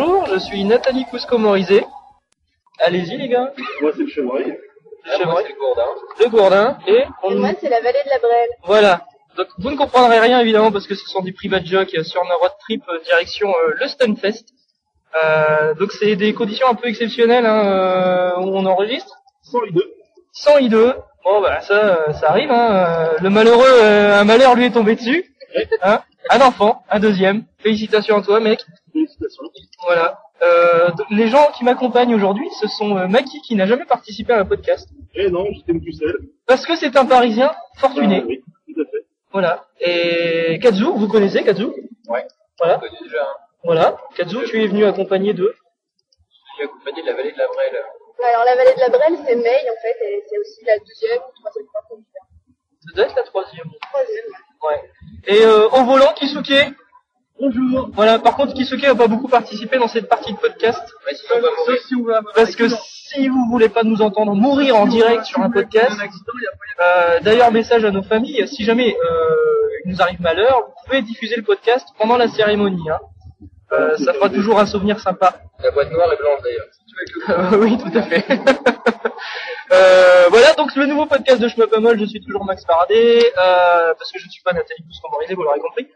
Bonjour, je suis Nathalie Cousco-Morizet. Allez-y les gars. Moi, c'est le chevreuil. Le chevreuil. le gourdin. Le gourdin. Et, on... Et moi, c'est la vallée de la Brelle. Voilà. Donc vous ne comprendrez rien évidemment parce que ce sont des private jokes sur une road trip euh, direction euh, le Stunfest. Euh, donc c'est des conditions un peu exceptionnelles hein, euh, où on enregistre. Sans les deux. Sans hideux. Bon bah ça, euh, ça arrive. Hein. Le malheureux, euh, un malheur lui est tombé dessus. Hein. Un enfant, un deuxième. Félicitations à toi mec. Félicitations. Voilà. Euh, les gens qui m'accompagnent aujourd'hui, ce sont euh, Maki qui n'a jamais participé à un podcast. Eh non, j'étais une pucelle. Parce que c'est un Parisien fortuné. Ah, oui, tout à fait. Voilà. Et Kazu, vous connaissez Kazu Ouais. Voilà. Je connais déjà. hein. Voilà. Kazu, tu es venu accompagné de. Je suis accompagné de la vallée de la Brelle. Alors, la vallée de la Brelle, c'est May, en fait, et c'est aussi la deuxième ou troisième fois qu'on fait. Ça doit être la troisième. Troisième, ouais. Ouais. Et euh, au volant, Kisuke? Bonjour. Voilà. Par contre, Kisuke n'a pas beaucoup participé dans cette partie de podcast. Mais si on va mourir. si on va Parce que si vous voulez pas nous entendre mourir en direct sur un podcast, euh, d'ailleurs message à nos familles, si jamais euh, il nous arrive malheur, vous pouvez diffuser le podcast pendant la cérémonie. Hein. Euh, ça fera toujours un souvenir sympa. La boîte noire et blanche d'ailleurs. Oui, tout à fait. Euh, voilà, donc le nouveau podcast de Schmuppamol, je suis toujours Max Faraday, euh, parce que je ne suis pas Nathalie Pouscomorisé, vous l'aurez compris.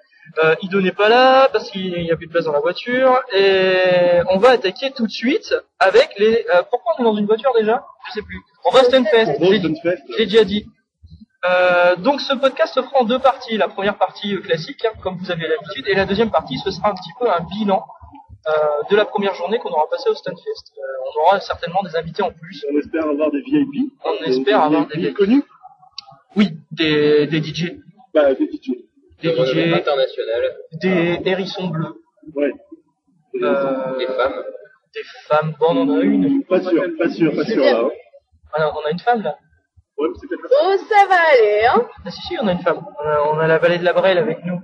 Euh, Ido n'est pas là, parce qu'il n'y a plus de place dans la voiture, et on va attaquer tout de suite avec les... Euh, pourquoi on est dans une voiture déjà? Je sais plus. On va Stunfest, Bon, j'ai déjà dit. Euh, donc ce podcast se fera en deux parties. La première partie euh, classique, hein, comme vous avez l'habitude, et la deuxième partie, ce sera un petit peu un bilan euh, de la première journée qu'on aura passé au Stunfest. Euh, on aura certainement des invités en plus. On espère avoir des VIP. On espère avoir des VIP. connus. Oui, des, des DJ, Bah, des DJ. DJ, internationale. des hérissons bleus, Ouais. euh, Des femmes. des femmes. Bon, on en a une. Pas sûr, pas sûr, pas sûr, là. hein. Ah, on a une femme là. Ouais, mais c'est peut-être Oh, ça va aller, hein Ah si si, on a une femme. On a, on a la vallée de la Brelle avec nous.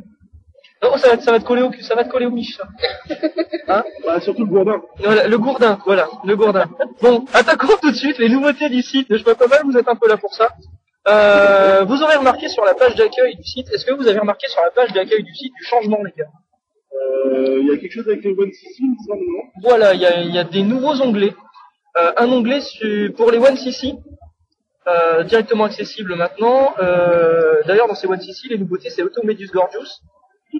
Oh, ça va, ça va te coller au cul, ça va te coller au miche, ça. Hein Bah, surtout le gourdin. Voilà, le gourdin, voilà, le gourdin. Bon, attaquons tout de suite les nouveautés site. Je vois pas mal, vous êtes un peu là pour ça. Euh, vous aurez remarqué sur la page d'accueil du site, est-ce que vous avez remarqué sur la page d'accueil du site du changement, les gars Euh, il y a quelque chose avec le One CC, il me semble, non Voilà, il y a, y a des nouveaux onglets. Euh, un onglet su- pour les One CC, euh, directement accessible maintenant. Euh, d'ailleurs, dans ces One CC, les nouveautés, c'est Automedius Gorgeous.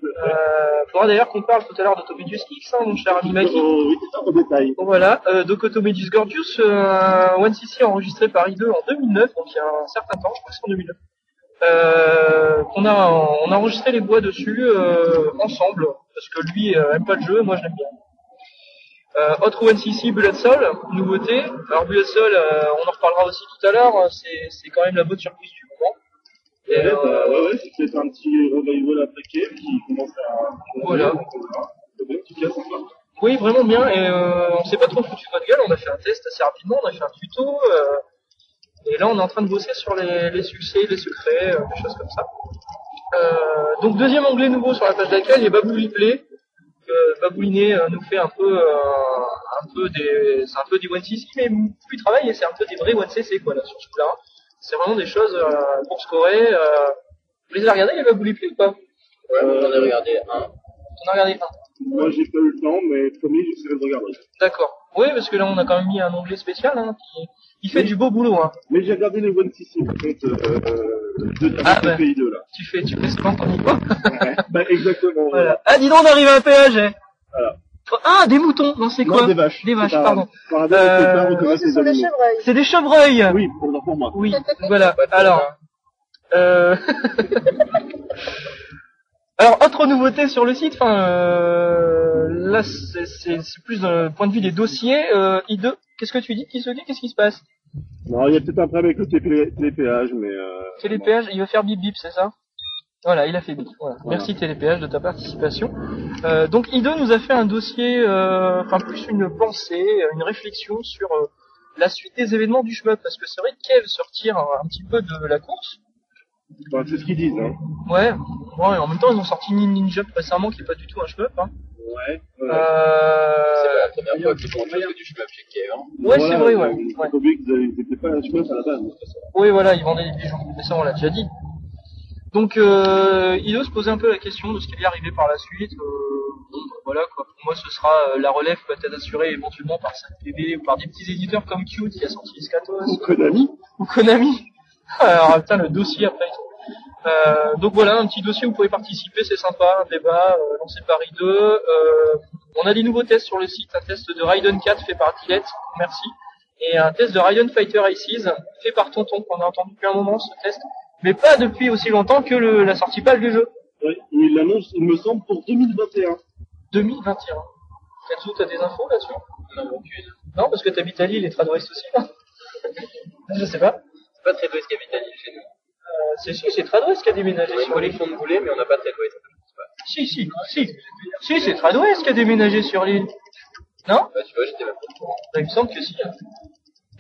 Euh, faudra d'ailleurs qu'on parle tout à l'heure d'Automedius X, hein, mon cher ami Maki. Oh, oui, c'est détail. Voilà, euh, donc Automedius Gorgeous, euh, un One CC enregistré par I2 en 2009, donc il y a un certain temps, je crois que c'est en 2009. Euh, a, on a enregistré les voix dessus euh, ensemble, parce que lui aime pas le jeu, moi je l'aime bien. Euh, autre One CC, Bullet Soul, nouveauté. Alors Bullet Soul, on en reparlera aussi tout à l'heure, c'est, quand même la bonne surprise du. Et, Ouais, euh, ouais, ouais, c'est peut-être un petit revival attaqué qui commence à... Voilà. Oui, vraiment bien. Et euh, on s'est pas trop foutu de notre gueule. On a fait un test assez rapidement. On a fait un tuto. euh, et là, on est en train de bosser sur les, les succès, les secrets, euh, des choses comme ça. Euh, donc deuxième onglet nouveau sur la page d'accueil, il y a Babouli Play. Euh, Babouliné euh, nous fait un peu, euh, un peu des, c'est un peu du One CC, mais plus il travaille, et c'est un peu des vrais One CC quoi là sur ce. C'est vraiment des choses euh, pour scorer. Euh, vous les avez regardés les Babouli Play ou pas? Ouais, moi, j'en ai regardé un. On a regardé un. Moi, j'ai pas eu le temps, mais promis, j'essaierai de regarder. D'accord. Oui, parce que là, on a quand même mis un onglet spécial hein, qui, qui fait du beau boulot. Hein. Mais j'ai regardé les One CC, par contre, euh, euh, de Ah, bah. pays 2, là. Tu fais, tu fais ce qu'on y va. Ouais. bah, exactement. Voilà. Ah, dis donc, on arrive à un péage. eh. Voilà. Ah, des moutons. Non, c'est Non, quoi des vaches. Des vaches, pardon. Euh, reconnaître Non, ce les sont les animaux. chevreuils. C'est des chevreuils. Oui, pour, pour moi. Oui. Voilà. Alors, euh... Alors, autre nouveauté sur le site, enfin, euh, là, c'est- c'est c'est plus d'un point de vue des dossiers. Euh, I2, qu'est-ce que tu dis Qui se dit Qu'est-ce qui se passe? Non, il y a peut-être un problème avec le télé- télépéage, mais euh... Télépéage, il va faire bip bip, c'est ça? Voilà, il a fait bip. Voilà. Voilà. Merci Télépéage de ta participation. Euh, donc I2 nous a fait un dossier, euh, enfin plus une pensée, une réflexion sur euh, la suite des événements du shmup, parce que c'est vrai que Kev se retire un, un petit peu de la course. Enfin, c'est ce qu'ils disent, hein. Ouais, ouais, en même temps ils ont sorti Nin Ninja récemment qui est pas du tout un shmup. Hein. Ouais. C'est pas Euh... la première fois qu'ils font chose que du shmup chez Kev. Hein. Ouais, c'est vrai, ouais. Il ouais. ils étaient pas, je pense, à la base. Oui, voilà, ils vendaient des bijoux, mais ça on l'a déjà dit. Donc euh, Ido se posait un peu la question de ce qui allait arriver par la suite. Euh, bon, bah, voilà quoi. Pour moi, ce sera euh, la relève peut être assurée éventuellement par 5PB ou par des petits éditeurs comme Cute qui a sorti Scatos Ou Konami. ou Konami. Alors putain le dossier après. et tout. Euh, donc voilà, un petit dossier où vous pouvez participer, c'est sympa, un débat euh, lancé par I2. Euh, on a des nouveaux tests sur le site, un test de Raiden 4 fait par Dilette, merci, et un test de Raiden Fighter Aces fait par Tonton, qu'on a entendu depuis un moment ce test, mais pas depuis aussi longtemps que le, la sortie pâle du jeu, Oui, il l'annonce, il me semble, pour 2021. 2021. Katsu, t'as des infos là-dessus? Non, aucune. Non, parce que t'habites à Lille et Tradwest aussi, là Je sais pas. C'est pas très doué ce Capital chez nous. Euh, c'est si, c'est Tradwest qui a déménagé une sur l'île. collection de boulets, mais on n'a pas doué. Si, si, si. Si, c'est Tradwest qui a déménagé sur l'île. Non? Bah, tu vois, j'étais même pas au courant. Bah, Il me semble que si. hein.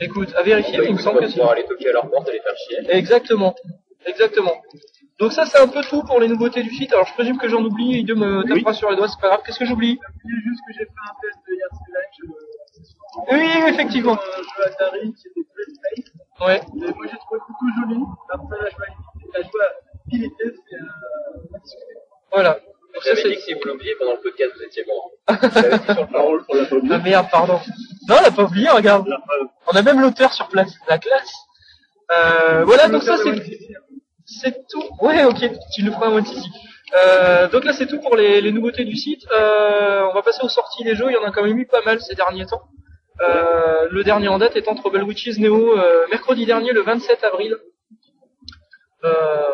Écoute, à vérifier, il me semble que si. aller toquer à leur porte et les faire chier. Exactement. Exactement. Donc ça, c'est un peu tout pour les nouveautés du site. Alors, je présume que j'en oublie, il me tapera sur les doigts, c'est pas grave. Qu'est-ce que j'oublie juste que j'ai fait un test de euh. Oui, effectivement. Un jeu Atari qui était Play Space. Ouais. Et moi j'ai trouvé plutôt joli. Après la jouabilité, la jouabilité c'est euh. Voilà. Donc ça, J'avais dit c'est... que si vous l'oubliez pendant le podcast, vous étiez mort. On, l'a pas oublié. Ah merde, pardon. Non, on l'a pas oublié, regarde. On a même l'auteur sur place. La classe. Euh, voilà, donc ça, c'est... C'est tout. Ouais, ok, tu nous feras un ici. Euh, donc là, c'est tout pour les, les nouveautés du site. Euh, on va passer aux sorties des jeux. Il y en a quand même eu pas mal ces derniers temps. Euh, le dernier en date étant Trouble Witches Neo, euh, mercredi dernier, le 27 avril. Euh,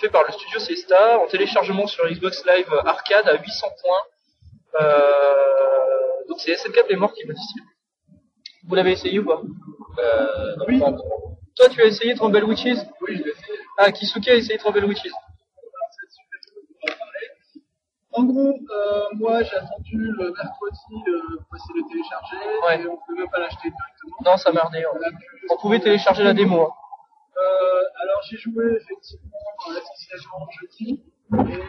fait par le studio Cesta, en téléchargement sur Xbox Live Arcade à 800 points. Euh, donc c'est SNK Playmore qui me distribue. Vous l'avez essayé ou pas? Euh, non, Oui. Toi, tu as essayé Trouble Witches Oui, je l'ai fait. Ah, Kisuke a essayé Trouble Witches. En gros, euh, moi j'ai attendu le mercredi euh, pour essayer de le télécharger Ouais. et on peut même pas l'acheter directement. Non, ça merdait. On pu- On pouvait télécharger la démo. hein. Euh, alors j'ai joué effectivement euh, essentiellement jeudi et du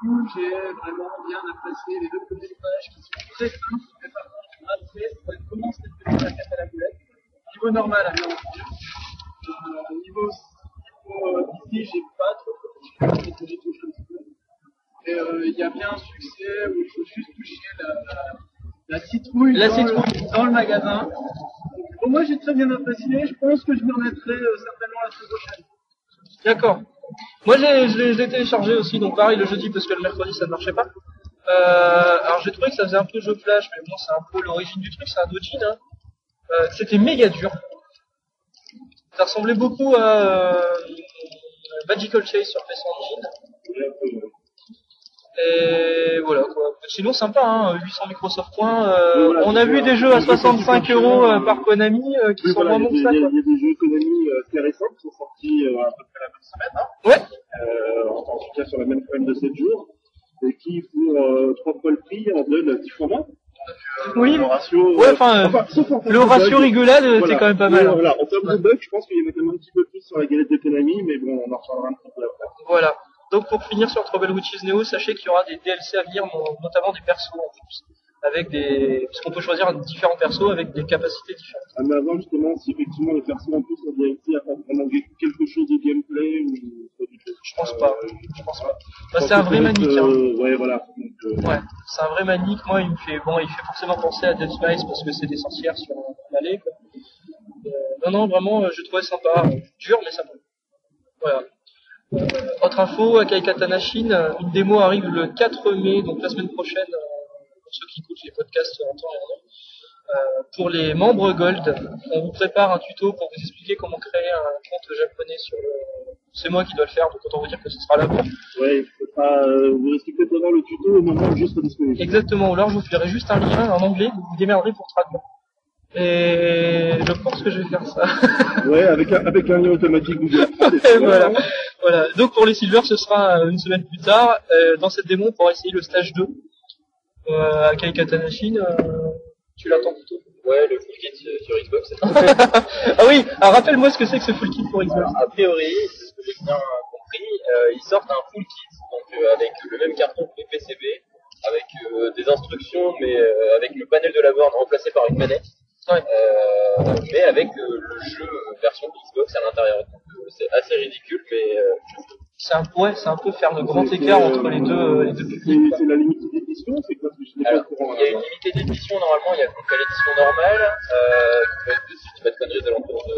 coup j'ai vraiment bien apprécié les deux premières pages qui sont très simples mais par contre après ça commence à être la carte à la boulette. Niveau normal. Euh, niveau niveau euh, ici j'ai pas trop de j'ai touché un petit peu. Et il y a bien un succès où il faut juste toucher la, la, la citrouille, La dans, citrouille. Le, dans le magasin. Pour moi, j'ai très bien apprécié. Je pense que je m'y remettrai euh, certainement la semaine prochaine. D'accord. Moi, j'ai, je l'ai téléchargé aussi, donc pareil le jeudi parce que le mercredi ça ne marchait pas. Euh, alors j'ai trouvé que ça faisait un peu jeu flash, mais bon, c'est un peu l'origine du truc, c'est un dojin. Hein. Euh, c'était méga dur. Ça ressemblait beaucoup à euh, Magical Chase sur PS Engine. Et voilà quoi. Sinon sympa, hein, 800 Microsoft points. euh, Voilà, on a vu des jeux à Des jeux 65 qui euros euh, par Konami euh, qui Oui, sont voilà, des- ça. il y a des jeux Konami assez récents qui sont sortis euh, à peu près la même semaine, hein, Ouais. en, tout cas sur la même semaine de 7 jours, et qui pour euh, trois fois le prix en donnent 10 fois moins. Oui. Le ratio, Ouais, enfin, euh, Le ratio bugs. rigolade, Voilà. c'est quand même pas mal. hein. Voilà, en termes Ouais. de bugs, je pense qu'il y en a quand même un petit peu plus sur la galette de Konami, mais bon, on en reparlera un petit peu après. Voilà. Donc pour finir sur Trouble Witches Neo, sachez qu'il y aura des DLC à venir, notamment des persos en plus. Avec des. Puisqu'on peut choisir différents persos avec des capacités différentes. Ah, mais avant, justement, si effectivement les persos en plus en DLC apportent vraiment quelque chose de gameplay ou pas du tout. Je pense pas. Je pense pas. Bah, c'est un vrai ça manique. Hein. euh, ouais, voilà. Donc, euh, Ouais. C'est un vrai manique. Moi, il me fait bon, il fait forcément penser à Dead Space parce que c'est des sorcières sur l'allée. quoi. Euh, non, non, vraiment, euh, je trouvais sympa. Dur, mais sympa. Voilà. Autre info, Akai Katana Shin, une démo arrive le 4 mai, donc la semaine prochaine, pour ceux qui écoutent les podcasts en temps et en heure. Euh, pour les membres Gold, on vous prépare un tuto pour vous expliquer comment créer un compte japonais sur le... C'est moi qui dois le faire, donc autant vous dire que ce sera là. ouais, il faut pas, euh, vous peut-être d'avoir le tuto au moment où je serai disponible. Exactement, ou alors je vous ferai juste un lien en anglais, vous vous démerderez pour traduire. Et je pense que je vais faire ça. Ouais, avec un, avec un lien automatique Google. Voilà. voilà. Donc pour les Silver, ce sera euh, une semaine plus tard. Euh, dans cette démo, on pourra essayer le stage 2 euh, à Kai Katanashin. Euh, tu l'attends plutôt. Ouais, le full kit euh, sur Xbox. ah oui, alors rappelle-moi ce que c'est que ce full kit pour Xbox. Alors, a priori, c'est ce que j'ai bien compris, euh, ils sortent un full kit, donc euh, avec le même carton que les PCB, avec euh, des instructions, mais euh, avec le panel de la borne remplacé par une manette, Ouais. euh, mais avec euh, le jeu version Xbox à l'intérieur. Donc euh, c'est assez ridicule, mais euh, c'est un, ouais, c'est un peu faire le grand écart entre les deux, euh, les deux publics. C'est c'est la limite d'édition, c'est quoi Parce que je n'ai pas Alors, le courant. il y a une limitée d'édition normalement, il y a donc l'édition normale, euh, qui peut être, si dis pas de conneries, aux alentours de,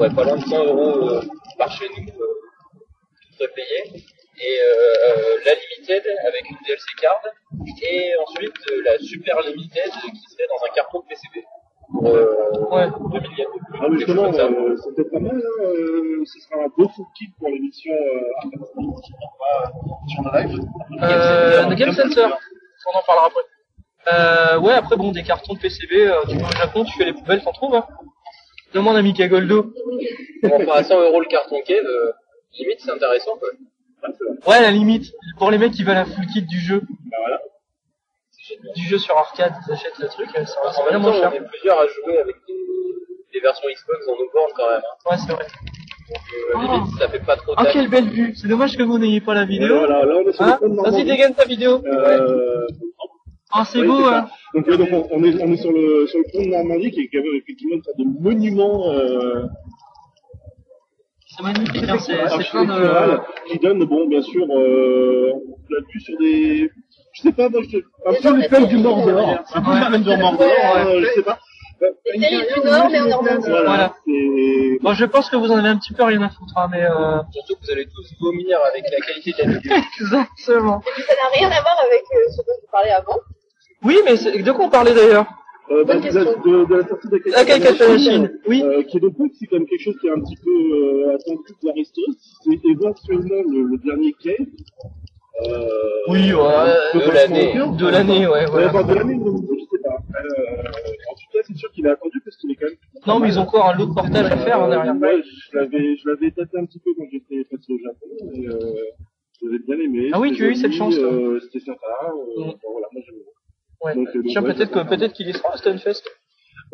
ouais, pas loin de 100 euros euh, par chez nous, euh, tout payé. Et euh, euh, la limited avec une DLC card, et ensuite euh, la super limited qui serait dans un carton PCB. Pour euh, Ouais. 2000 yens de plus. Ah, mais quelque chose justement, comme ça. euh, c'est peut-être pas mal, hein, euh, ce sera un beau full kit pour l'émission euh, sur le live. Euh, The Game Center, on en parlera après. Euh, ouais, après, bon, des cartons de PCB, euh, tu vas au Japon, tu fais les poubelles, t'en trouves, hein. Demande à Mika Goldo. Bon, enfin, à 100 euros le carton cave, euh, limite c'est intéressant quoi. Ouais, la limite, pour les mecs qui veulent un full kit du jeu, Bah, voilà. du jeu sur arcade, ils achètent le truc, euh, ça va, En temps, cher. on est plusieurs à jouer avec des, des versions Xbox dans nos bornes quand même. hein. Ouais, c'est vrai. Donc, euh, Oh. limite, ça fait pas trop Ah, quelle belle vue. C'est dommage que vous n'ayez pas la vidéo. Voilà, là, on est sur Hein le pont de Vas-y, dégaine ta vidéo. Euh, Ah, c'est beau, ça. hein. Donc, ouais, donc on, on est, on est sur le, sur le pont de Normandie, qui est quand même effectivement une sorte de monument, euh, C'est magnifique, hein. C'est plein de... qui donne, bon, bien sûr, euh, la vue sur des, je sais pas, moi, je, un peu les du Mordor. C'est un peu la du Mordor, je sais pas. Les terrils du Nord, mais en Normandie. Voilà, c'est, Bon, je pense que vous en avez un petit peu rien à foutre, hein, mais euh... Surtout que vous allez tous vomir avec la qualité de la vidéo. Exactement. Et puis ça n'a rien à voir avec euh, ce dont vous parlez avant. Oui, mais c'est- de quoi on parlait d'ailleurs euh, bah, Bonne de, la- question. de, de la sortie de La Kaikata Machine. Oui. Euh, qui est donc c'est quand même quelque chose qui est un petit peu euh, attendu de l'Aristos. C'est éventuellement le, le dernier quai. Euh, Oui, ouais, peut de l'année. De l'année, ouais, Ouais, voilà. de l'année, non, je sais pas. Euh, en tout cas, c'est sûr qu'il est attendu parce qu'il est quand même. Non, mais ils ont encore un lot de portage à faire hein, derrière. Ouais, je l'avais, je l'avais tâté un petit peu quand j'étais passé au Japon et euh, j'avais bien aimé. Ah oui, tu as eu cette chance. Euh, c'était sympa. Euh, Mm. bon, voilà, moi j'aime. Ouais. Euh, Tiens, peut-être que peut-être qu'il y sera au Stunfest.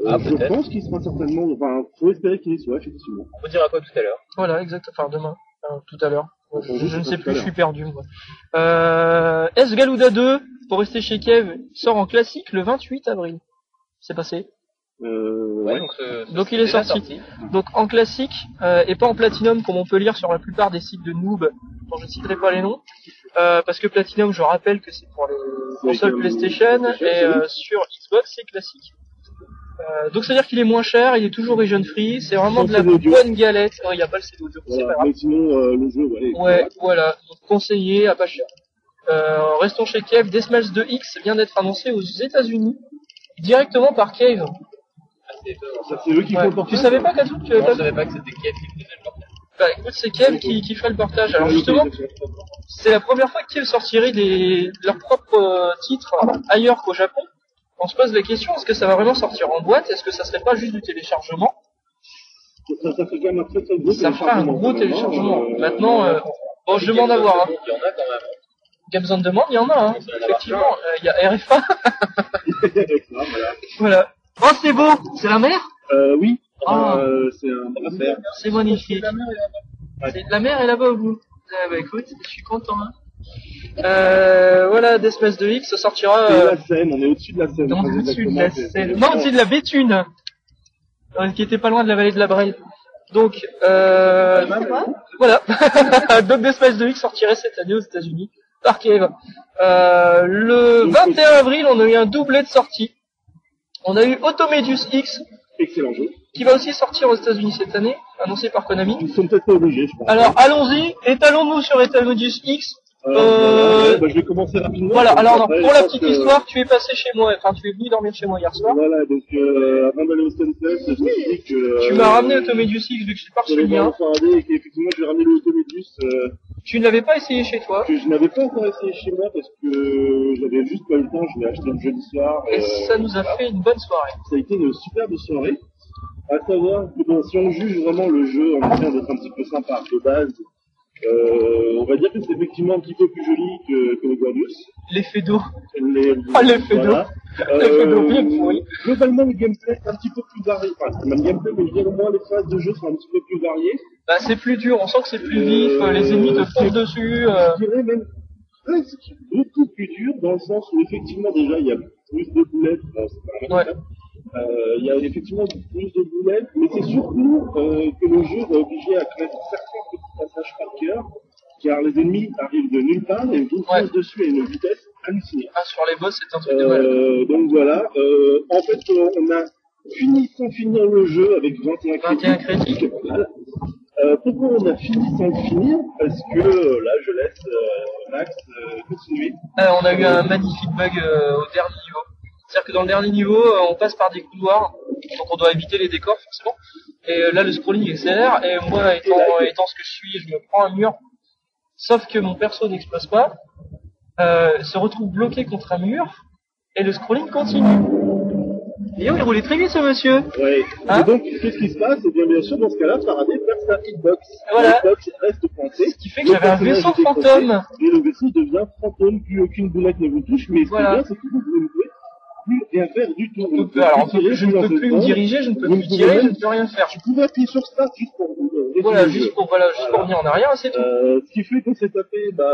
Euh, Ah, je pense qu'il sera certainement. Enfin, faut espérer qu'il y soit effectivement. On vous dira quoi tout à l'heure Voilà, exact. Enfin, demain. Tout à l'heure. Je, ne sais plus, je suis perdu, moi. Euh, S Galuda 2, pour rester chez Kev, sort en classique le 28 avril. C'est passé. Euh, Ouais, ouais. donc, euh, Donc, c'est il est sorti. Donc en classique, euh, et pas en platinum comme on peut lire sur la plupart des sites de noob, dont je ne citerai pas les noms. Euh, parce que platinum, je rappelle que c'est pour les consoles PlayStation, PlayStation, et euh, sur Xbox, c'est classique. Euh, donc c'est-à-dire qu'il est moins cher, il est toujours region free, c'est vraiment de la audio. bonne galette. Ouais, Il n'y a pas le CD audio, c'est pas grave. Mais sinon, euh, le jeu, ouais. Ouais, voilà. Donc, conseillé à pas cher. Euh, restons chez Cave. Deathmatch 2X vient d'être annoncé aux États-Unis directement par Cave. Ah, c'est c'est eux qui Ouais. font le portage. Tu savais pas Tu avais Non, pas je savais pas que c'était Kiev qui faisait le portage. Bah écoute, c'est Kev qui, qui ferait le portage. Alors justement, c'est la première fois que Kev sortirait des, leurs propres euh, titres ailleurs qu'au Japon. On se pose la question, est-ce que ça va vraiment sortir en boîte? Est-ce que ça serait pas juste du téléchargement? Ça, ça fait quand même un très très gros Ça fera un gros téléchargement. Euh, Maintenant, euh, bon, je demande à voir. Hein. Il y en a quand même. Games on Demand, il y en a. Hein. Il y en a Effectivement, euh, il y a RFA. ça, voilà. voilà. Oh, c'est beau C'est la mer? Euh, oui. Ah. Euh, c'est un affaire. C'est magnifique. La mer est là-bas. C'est- La mer est là-bas au bout. Ah bah écoute, je suis content. Hein. Euh, voilà, Deathmatch 2X, ça sortira... C'est euh, la scène, on est au-dessus de la scène. Non, très au-dessus de la c'est- Seine. c'est- Non, au-dessus de la Béthune. Euh, qui était pas loin de la vallée de la Brelle. Donc, euh, C'est voilà. Donc, Deathmatch 2X sortirait cette année aux États-Unis par Cave. Euh, le 21 avril, on a eu un doublé de sortie. On a eu Automedius X, Excellent jeu. qui va aussi sortir aux États-Unis cette année, annoncé par Konami. Ils sont peut-être pas obligés, je pense. Alors, allons-y, étalons-nous sur Automedius X. Euh, bah, je vais commencer rapidement. Voilà, alors non, pour la petite que- histoire, tu es passé chez moi, enfin tu es venu dormir chez moi hier soir. Voilà, donc euh, avant d'aller au Stunfest, je me suis dit que... Tu euh, m'as ramené Automedius X vu que je suis pas reçu le et qu'effectivement j'ai ramené le Automedius euh, Tu ne l'avais pas essayé chez toi. que je n'avais pas encore essayé chez moi parce que j'avais juste pas eu le temps, je l'ai acheté le jeudi soir. Et euh, ça nous a voilà. fait une bonne soirée. Ça a été une superbe soirée. À savoir que bon, si on juge vraiment le jeu en essayant d'être un petit peu sympa de base, euh, on va dire que c'est effectivement un petit peu plus joli que, que le Gordius. L'effet d'eau. Les, Ah, l'effet voilà. L'effet d'eau bien Euh, pourri. globalement, le gameplay est un petit peu plus varié. Enfin, c'est même gameplay, mais je dirais au moins les phases de jeu sont un petit peu plus variées. Bah c'est plus dur, on sent que c'est plus vif, Euh, les ennemis te foncent dessus. euh, Je dirais même presque beaucoup plus dur dans le sens où effectivement déjà il y a plus de boulettes. Bon, c'est pas la même Ouais. Euh, il y a effectivement plus de boulettes, mais c'est surtout euh, que le jeu va obliger à connaître certains petits passage par cœur, car les ennemis arrivent de nulle part et vous Ouais. foncent dessus à une vitesse hallucinante. Ah, sur les boss, c'est un truc de malade. Euh, donc voilà, euh, en fait, on a fini sans finir le jeu avec 21 crédits. 21 crédits. c'est pas mal. Euh, pourquoi on a fini sans le finir? Parce que là, je laisse euh, Max euh, continuer. Euh, on a eu un magnifique bug euh, au dernier niveau. C'est-à-dire que dans le dernier niveau, euh, on passe par des couloirs, donc on doit éviter les décors forcément. Et euh, là, le scrolling accélère, et moi, étant, étant ce que je suis, je me prends un mur. Sauf que mon perso n'explose pas, euh, se retrouve bloqué contre un mur, et le scrolling continue. Et oh, il roulait très vite ce monsieur. Ouais. Hein et donc, qu'est-ce qui se passe? Eh bien, bien sûr, dans ce cas-là, Faraday perd sa hitbox. Voilà. La hitbox reste. Ce qui fait que j'avais un vaisseau décroché, fantôme. Et le vaisseau devient fantôme, plus aucune boulette ne vous touche, mais ce Voilà. qui est bien, c'est que vous pouvez plus rien faire du tout. Vous ne pouvez Alors, plus je ne peux plus me diriger, je ne peux plus tirer, je ne peux rien faire. Tu pouvais appuyer sur Start juste pour euh, Voilà, juste pour, voilà, juste pour revenir en arrière, c'est tout. Euh, ce qui fait qu'on s'est tapé bah,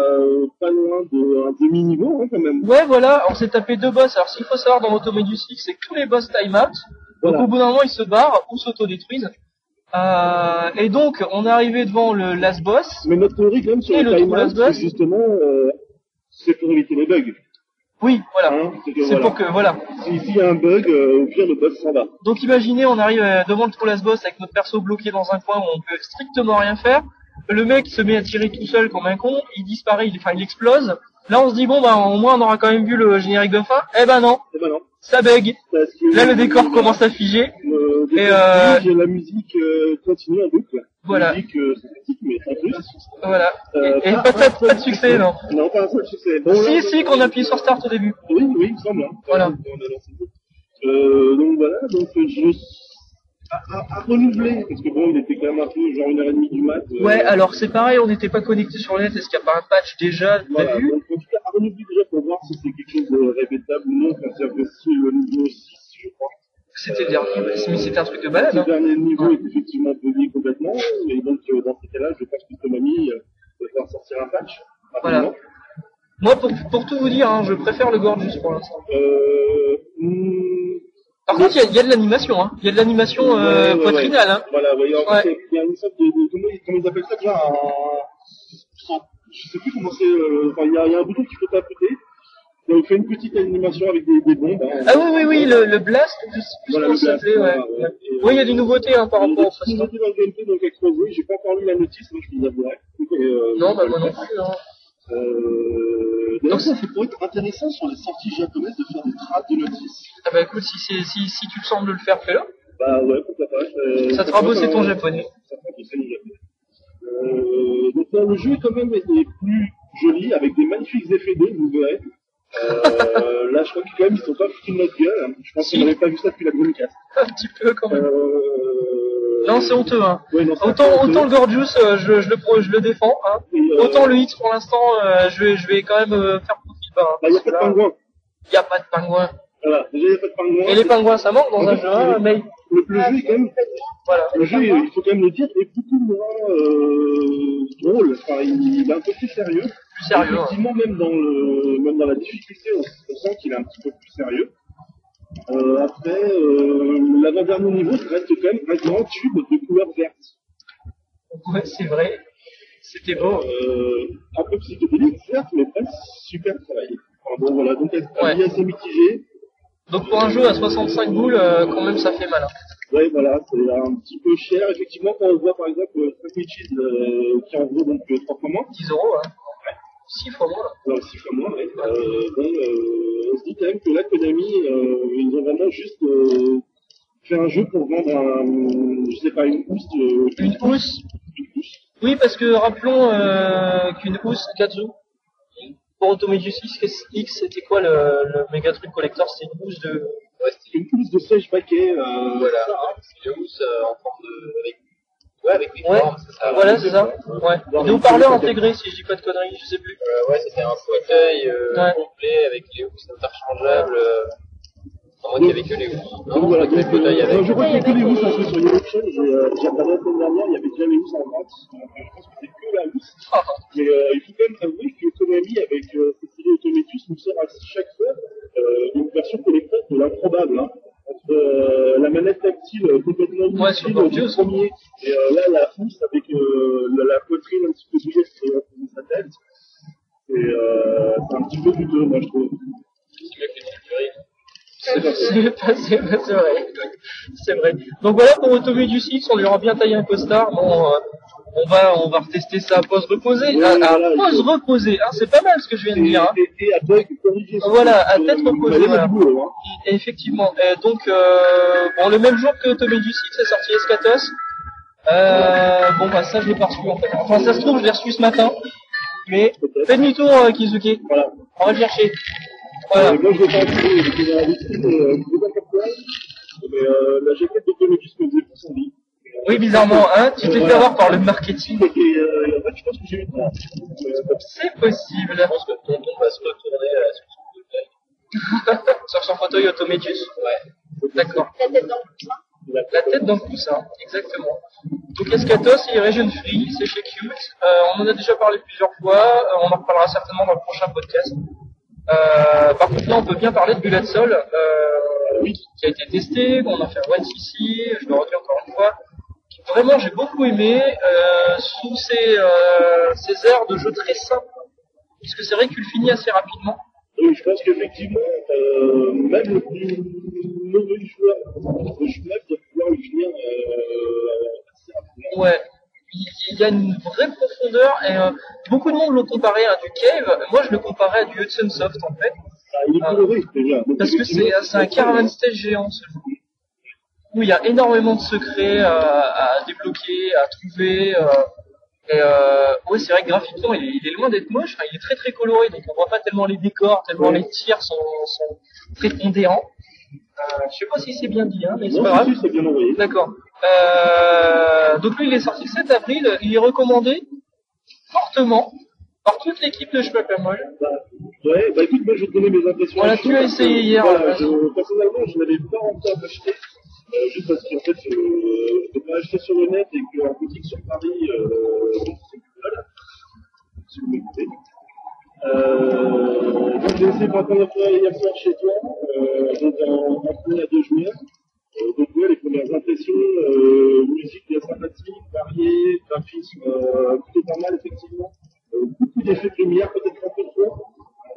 pas loin d'un demi-niveau hein, quand même. Ouais, voilà, on s'est tapé deux boss. Alors, ce qu'il faut savoir dans l'Automedius X, c'est que tous les boss time out. Donc, au bout d'un moment, ils se barrent ou s'autodétruisent. Euh, et donc, on est arrivé devant le last boss. Mais notre théorie quand même sur le time out, last boss c'est justement euh, c'est pour éviter les bugs. Oui, voilà. Hein, c'est voilà. pour que, voilà. Si- S'il y a un bug, euh, au pire le boss s'en va. Donc, imaginez, on arrive euh, devant le trou last boss avec notre perso bloqué dans un coin où on peut strictement rien faire. Le mec se met à tirer tout seul comme un con. Il disparaît, il, enfin, il explose. Là, on se dit, bon, bah, au moins, on aura quand même vu le générique de fin. Eh ben non, Et ben non. ça bug. Là, le décor commence à figer. Euh, Et, euh, la musique euh, continue en boucle. Voilà. Mais sans plus. Voilà. Euh, Et, et pas, pas, pas de succès, non. Non, pas un seul succès. Bon, Si, là, si, qu'on appuie sur Start au début. Oui, oui, il me semble. Hein. Voilà. Euh, donc voilà, donc je à, à, à renouveler, parce que bon, il était quand même un peu genre une heure et demie du mat. euh, Ouais, alors c'est pareil, on n'était pas connecté sur le net. Est-ce qu'il n'y a pas un patch déjà Voilà, prévu donc en tout cas, à renouveler déjà pour voir si c'est quelque chose de répétable ou non, quand c'est aussi le niveau 6, je crois. C'était le dernier, mais c'était un truc de balade. Le Hein. dernier niveau Ouais. est effectivement bugué complètement, et donc euh, dans ces cas-là, je pense que Tomami euh, va pouvoir sortir un patch. Voilà. Moi, pour, pour tout vous dire, hein, je préfère le Gorgeous pour l'instant. Euh, hmm, Par contre, il y y a de l'animation, hein. Il y a de l'animation euh, Ouais, ouais, poitrinale, hein. Voilà, vous voyez, en Ouais. fait, il y a une sorte de, de comment, ils- comment ils appellent ça déjà un, je sais plus comment c'est, euh, enfin, il y y a un bouton qu'il faut tapoter, on fait une petite animation avec des, des bombes. hein. Ah oui, oui, oui, le, le Blast, sais plus Voilà, blast, ouais. voilà, ouais. ouais. Et, Oui, il y a des nouveautés hein, par il y a rapport au des nouveautés dans le gameplay donc exposé, j'ai pas encore lu la notice, moi je vous avouerai. Euh, Non, bah moi non plus. Hein. Euh, d'ailleurs, ça, pourrait être intéressant sur les sorties japonaises de faire des traces de notices. Ah bah écoute, si, si, si tu le de le faire, fais-le. Bah ouais, pourquoi pas. euh, Ça te fera bosser ton un- japonais. Ça fera bosser mon japonais. Euh, donc là, le jeu quand même est est plus joli, avec des magnifiques effets d'eau, vous verrez. Euh, là, je crois que quand même, ils sont pas foutus de notre gueule. hein. Je pense qu'on n'avait pas vu ça depuis la Dreamcast. Un petit peu quand même. Euh... Non, c'est honteux, hein. Ouais, non, Autant, autant le. Gorgeous, euh, je, je, le, je le défends, hein. Et, euh, Autant le X pour l'instant, euh, je, vais, je vais quand même euh, faire profil bas. Bah, il n'y a pas de pingouin. Il n'y a pas de pingouin. Voilà, déjà, il n'y a pas de pingouin. Et les pingouins, ça manque dans un jeu, hein, mais Le, le jeu est quand même voilà. Le jeu, il faut quand même le dire, est beaucoup moins euh, drôle. Enfin, il, il est un peu plus sérieux. Plus sérieux. hein. Effectivement, même dans le, même dans la difficulté, on, on sent qu'il est un petit peu plus sérieux. Euh, après, euh, l'avant-dernier niveau, ça reste quand même un grand tube de couleur verte. Ouais, c'est vrai. C'était beau. Euh, un peu psychédélique, certes, mais pas super travaillé. Enfin, bon, voilà, donc Ouais. assez mitigé. Donc pour un jeu à 65 boules, euh, quand même, ça fait mal. hein. Ouais, voilà, c'est un petit peu cher. Effectivement, quand on voit par exemple Frank Mitchell, qui en vaut donc euh, trois fois moins, 10 euros, hein. 6 fois moins. Alors, six fois moins, ouais. Euh, bon, euh, on se dit quand même que là, Konami, euh, ils ont vraiment juste euh, fait un jeu pour vendre un, je sais pas, une housse de... Une housse. Une housse. Oui, parce que rappelons euh, qu'une housse Kazu, pour Automedius X, X, c'était quoi le, le méga truc collector? C'était une housse de... Ouais, c'était une housse de sèche baquet. Euh, Voilà. hein. C'est une housse euh, en forme de. Avec... Ouais, avec des Ouais, formes, c'est ça. voilà, c'est ça. Ouais. Des haut-parleurs intégrés, si je dis pas de conneries, je sais plus. Euh, ouais, c'était un fauteuil euh, Ouais. complet avec les housses interchangeables. Euh... À moins qu'il y avait que les housses. Non, voilà, qu'il y avait fauteuil euh, avec. je crois qu'il y a que les housses un peu sur. J'ai euh, j'ai regardé la semaine dernière, il y avait déjà les housses en vente. Donc, euh, je pense que c'est que la housse. Mais euh, il faut quand même avouer que Konami, avec euh, cette série Autometus, nous sort à chaque fois euh, une version collector de l'improbable. Hein. Entre euh, la manette tactile euh, complètement Ouais, sur inutile du premier. Et euh, là, la pousse avec euh, la, la poitrine un petit peu bougée sur sa tête. Et euh, c'est un petit peu douteux, moi, je trouve. C'est mieux que les figurines. C'est pas ça. C'est vrai. C'est vrai. Donc voilà pour Automé du 6, on lui aura bien taillé un costard. Bon, euh, on va, on va retester ça à pause reposée. Oui, à, à voilà, pause il- reposée, hein, c'est pas mal ce que je viens de dire. Hein. et, et à. Voilà, à Euh, tête vous reposée, voilà. boulot, hein. Et effectivement. Et donc, euh, bon, le même jour que Automé du 6 est sorti Escatos. Euh, bon, bah ça je l'ai pas reçu en fait. Enfin, ça se trouve, je l'ai reçu ce matin. Mais fais demi-tour, euh, Kizuki. Voilà. On va le chercher. Voilà. Euh, moi, je l'ai pas acheté, j'étais dans la vitrine, euh, je sais pas pourquoi. Mais euh, la jaquette de Comédus me faisait plus envie. Oui, bizarrement, hein, tu t'es fait avoir par le marketing. Et euh, en fait, je pense que j'ai eu tort. C'est possible. Je pense que Tonton va se retourner sur son fauteuil. Sur son fauteuil Automédius. Ouais. D'accord. La tête dans le coussin. La tête dans le coussin, exactement. Donc Escatos, il est Region Free, c'est chez Cute. Euh, on en a déjà parlé plusieurs fois, euh, on en reparlera certainement dans le prochain podcast. Euh, par contre, là, on peut bien parler de Bullet Soul, euh, oui, qui a été testé, on a fait un one ici, je le redis encore une fois. Vraiment, j'ai beaucoup aimé, euh, sous ces, euh, ces airs de jeu très simples, puisque c'est vrai qu'il finit assez rapidement. Oui, je pense qu'effectivement, euh, même le plus mauvais joueur de Schnepp doit pouvoir le finir euh, assez rapidement. Ouais. Il y a une vraie profondeur et euh, beaucoup de monde l'ont comparé à du Cave. Moi, je le comparais à du Hudson Soft en fait, Ah, il est coloré déjà. Donc, parce que c'est un caravan stage géant ce jeu. Où il y a énormément de secrets à, à débloquer, à trouver. euh, et euh, ouais, c'est vrai que graphiquement, il est, il est loin d'être moche. Enfin, il est très très coloré, donc on voit pas tellement les décors, tellement Ouais. les tirs sont, sont très pondérants. Euh, je sais pas si c'est bien dit, hein, mais c'est pas grave. si, si, c'est bien envoyé. D'accord. Euh, donc lui, il est sorti le 7 avril. Il est recommandé fortement par toute l'équipe de Schmackamol. Bah, ouais, bah écoute, moi je vais te donner mes impressions. Voilà, tu as essayé hier, Voilà, je, personnellement, je n'avais pas encore acheté. Euh, juste parce qu'en fait, je ne pas acheté sur le net et qu'en boutique sur Paris, euh, c'est plus mal. Si vous m'écoutez. Euh, donc j'ai essayé première fois hier soir chez toi, euh, donc en premier à deux joueurs. Euh, donc ouais, les premières impressions, euh, musique bien sympathique, variée, graphisme euh, plutôt pas mal effectivement. Euh, beaucoup d'effets de lumière, peut-être un peu trop.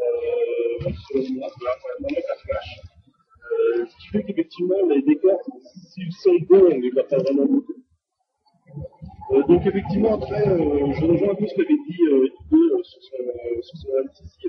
Euh, selon moi, là, vraiment ça flash. Euh, ce qui fait qu'effectivement les décors, s'ils sont bons, on les voit pas vraiment beaucoup. Euh, donc effectivement après, euh, je rejoins un peu ce qu'avait dit euh, Ido, euh, sur son, euh, sur son.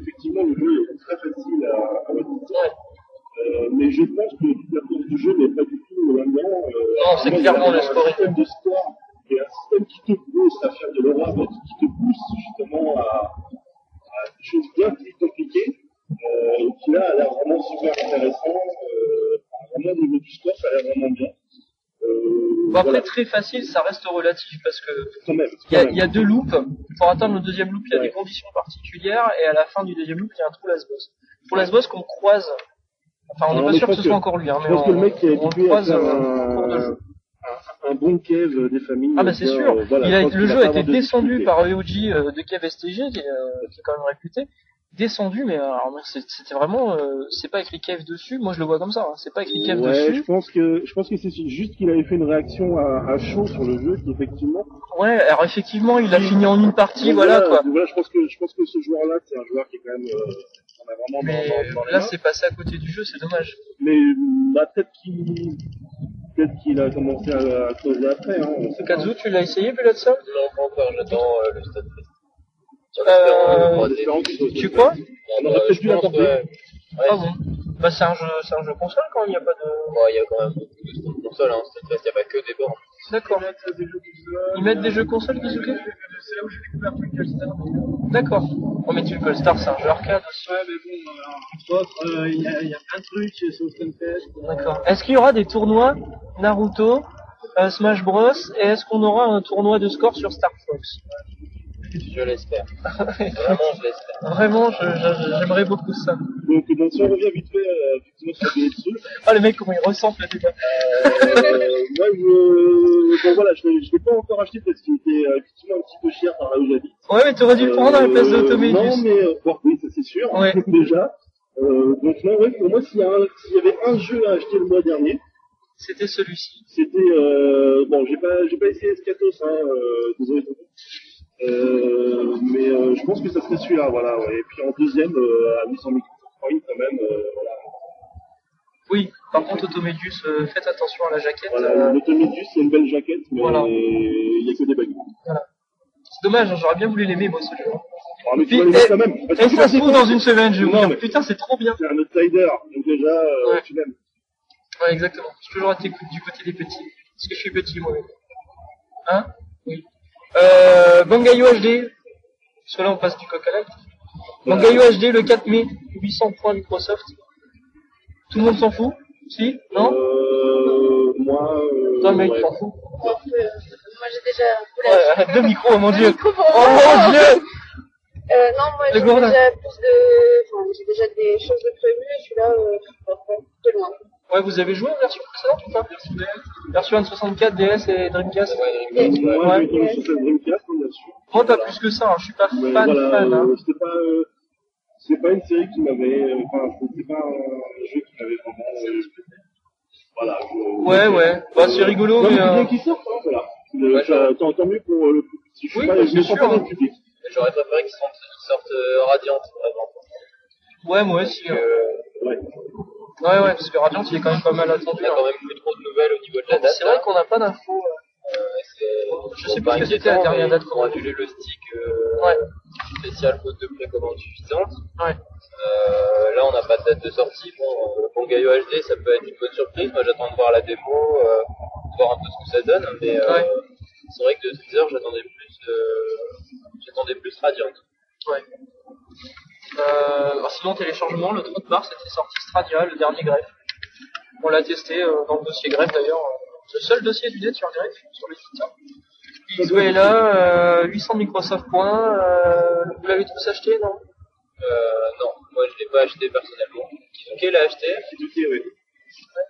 Effectivement, le jeu est très facile à, à. Euh, mais je pense que toute la force du jeu n'est pas du tout là-dedans. Euh, Non, c'est clairement le score Un système de score et un système qui te pousse à faire de l'horreur, qui te pousse justement à, à des choses bien plus compliquées. Euh, et qui là a l'air vraiment super intéressant. Euh, vraiment, au niveau du score, ça a l'air vraiment bien. Euh, Bon, après, voilà, très facile, ça reste relatif parce que il y, a, y deux loops. Pour atteindre le deuxième loop, il y a Ouais. des conditions particulières et à la fin du deuxième loop, il y a un trou last boss. Trou last boss qu'on croise. Enfin, on n'est pas sûr que ce soit encore lui, hein, Je mais que on, le mec qui est à croise faire euh, en cours de jeu. un, un, bon cave des familles. Ah bah c'est euh, sûr. voilà, Il je a- pense le jeu a été descendu par EOG euh, de Cave STG, qui est, euh, qui est quand même réputé. Descendu, mais alors, moi, c'est- c'était vraiment, euh, c'est pas écrit Cave dessus. Moi, je le vois comme ça. hein. C'est pas écrit Cave Ouais, je dessus. pense que je pense que c'est juste qu'il avait fait une réaction à, à chaud sur le jeu, qui effectivement. Ouais. Alors effectivement, il a fini en une partie, voilà quoi. Voilà, je pense que je pense que ce joueur-là, c'est un joueur qui est quand même. Euh, on a vraiment Mais dans, dans, là, c'est passé à côté du jeu, c'est dommage. Mais bah, peut-être qu'il peut-être qu'il a commencé à, à creuser après. Hein. Kazu, tu l'as essayé, Bullet Non, pas encore, j'attends euh, le stade Tu crois On aurait Euh, peut-être dû Ah bon Bah c'est un jeu, c'est un jeu console quand il n'y a pas de. Bon, il y a quand même beaucoup de stands console, hein. C'est-à-dire qu'il n'y a pas que des bornes. D'accord. Ils mettent des jeux console, Kizuki C'est là où j'ai découvert Twinkle Star. D'accord. Oh mais Twinkle Star, c'est un jeu arcade aussi. Ouais, mais bon, alors, entre autres, euh, il y, a, il y a plein de trucs sur Stunfest. D'accord. Est-ce qu'il y aura des tournois Naruto, euh, Smash Bros et est-ce qu'on aura un tournoi de score sur Star Fox? Je l'espère. Vraiment, je l'espère. Vraiment, j'aimerais beaucoup ça. Donc, si on revient vite fait euh, effectivement sur BS2, Ah le mec comment il ressemble le débat. euh, moi je bon voilà, je l'ai je l'ai pas encore acheté parce qu'il était euh, effectivement un petit peu cher par là où j'habite. Ouais mais t'aurais dû le prendre à la place Euh, Non, d'Automédius. mais euh, bon, oui, ça c'est sûr, Ouais. déjà. Euh, donc non, oui, pour moi, s'il y, avait un jeu à acheter le mois dernier, C'était celui-ci. C'était euh, bon, j'ai pas j'ai pas essayé Escatos, hein, euh, désolé. Euh, mais euh, je pense que ça serait celui-là, voilà. Ouais. Et puis en deuxième, euh, à 800 micropoints quand même, voilà. Oui, par contre, Automédius, faites attention à la jaquette. Voilà, c'est une belle jaquette, mais Voilà. il y a que des bugs. c'est dommage, hein, j'aurais bien voulu l'aimer, moi, ce jeu. Ah, mais tu vas quand même. Parce Et tu ça se trouve dans une semaine, je vous Putain, c'est trop bien. C'est un outsider, donc déjà, Ouais. tu l'aimes. Ouais, exactement. J'ai toujours été du côté des petits. Parce que je suis petit, moi. Hein? Euh, Bangayo HD. Parce que là, on passe du coq à. Bangayo HD, le 4 mai. 800 points Microsoft. Tout le monde s'en fout? Si? Non? Euh, moi, euh, Toi, mec, ouais. t'en fous euh, moi j'ai déjà. Ouais, arrête deux micros, oh mon Deux dieu. micros pour Oh mon dieu Euh, non, moi j'ai déjà plus de. Enfin, j'ai déjà des choses de prévues et je suis là, euh, de loin. Ouais, vous avez joué en version précédente ou pas Version N64, DS et Dreamcast Ouais, Dreamcast, ouais. Moi, Ouais. j'ai été sur cette Dreamcast, bien sûr. Moi, pas plus que ça, hein. je suis pas fan, voilà, fan. Hein. euh, c'était pas, euh, c'est pas une série qui m'avait, euh, enfin, c'était pas un jeu qui m'avait vraiment, euh, voilà. je- Ouais, ouais. Bah, c'est rigolo, Non, mais. c'est euh, bien qu'il sorte, hein, voilà. Le- Ouais, ça- tant, tant mieux pour le public. Je suis Oui, pas, bah, je sûr, pas dans hein. le public. J'aurais préféré qu'ils sortent, qu'ils sortent euh, Radiant, vraiment. Ouais, moi aussi. hein. Euh, Ouais. Ouais, ouais, parce que Radiant, il est quand même pas mal on attendu. a hein. quand même plus trop de nouvelles au niveau de la date. C'est vrai qu'on n'a pas d'infos. euh. Euh, Je sais pas ce que c'était la dernière date Ils ont annulé le stick euh, Ouais. spécial faute de précommande suffisante. Ouais. Euh, là, on n'a pas de date de sortie. Bon, bon Gaio HD, ça peut être une bonne surprise. Moi, j'attends de voir la démo, euh, de voir un peu ce que ça donne. Mais euh, Ouais. c'est vrai que de Teaser, j'attendais plus, euh, j'attendais plus Radiant. Ouais. Euh, sinon, téléchargement, le 30 mars, c'était sorti Stradia, le dernier greffe. On l'a testé euh, dans le dossier greffe d'ailleurs. C'est le seul dossier du net sur greffe, sur les soutiens. XO est là, euh, 800 Microsoft points. Euh, vous l'avez tous acheté, non? Euh, non, moi, je l'ai pas acheté personnellement. Kizuke l'a acheté? Kizuki, ouais.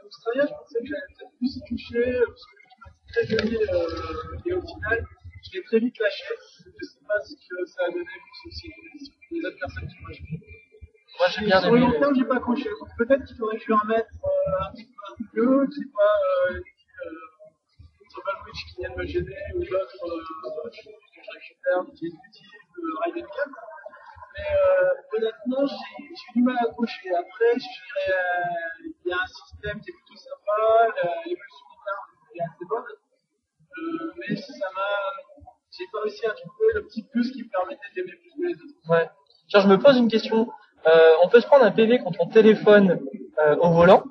Australia, je pensais que j'allais peut-être plus y toucher, euh, parce que m'as très joli, euh, et au final, je l'ai très vite lâché. Je sais pas ce que ça a donné, plus aussi les autres personnes qui acheté. Moi j'ai bien Sur le aimé. long terme, j'ai pas accroché. Peut-être qu'il faudrait que je remette euh, un petit peu n'y ait pas euh, qui viennent me gêner ou d'autres que je récupère, qui est utile, euh, Raiden 4. Mais euh, honnêtement, j'ai du mal à accrocher. Après, je dirais, euh, il y a un système qui est plutôt sympa, l'évolution des armes est assez bonne. Euh, mais ça m'a. J'ai pas réussi à trouver le petit plus qui me permettait d'aimer plus que les autres. Ouais. Tiens, je me pose une question. Euh, on peut se prendre un PV quand on téléphone euh, au volant,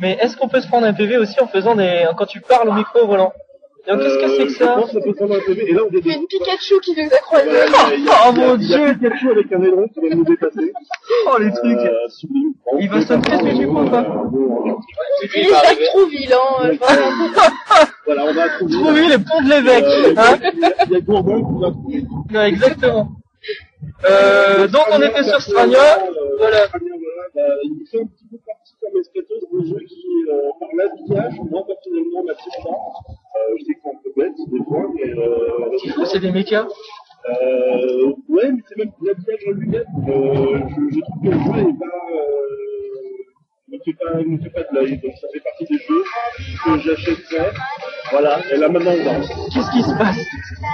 mais est-ce qu'on peut se prendre un PV aussi en faisant des quand tu parles au micro au volant? Donc qu'est-ce que c'est que Euh, Je ça pense que ça peut prendre un PV. Et là, on Il y a une Pikachu qui nous a croisés. Oh, mon il y a Dieu. Pikachu avec un aileron qui va nous dépasser. Oh les trucs Euh, sublime. Bon, Il va pas casser du coup, ou pas Il est à. Trouville, hein, euh. Voilà, on va trouver. Trouver les ponts de l'évêque, hein il y a- Gourdin qui va trouver. Exactement. Euh, donc on était sur Strania, voilà. Strania, voilà, bah, il fait un petit peu partie comme Escatos, des jeux qui, euh, par l'habillage, moi personnellement, m'attirent pas. Euh, je sais que c'est un peu bête des fois, mais euh, C'est des mechas. euh, ouais, mais c'est même l'habillage en lui-même. Euh, je, je trouve que le jeu est pas, euh, ne fait pas, ne fait pas de l'œil. Donc ça fait partie des jeux que j'achèterais. Voilà. Et là maintenant on va. Qu'est-ce qui se passe?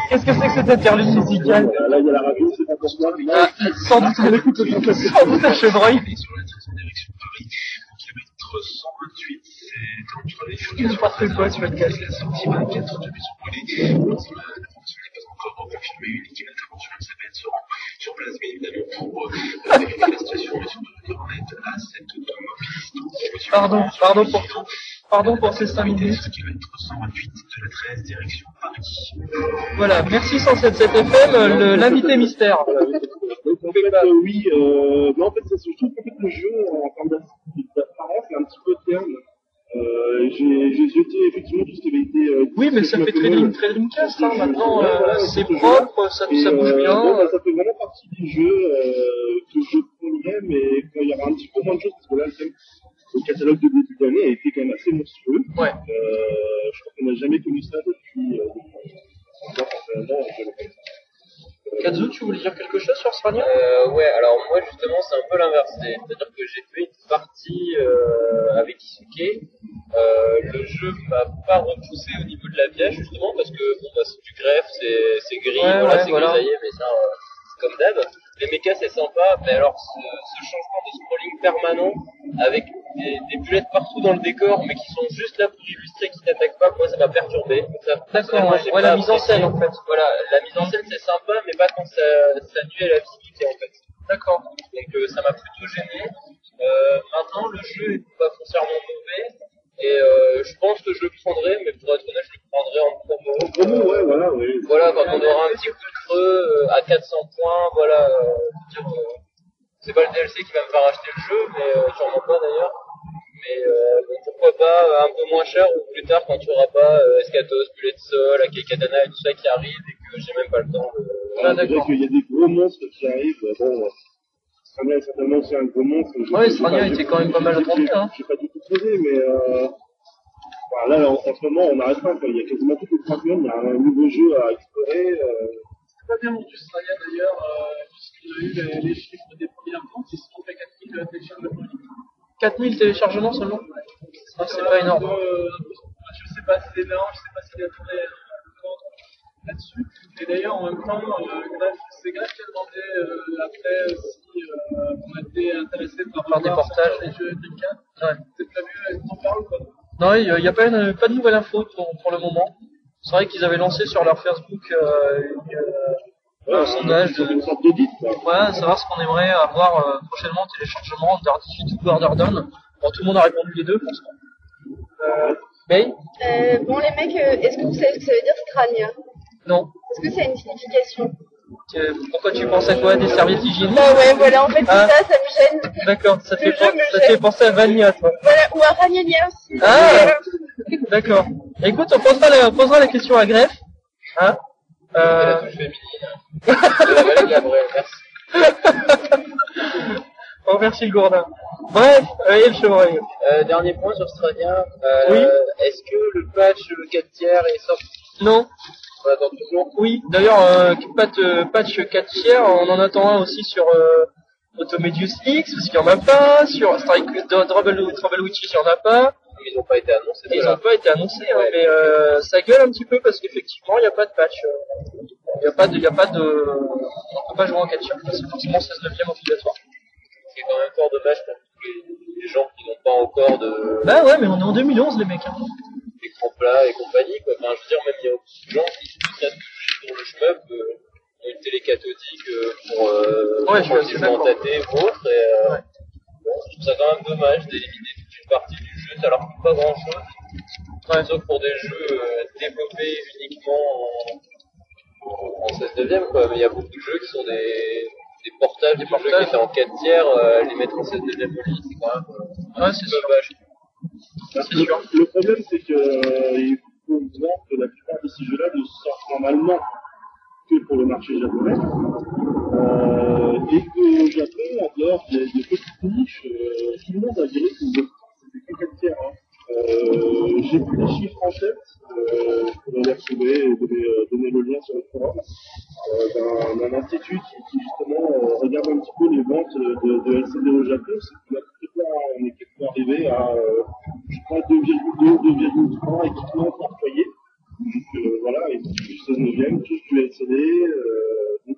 Qu'est-ce que c'est que cette interlude musicale? Voilà, Là il y a la radio, c'est pas pour moi. mais Ah, là, Sans doute on écoute le chanteur. sans doute un chevreuil. sur la direction Paris, au kilomètre 128, c'est entre les Il ne passe? Pas sur le casque. la sortie 24 de Maison Brûlée. Encore confirmée. Une équipe d'intervention s'appelle sera sur place, bien évidemment, pour euh, vérifier la situation et surtout donner en aide à cet automobiliste. Pardon, pardon pour tout. Pardon pour ces 5 minutes. Au kilomètre 128 de la 13, direction Paris. Voilà, merci 177 FM, le- l'invité mystère. Donc, en fait, euh, oui, euh, mais en fait, je trouve qu'en fait, le jeu, en termes d'apparence, est un petit peu terne. Euh, j'ai jeté effectivement tout ce qui avait été. Euh, Oui, mais ça fait Dream- très Dreamcast, hein, maintenant, Ouais, euh, c'est propre, ça, ça bouge euh, bien. bon, bah, ça fait vraiment partie des jeux euh, que je prendrais, mais quand il y aura un petit peu moins de choses, parce que là, le, catalogue de début d'année a été quand même assez monstrueux. Ouais. Euh, je crois qu'on n'a jamais connu ça depuis. Euh, personnellement, je le connais. Kazu, tu voulais dire quelque chose sur Strania Euh, ouais, alors moi justement c'est un peu l'inverse. C'est- C'est-à-dire que j'ai fait une partie euh, avec Isuke Euh, le jeu m'a pas repoussé au niveau de la pièce justement parce que bon, bah, c'est du greffe, c'est gris, Ouais, voilà, ouais, c'est voilà. grisaillé, mais ça euh, c'est comme d'hab. Les mechas c'est sympa, mais alors ce, ce changement de scrolling permanent avec des, des bulettes partout dans le décor, mais qui sont juste là pour illustrer qui t'attaquent pas, moi ça m'a perturbé. D'accord, ouais. la mise en scène, en fait. Voilà, la mise en scène c'est sympa, mais pas quand ça, ça nuit à la visibilité en fait. D'accord. Donc euh, ça m'a plutôt gêné. Euh, maintenant, le jeu est pas foncièrement mauvais. Et euh, je pense que je le prendrai, mais pour être honnête, je le prendrai en promo. Promo, ouais, voilà. Voilà, quand on aura un petit coup de creux euh, à 400 points, voilà. euh, euh, c'est pas le DLC qui va me faire acheter le jeu, mais euh, sûrement pas d'ailleurs. Mais euh, bon, pourquoi pas euh, un peu moins cher ou plus tard quand tu auras pas euh, Escatos, Bullet Sol, Akekatana et tout ça qui arrive et que j'ai même pas le temps de... Ah, d'accord. qu'il y a des gros monstres qui arrivent. euh, Bon, Strania est certainement aussi un gros monstre. Ouais, Strania était quand même pas mal attendu, j'ai- hein. J'ai pas du tout creusé, mais euh, voilà, là, en, en ce moment, on n'arrête pas. quoi. Il y a quasiment toutes les trois semaines, il y a un nouveau jeu à explorer. Euh, C'est pas bien vendu Straya d'ailleurs, euh, puisqu'il a eu les, les chiffres des premières ventes, ils se sont fait 4000 téléchargements. 4000 téléchargements seulement Ah, C'est pas énorme. Euh, je sais pas si c'est énorme, je sais pas s'il a tourné euh, là-dessus. Et d'ailleurs, en même temps, euh, c'est Graf qui a demandé euh, après si euh, on était intéressé par Par des portages. des jeux. Ouais. C'est prévu, t'en parles ou pas? Non, il n'y a pas, une- pas de nouvelle info pour, pour le moment. C'est vrai qu'ils avaient lancé sur leur Facebook euh, une, euh, un sondage de, une sorte d'audit, quoi. ouais, savoir ce qu'on aimerait avoir euh, prochainement en téléchargement Under Defeat ou Border Down. Bon, tout le monde a répondu les deux, franchement. Euh, May? Euh, bon, les mecs, est-ce que vous savez ce que ça veut dire Strania Non. Est-ce que ça a une signification Euh, Pourquoi tu penses à quoi Des serviettes hygiéniques Bah ouais, voilà, en fait, c'est Ah. ça, ça me gêne. D'accord, ça, te fait Le ça te fait penser à Vanilla, toi. Voilà, ou à Ragnagna aussi. Ah. D'accord. Écoute, on posera la, on posera la question à Greff. Hein C'est euh, la merci. on remercie le gourdin. Bref, euh, et le chevreuil. Euh, dernier point sur Strania. Euh, Oui. Est-ce que le patch 4 tiers est sorti? Non On attend toujours. Oui, d'ailleurs, euh, patch, euh, patch 4 tiers, on en attend un aussi sur euh, Automedius X, parce qu'il n'y en a pas. Sur Strike Trouble, Witches, il n'y en a pas. Ils n'ont pas été annoncés. Ils n'ont pas été annoncés, hein, mais euh, ça gueule un petit peu parce qu'effectivement, il n'y a pas de patch. euh, Il n'y a pas de, y a pas de, on peut pas jouer en 4 tiers, c'est forcément 16 neuvième obligatoire. C'est quand même fort dommage pour tous les, les gens qui n'ont pas encore de Bah ouais, mais on est en 2011, les mecs. hein. D'écran plat et compagnie. Quoi. Enfin, je veux dire, même il y a beaucoup de gens qui se posent sur le shmup, euh, une télé cathodique euh, pour euh, Ouais, pour tâter ou autre. Et, euh, Ouais. bon, je trouve ça quand même dommage d'éliminer toute une partie du jeu, ça leur coûte pas grand chose. Ouais. Sauf pour des jeux euh, développés uniquement en, en 16 neuvième, quoi. Mais il y a beaucoup de jeux qui sont des, des portages, des portages qui étaient en 4 tiers, euh, les mettre en 16 neuvième c'est quand même Ouais, c'est dommage. Le, problème, c'est que euh, faut voir que la plupart de ces jeux-là ne sortent normalement que pour le marché japonais. Euh, et qu'au Japon, en dehors des, petites niches, euh, tout le monde a viré que c'était que 4 tiers. Hein. Euh, J'ai plus les chiffres en tête, euh, je pourrais les retrouver et donner, le lien sur le forum, euh, d'un- institut qui, justement euh, regarde un petit peu les ventes de, LCD au Japon. C'est on est part arrivé à, je crois, 2,2, 2,3 équipements par foyer. Donc voilà, et puis 16 neuvième, tous du LCD. Euh, donc,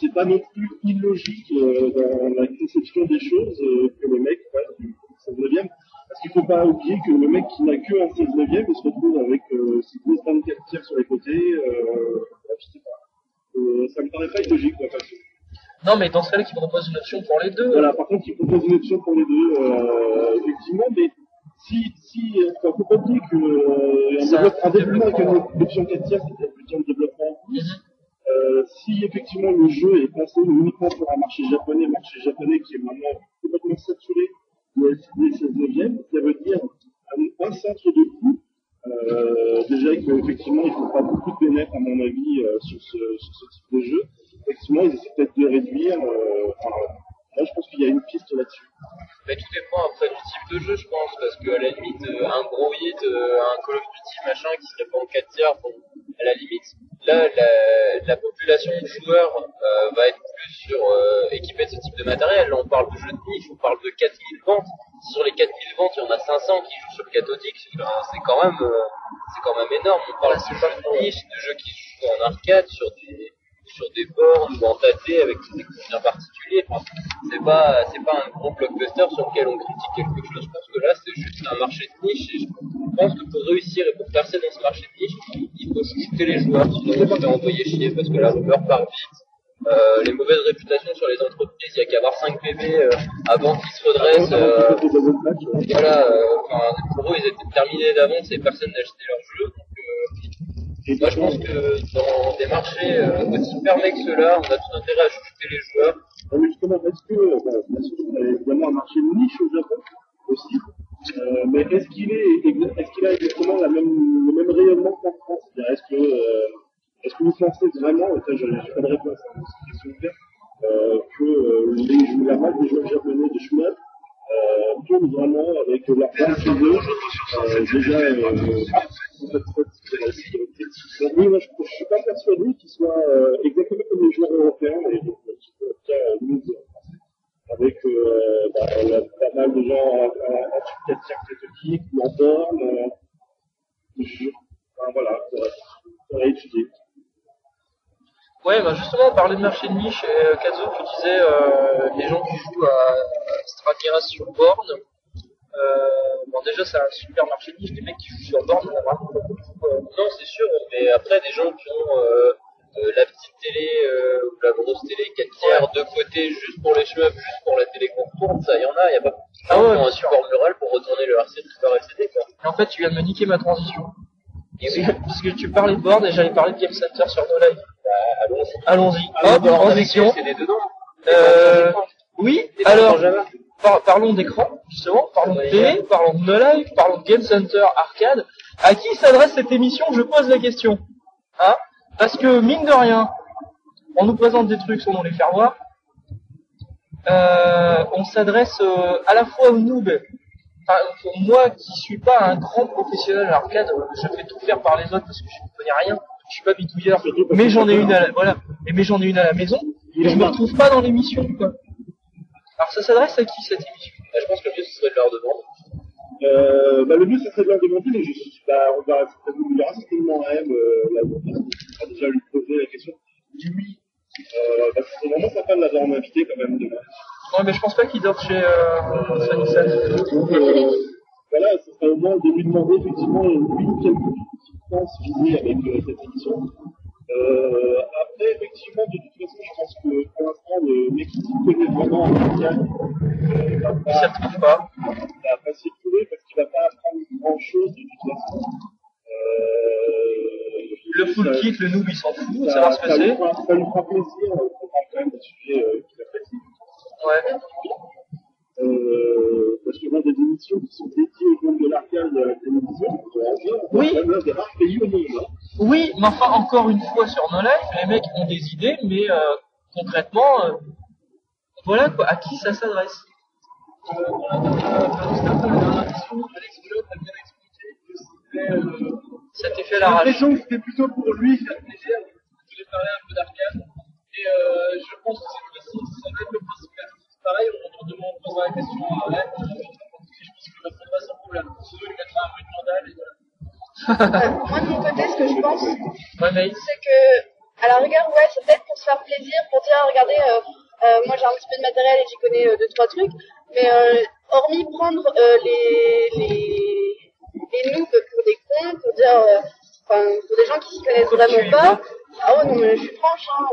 c'est pas non plus illogique dans la conception des choses que le mec fasse du 16 neuvième. Parce qu'il faut pas oublier que le mec qui n'a que un 16 neuvième, il se retrouve avec euh, ses grosses 24 tiers sur les côtés. Euh, je sais pas. Euh, ça me paraît pas illogique, quoi, parce que- Non, mais dans ce cas-là, qui propose une option pour les deux. voilà, par contre, il propose une option pour les deux, euh, effectivement, mais si, si, enfin, faut pas oublier que, euh, un, développe- un développement avec une option 4 tiers, c'est option de développement en plus. Euh, si effectivement le jeu est pensé uniquement pour un marché japonais, marché japonais qui est maintenant complètement saturé de LCD 16 neuvième, ça veut dire un, centre de coût. Euh, déjà qu'effectivement il ne faut pas beaucoup de bénéfices à mon avis euh, sur, ce, sur ce type de jeu. Effectivement ils essaient peut-être de réduire. Euh, moi je pense qu'il y a une piste là-dessus. Mais tout dépend après du type de jeu, je pense, parce qu'à la limite, euh, un gros hit, un Call of Duty machin qui serait pas en 4 tiers, bon, à la limite, là, la, la population de joueurs euh, va être plus sur euh, équipée de ce type de matériel. Là, on parle de jeux de niche, on parle de 4000 ventes. Sur les 4000 ventes, il y en a 500 qui jouent sur le cathodique, c'est quand même, euh, c'est quand même énorme. On parle de jeux de niche, de jeux qui se jouent en arcade sur des, sur des bornes ou en tâté avec des bien particuliers. Enfin, c'est pas, c'est pas un gros blockbuster sur lequel on critique quelque chose. Je pense que là, c'est juste un marché de niche. Je pense que pour réussir et pour percer dans ce marché de niche, il faut chouchouter les joueurs. Sinon, on fait envoyer chier parce que la rumeur part vite. Euh, les mauvaises réputations sur les entreprises, il y a qu'à avoir 5 PV euh, avant qu'ils se redressent. euh, voilà, enfin, pour eux, ils étaient terminés d'avance et personne n'a acheté leur jeu. Moi, je pense que dans des marchés euh, aussi fermés que ceux-là, on a tout intérêt à chouchouter les joueurs. Non, mais justement, est-ce que, euh, bon, bien sûr, évidemment un marché niche au Japon aussi, euh, mais est-ce qu'il est, est-ce qu'il a exactement la même, le même rayonnement qu'en France? Est-ce que, euh, est-ce que vous pensez vraiment, et ça, je n'ai pas de réponse à cette question claire, euh, que euh, les, la masse des joueurs japonais de euh, tournent vraiment avec leur eux, euh, déjà, euh, ça, ça, ça. Oui, moi, je ne suis pas persuadé qu'ils soient euh, exactement comme les joueurs européens, et donc, euh, qui peuvent faire euh, nous, en français, avec euh, bah, pas mal de gens en, supplication catholique ou en borne. Euh, voilà, faudrait, faudrait étudier. Ouais, bah justement, on parlait de marché de niche, et euh, Kazo, tu disais euh, les gens qui jouent à Stradiras sur borne. Euh, bon, déjà, c'est un super marché de niche, les mecs qui jouent sur borne, en a vraiment beaucoup. euh. Non, c'est sûr, mais après, des gens qui ont euh, la petite télé euh, ou la grosse télé 4 tiers de côté juste pour les cheveux, juste pour la télé qu'on retourne, ça, il y en a, il n'y a pas Ah ouais, un support mural pour retourner leur RCD, leur LCD, quoi. Et en fait, tu viens de me niquer ma transition. Et Parce oui, que, parce que tu parlais de borne et j'allais parler de Game Center sur No Live. Allons-y. Allons-y. Hop, transition. Euh, oui, alors, par- parlons d'écran, justement, parlons de télé, parlons de No Live, parlons de Game Center, arcade. À qui s'adresse cette émission? Je pose la question. Hein? Parce que, mine de rien, on nous présente des trucs sans nous les faire voir. Euh, on s'adresse euh, à la fois aux noobs. Enfin, pour moi qui suis pas un grand professionnel à l'arcade, je fais tout faire par les autres parce que je ne connais rien. Je suis pas bidouilleur, mais j'en ai une à la, voilà. Et mais j'en ai une à la maison. Et je me retrouve pas dans l'émission, quoi. Alors ça s'adresse à qui cette émission? Bah, je pense que le mieux, ce serait de leur demander. Euh, bah, le mieux, ce serait de leur demander, mais je suis, bah, on va, il y aura certainement un M, euh, là, on va déjà lui poser la question. Du oui. Euh, bah, c'est vraiment sympa de l'avoir en invité, quand même, demain. Ouais, mais je pense pas qu'il dort chez euh. Donc, euh, voilà, ce serait au moins de lui demander, effectivement, lui, quelle substance viser avec cette émission. Euh, après, effectivement, de toute façon, je pense que pour l'instant, le mec qui s'y connaît vraiment en arcade, euh, va Il s'y pas, pas. va pas s'y retrouver parce qu'il va pas apprendre grand chose de toute façon. Euh, Le full kit, le noob, il s'en fout, savoir ce que c'est. Ça lui fera plaisir, on parle quand même des sujets qu'il apprécie. Ouais. Euh, parce que moi, des émissions qui sont dédiées au monde de l'arcade de la télévision, on va en dire, on Oui. est quand même l'un des rares pays au monde. Hein. Oui, mais enfin, encore une fois sur No Life, les mecs ont des idées, mais euh, concrètement, euh, voilà quoi, à qui ça s'adresse? Euh, voilà, donc, juste après la dernière question, Alex Pilote a bien expliqué que c'était, euh, Ça t'est fait J'ai l'arrache. l'impression que c'était plutôt pour lui faire plaisir. Je voulais parler un peu d'arcade. Et euh, je pense que c'est aussi, ça va être le principal. Pareil, on, demande, on posera la question à Alain. Et je pense qu'il répondra sans problème. Sinon, il mettra un peu de mandal et voilà. Euh, moi, de mon côté, ce que je pense, Ouais, c'est que, à la rigueur, ouais, c'est peut-être pour se faire plaisir, pour dire, regardez, euh, euh, moi j'ai un petit peu de matériel et j'y connais euh, deux, trois trucs, mais hormis prendre les, les, les noobs pour des cons, pour dire, enfin, pour des gens qui s'y connaissent Comme vraiment pas, ah ouais, non, mais je suis franche, hein.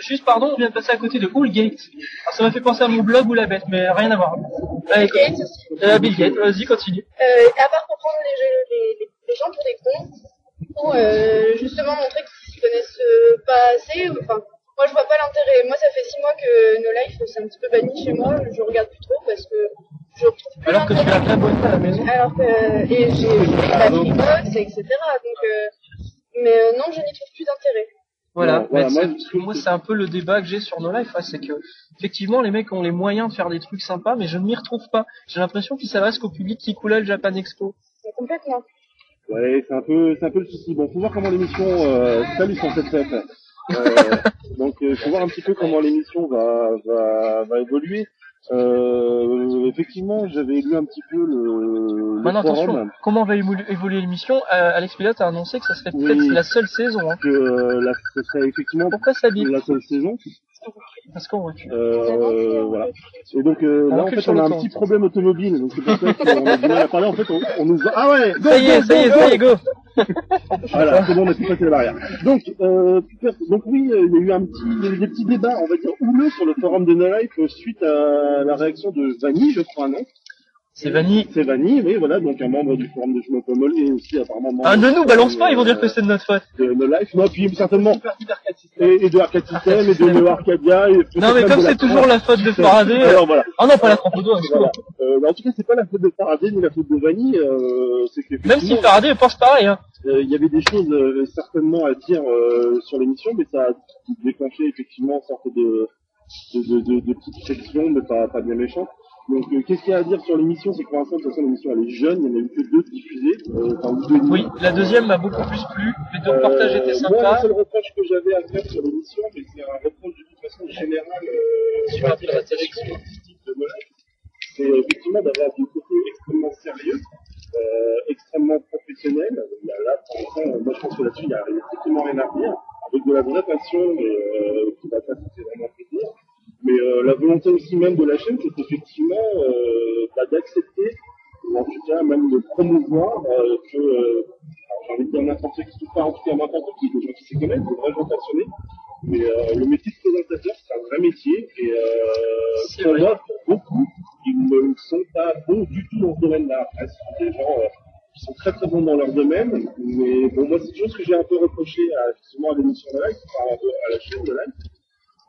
juste pardon, on vient de passer à côté de Hullgate. Alors, ça m'a fait penser à mon blog ou la bête, mais rien à voir. Bill Gates aussi. euh, Bill Gates, vas-y, continue. Euh, à part pour prendre les, jeux- les, les, les gens pour des cons, ou euh, justement montrer qu'ils s'y connaissent euh, pas assez, enfin, moi je vois pas l'intérêt. Moi ça fait six mois que No Life c'est un petit peu banni chez moi, je regarde plus trop parce que je Alors que tu as très bonne à la maison. Alors que, et j'ai la Freebox, etc. Donc, euh, mais euh, non, je n'y trouve plus d'intérêt. Voilà, Non, voilà, moi, c'est- je parce que trouve moi c'est un peu le débat que j'ai sur No Life, ouais, c'est que effectivement les mecs ont les moyens de faire des trucs sympas, mais je ne m'y retrouve pas. J'ai l'impression qu'ils s'adressent qu'au public qui coulait le Japan Expo. Mais complètement. Ouais, c'est un peu, c'est un peu le souci. Bon, faut voir comment l'émission, euh, salut sur cette fête. Euh, donc, euh, faut voir un petit peu comment l'émission va, va, va évoluer. Euh, effectivement, j'avais lu un petit peu le, le Maintenant, attention, comment va évolu- évoluer l'émission euh, Alex Pilote a annoncé que ça serait Oui. peut-être la seule saison. Hein. que euh, la, ce serait effectivement Pourquoi la seule saison. Parce qu'on recule. Euh, voilà. Et donc euh, là, en fait, on a un petit problème automobile. Donc c'est pour ça qu'on a du mal à parler. En fait, on, on nous a... Ah ouais go, Ça y est, go, ça y est, go, ça y go est, go Voilà, c'est bon, on a pu passer la barrière. Donc, euh, donc oui, euh, il y a eu un petit, il y a eu des petits débats, on va dire, houleux sur le forum de No Life euh, suite à la réaction de Vanny, je crois, non? C'est Vanny. C'est Vanny, oui, voilà, donc un membre du forum de Moll et aussi apparemment Ah, ne nous balance pas, ils vont euh, dire que c'est de notre faute. de No Life. Non, puis certainement, et, et de Arcade System, et de Neo Arcadia, et Non, mais comme c'est toujours la faute de Faraday. euh, Alors voilà. Ah non, pas la trempe au doigt, c'est Voilà. bon. Euh, mais en tout cas, c'est pas la faute de Faraday ni la faute de Vanny, euh, c'est que Même si Faraday pense pareil, hein. Euh, il y avait des choses euh, certainement à dire euh, sur l'émission, mais ça a déclenché effectivement une sorte de, de, de, de, de petite section, mais pas, pas bien méchante. Donc euh, qu'est-ce qu'il y a à dire sur l'émission? C'est que pour l'instant, de toute façon, l'émission elle est jeune, il n'y en a eu que deux diffusées, euh, enfin deux et. Oui, la deuxième m'a beaucoup plus plu. Les deux reportages étaient Euh, Moi, le sympas. seul reproche que j'avais à faire sur l'émission, mais c'est un reproche de toute façon générale euh, sur la sélection artistique de Mola, c'est effectivement d'avoir du côté extrêmement sérieux, euh, extrêmement professionnel. Il y a Là, pour l'instant, euh, moi je pense que là-dessus, il n'y a il y a strictement rien à dire, avec de la vraie passion, mais euh, qui va pas fait vraiment plaisir. Mais euh, la volonté aussi même de la chaîne, c'est effectivement euh, bah, d'accepter, ou en tout cas même de promouvoir euh, que, alors, j'ai envie de dire n'importe qui, pas en tout cas n'importe qui, des gens qui s'y connaissent, des vrais gens passionnés, mais euh, le métier de présentateur, c'est un vrai métier, et euh, vrai. moi, pour beaucoup, ils ne sont pas bons du tout dans ce domaine-là. Après, ce sont des gens euh, qui sont très très bons dans leur domaine, mais bon, moi, c'est une chose que j'ai un peu reproché à, à l'émission de live, enfin, à la chaîne de live,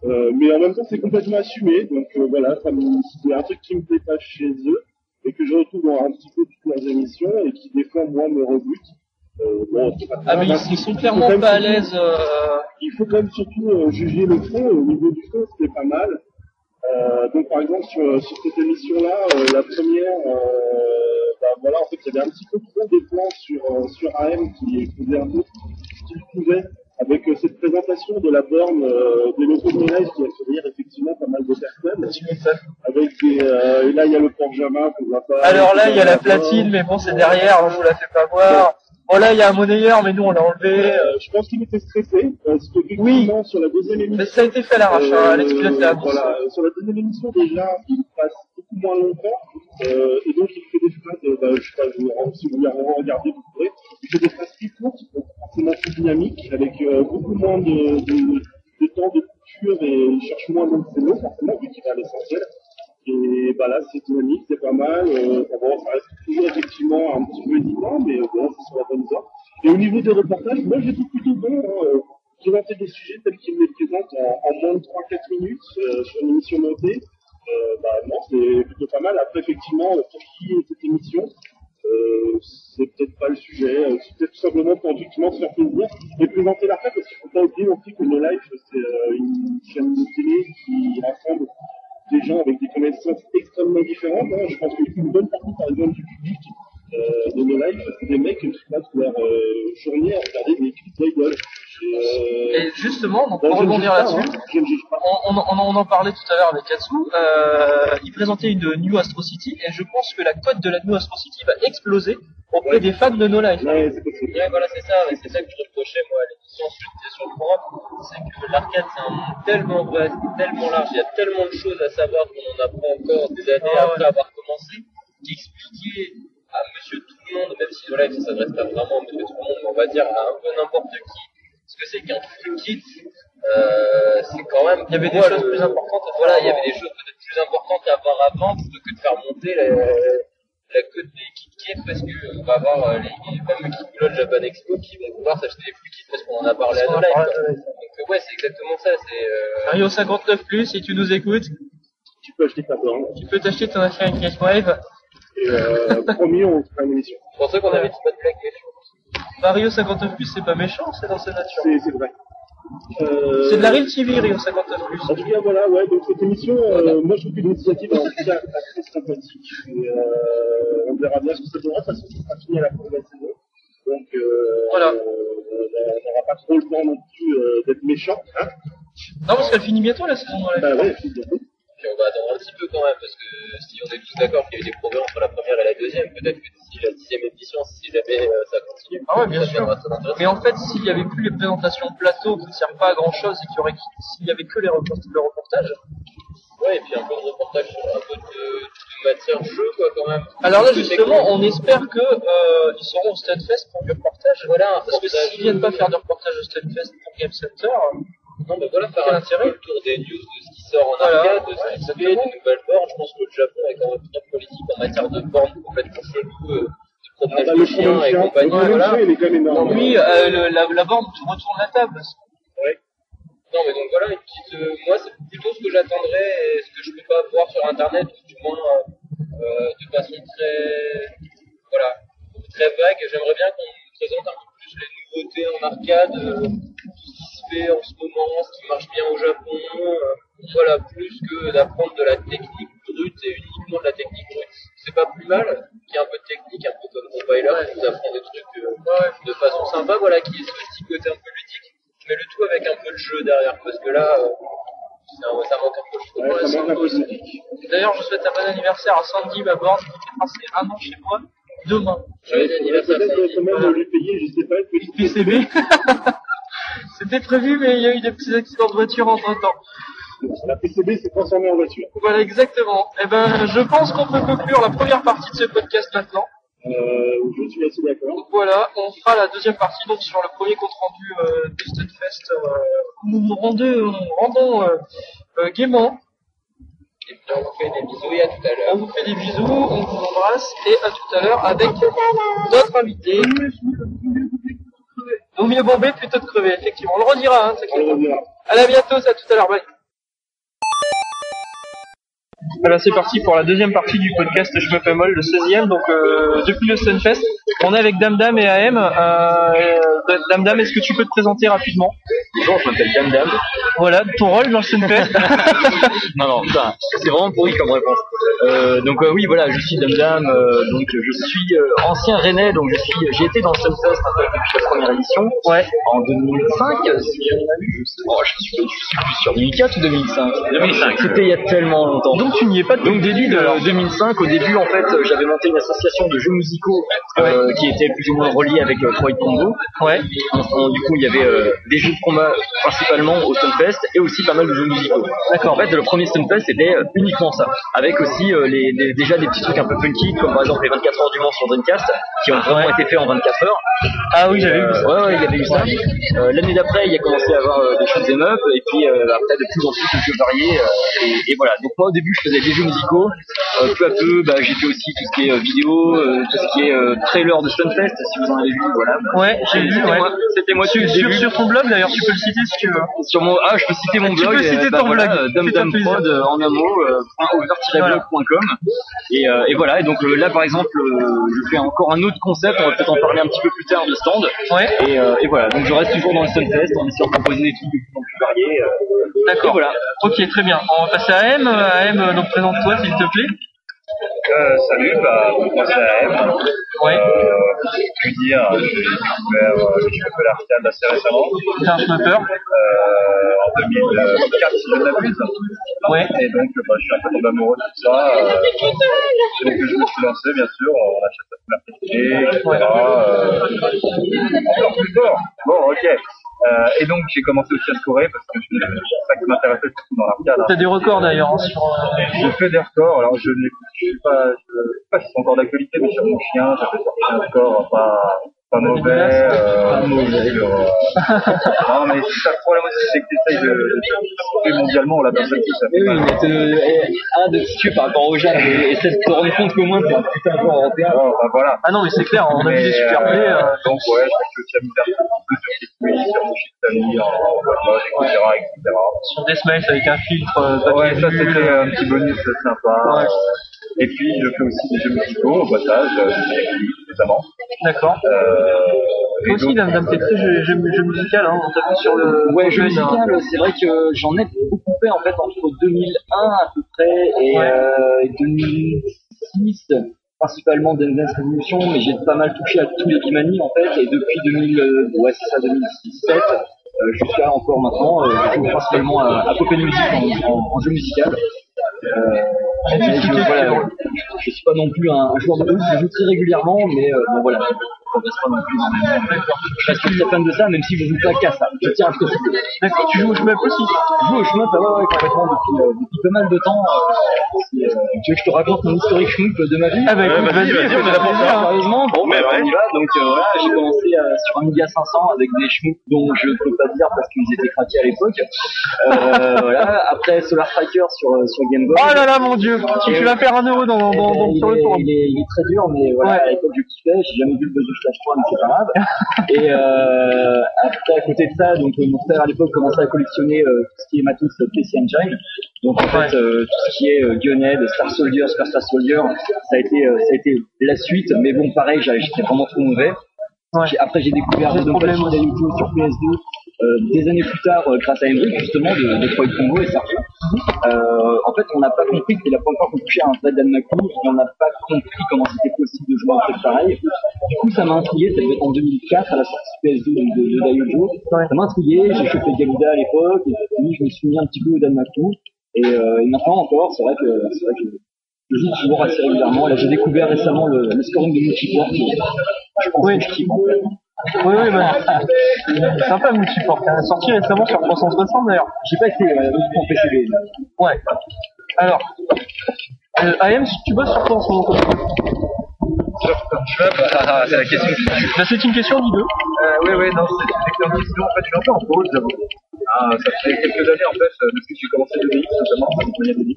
euh, mais en même temps, c'est complètement assumé. Donc euh, voilà, c'est un truc qui me plaît pas chez eux et que je retrouve dans un petit peu toutes leurs émissions et qui des fois moi me rebute. Euh, bon, pas Ah, mais ils, sont clairement pas à l'aise. euh, Il faut quand même surtout euh, juger le fond. Au niveau du fond, c'était pas mal. Euh, donc par exemple sur, sur cette émission-là, euh, la première, euh, bah, voilà, en fait, il y avait un petit peu trop des plans sur euh, sur AM qui faisaient un peu ce qu'ils pouvaient avec euh, cette présentation de la borne euh, des locaux de Live qui a fait rire effectivement pas mal de personnes. Avec des, euh, et là il y a le port Jamin qu'on va pas. Alors là, il y a la platine, mais bon, c'est derrière, hein, je vous la fais pas voir. Bon, là, il y a un monnayeur, mais nous, on l'a enlevé. euh, Euh, je pense qu'il était stressé parce que effectivement sur la deuxième émission. Mais ça a été fait à l'arrache, hein, l'a annoncé. voilà, euh, sur la deuxième émission déjà, il passe beaucoup moins longtemps euh, et donc il fait des phrases, euh, bah, je sais pas, je vous rends, si vous voulez regarder, vous pourrez. Il fait des phrases plus courtes, plus dynamiques, avec euh, beaucoup moins de, temps de couture et il cherche moins donc ses mots forcément vu qu'il va à l'essentiel. Et bah là, c'est dynamique, c'est pas mal. Euh, bon, ça reste toujours effectivement un petit peu hésitant, mais euh, bon, c'est sur la bonne voie. Et au niveau des reportages, moi, je plutôt bons. Hein, euh, présenter des sujets tels qu'ils me les présentent en, moins de 3-4 minutes euh, sur une émission montée, euh, bah non, c'est plutôt pas mal. Après, effectivement, euh, pour qui est cette émission euh, c'est peut-être pas le sujet, euh, c'est peut-être tout simplement pour effectivement se faire plaisir et présenter la fête, parce qu'il faut pas oublier plus que No Life, c'est euh, une chaîne de télé qui rassemble des gens avec des connaissances extrêmement différentes. hein. Je pense qu'une bonne partie, par exemple, du public euh, de No Life, c'est des mecs qui passent leur euh, journée à regarder des clips d'idoles. Et, euh, Et justement, donc, bah, pour rebondir là-dessus, hein. On, on, on- en parlait tout à l'heure avec Katsu, euh, il présentait une New Astro City, et je pense que la cote de la New Astro City va exploser auprès Ouais. des fans de No Life. Ouais. Ouais, voilà, c'est ça, et c'est ça que je reprochais, moi, à l'émission sur, sur le forum, c'est que l'arcade, c'est un monde tellement vaste, tellement large, il y a tellement de choses à savoir qu'on en apprend encore des années Ah après ouais. avoir commencé, qu'expliquer à monsieur tout le monde, même si le live, ça s'adresse pas vraiment à monsieur tout le monde, mais on va dire à un peu n'importe qui, ce que c'est qu'un full kit, euh, c'est quand même... Il y avait des choses plus importantes Voilà, il y avant. avait des choses peut-être plus importantes à voir avant, plutôt que de faire monter la, la cote des KitKat parce que on va avoir euh, les, les fameux de Japan Expo qui vont pouvoir s'acheter des full kits parce qu'on en a parlé à nos Donc euh, ouais, c'est exactement ça. C'est euh, Mario 59 plus, si tu nous écoutes, Tu peux acheter ta borne. tu peux t'acheter ton ancien Cash Wave. Et euh, promis, on fera une émission. c'est pour ça qu'on avait dit pas de blague. Mario 59 plus, c'est pas méchant, c'est dans sa nature. C'est c'est vrai. Euh, C'est de la Real TV, Rio 59 plus. En tout cas, voilà, ouais, donc cette émission, euh, moi je trouve que l'initiative est en tout cas très sympathique. Et, euh, on verra bien ce que ça donnera, parce que ça sera fini à la fin de la saison. Donc, euh, Voilà. euh, on n'aura pas trop le temps non plus euh, d'être méchant. Hein Non, parce qu'elle finit bientôt la saison bah ouais, puis bientôt. Puis on va attendre un petit peu quand même, parce que si on est tous d'accord qu'il y a eu des progrès entre la première et la deuxième, peut-être que d'ici la dixième édition, si jamais euh, ça continue, Ah ouais, bien ça sûr. Mais en fait, s'il y avait plus les présentations plateau qui ne servent pas à grand chose et qu'il y aurait, s'il y avait que les report- le reportage. Ouais, et puis un peu de reportage, un peu de, de matière jeu, quoi, quand même. Alors là, justement, on espère que, euh, ils seront au Stunfest pour du reportage. Voilà, Parce que s'ils viennent pas faire de reportage au Stunfest pour Game Center, Non, mais voilà, faire un intérêt tour des news de ce sort en Voilà, arcade, de ce ouais, qui se fait, nouvelles bornes. Je pense que le Japon est quand même très politique en matière de bornes complètement cheloues, euh, de Ah, bah, de le chiens et chien, compagnie. le Voilà. chien, il est quand même énorme. oui, euh, le- la, la borne retourne la table. Non, mais donc voilà, une petite, euh, moi, c'est plutôt ce que j'attendrais et ce que je peux pas voir sur Internet, ou du moins euh, de façon très, voilà, très vague. J'aimerais bien qu'on nous présente un peu plus les nouveautés en arcade, tout ce fait en ce moment, ce qui marche bien au Japon. euh, voilà, plus que d'apprendre de la technique brute et uniquement de la technique brute. C'est pas plus mal, qu'il y ait un peu de technique, un peu comme Compiler, qui nous apprend des trucs euh, de façon sympa, voilà, qui est ce petit côté un peu ludique, mais le tout avec un peu de jeu derrière, parce que là, euh, ça, ça manque un peu, je trouve. Ouais. D'ailleurs, je souhaite un bon anniversaire à Sandy, ma borne, qui fait passer un an chez moi, demain. Joyeux anniversaire, peut-être Sandy. quand même Voilà. lui payer, je sais pas, une petite PCB. C'était prévu, mais il y a eu des petits accidents de voiture entre temps. La PCB s'est transformée en voiture. Voilà, exactement. Eh ben, je pense qu'on peut conclure la première partie de ce podcast maintenant. Euh, je suis assez d'accord. Donc voilà, on fera la deuxième partie donc sur le premier compte rendu euh, du Stunfest euh, nous nous rendons, nous rendons euh, euh, gaiement. Et puis on vous fait des bisous et à tout à l'heure. On vous fait des bisous, on vous embrasse et à tout à l'heure avec notre invité. Vaut mieux bomber plutôt que crever, effectivement. On le redira, hein. Allez, à bientôt, c'est à tout à l'heure, bye. Voilà, c'est parti pour la deuxième partie du podcast Je me fais molle, le 16e, donc euh, depuis le Stunfest. On est avec Dame Dame et AM. Euh, Dame Dame, est-ce que tu peux te présenter rapidement? Bonjour, je m'appelle Dame Dame. Voilà, ton rôle dans le Stunfest. non, non, ça, c'est vraiment pourri comme réponse. Euh, donc euh, oui, voilà, je suis Dame Dame. euh, donc je suis euh, ancien Rennais, donc je suis, j'ai été dans le Sunfest en fait, depuis la première édition. Ouais. En 2005, si j'ai bien vu. Je sais, oh, je suis, je suis plus sûr. 2004 ou 2005 2005. C'était il y a tellement longtemps. donc tu n'y es pas Donc début de 2005, au début en fait, j'avais monté une association de jeux musicaux euh, qui était plus ou moins reliée avec euh, Freud Combo. Ouais. Du coup, il y avait euh, des jeux de combat principalement au Stunfest et aussi pas mal de jeux musicaux. D'accord. En fait, le premier Stunfest c'était euh, uniquement ça, avec aussi les, les- déjà des petits trucs un peu funky, comme par exemple les 24 heures du Mans sur Dreamcast, qui ont vraiment été faits en 24 heures. Ah oui, j'avais vu ça. Ouais, ouais, il y avait eu ça. L'année d'après, il y a commencé à avoir des choses up, et puis après de plus en plus de jeux variés. et, et voilà. Donc moi au début, je faisais des jeux musicaux. Euh, peu à peu, bah, j'ai fait aussi tout ce qui est euh, vidéo, euh, tout ce qui est trailer de Stunfest, si vous en avez vu. Voilà. Ouais, j'ai vu, C'était ouais. moi, c'était moi Sur, sur, ton blog, d'ailleurs, tu peux le citer si tu veux. Sur mon, ah, je peux citer mon Tu blog. peux citer bah ton blog. dumdumprod en un mot, over-blog.com. Et, et voilà. Et donc là, par exemple, je fais encore un autre concept. On va peut-être en parler un petit peu plus tard de stand. Ouais. Et, euh, et voilà. Donc je reste toujours dans le Sunfest en essayant de proposer des trucs de plus en plus variés. euh. D'accord. Voilà. Ok, très bien. On va passer à AM. Euh, AM, euh, donc présente-toi, s'il te plaît. Euh, salut, bah, moi c'est AM. Ouais. Euh, que dire, j'ai découvert euh, de l'arcade assez récemment, C'est un schmupper. euh, en 2004 si je ne m'abuse. Ouais. Et donc bah, je suis un peu tombé amoureux de tout ça. Euh, donc je me suis lancé bien sûr, on achète la première PC, etc. Euh, encore plus fort. Bon, ok. Euh, et donc j'ai commencé aussi à scorer parce que c'est ça qui m'intéressait surtout dans l'arcade. hein. T'as des records d'ailleurs hein, sur. euh, J'ai fait des records, alors je ne je sais pas, je sais pas si c'est encore d'actualité, mais sur mon chien, j'avais sorti un record pas, pas mauvais, euh, mauvais, sur, euh, non, mais c'est ça le problème aussi, c'est que tu essayes de, de de mondialement, la personne qui ça oui, mais un de situer par rapport au Jap et, c'est de te rendre compte qu'au moins t'es un putain de joueur européen. Voilà. Ah non, mais c'est clair, on a vu super euh, plays. euh, donc ouais, je me suis aussi amusé un peu sur Mushitami, en etc., etc. sur des smiles avec un filtre. euh, Ouais, ça c'était un petit bonus sympa. Et puis je fais aussi des jeux musicaux au passage, euh, notamment. D'accord. Euh, aussi, donc, Dame Dame, t'es très jeu, jeu, jeu musical, hein. On t'a vu sur le. Ouais, jeu hein. musical, c'est vrai que j'en ai beaucoup fait en fait entre 2001 à peu près et Ouais. euh, 2006, principalement Dance Dance Revolution, mais j'ai pas mal touché à tous les Kimani en fait, et depuis 2000, euh, ouais c'est ça, 2007, euh, jusqu'à encore maintenant, euh, je joue principalement à, à Pop Music en, en, en jeu musical. Euh, je, je suis pas non plus un, joueur de ouf, je joue très régulièrement, mais euh, bon voilà, je progresse pas non plus énormément. Je reste très fan de ça, même si je joue pas qu'à ça. Je tiens à le préciser. D'accord, tu joues au shmup aussi Je joue au shmup, ah ouais, ouais, complètement depuis, euh, depuis pas mal de temps. Euh, euh, tu veux que je te raconte mon historique shmup de ma vie Ah bah écoute, vas-y, vas-y, vas-y, on est là pour ça. Sérieusement, bon, Mais ouais. on y va. Donc euh, voilà, j'ai commencé euh, sur Amiga 500 avec des shmups dont je peux pas dire parce qu'ils étaient craqués à l'époque. Euh, voilà. Après Solar Striker sur euh, sur Game Boy. Oh là là, mon dieu Tu, tu vas faire un euro dans, dans, dans, dans- sur le forum. il, est, très dur, mais voilà, Ouais. à l'époque je kiffais, j'ai jamais vu le buzz Flash 3, mais c'est pas grave. Et euh, après, à côté de ça, donc euh, mon frère à l'époque commençait à collectionner euh, tout ce qui est matos PC Engine. Donc en fait, euh, tout ce qui est Gunhead, Star Soldier, Super Star Soldier, ça a été, ça a été la suite, mais bon, pareil, j'étais vraiment trop mauvais. Ouais. Après, j'ai découvert sur PS2 euh, des années plus tard euh, grâce à Hendrik, justement, de, de Troy Combo et Sergio. Euh, en fait, on n'a pas compris que c'était la première fois qu'on touchait à un vrai Danmaku et on n'a pas compris comment c'était possible de jouer un truc pareil. Du coup, ça m'a intrigué, ça devait être en 2004 à la sortie PS2 de, de, de Daiojo. Ça m'a intrigué, j'ai chopé Galuda à l'époque et puis je me suis mis un petit peu au Danmaku. Et, euh, et maintenant encore, c'est vrai que c'est vrai que je joue toujours assez régulièrement. Là, j'ai découvert récemment le, le scoring de multiport. Je pense Oui. que je kiffe en fait. Oui, oui, bah, c'est sympa multiport. Elle est sorti récemment sur 360 d'ailleurs. J'ai pas été euh, en PCB. Ouais. Alors, euh, AM, tu bosses sur quoi en ce moment jeu Ah, c'est la question. Là, c'est une question du deux. Euh, oui, oui, non, c'est une excellente question. En fait, je suis un peu en pause, j'avoue. Ah, ça fait quelques années, en fait, euh, depuis que j'ai commencé le DX, notamment, je voyais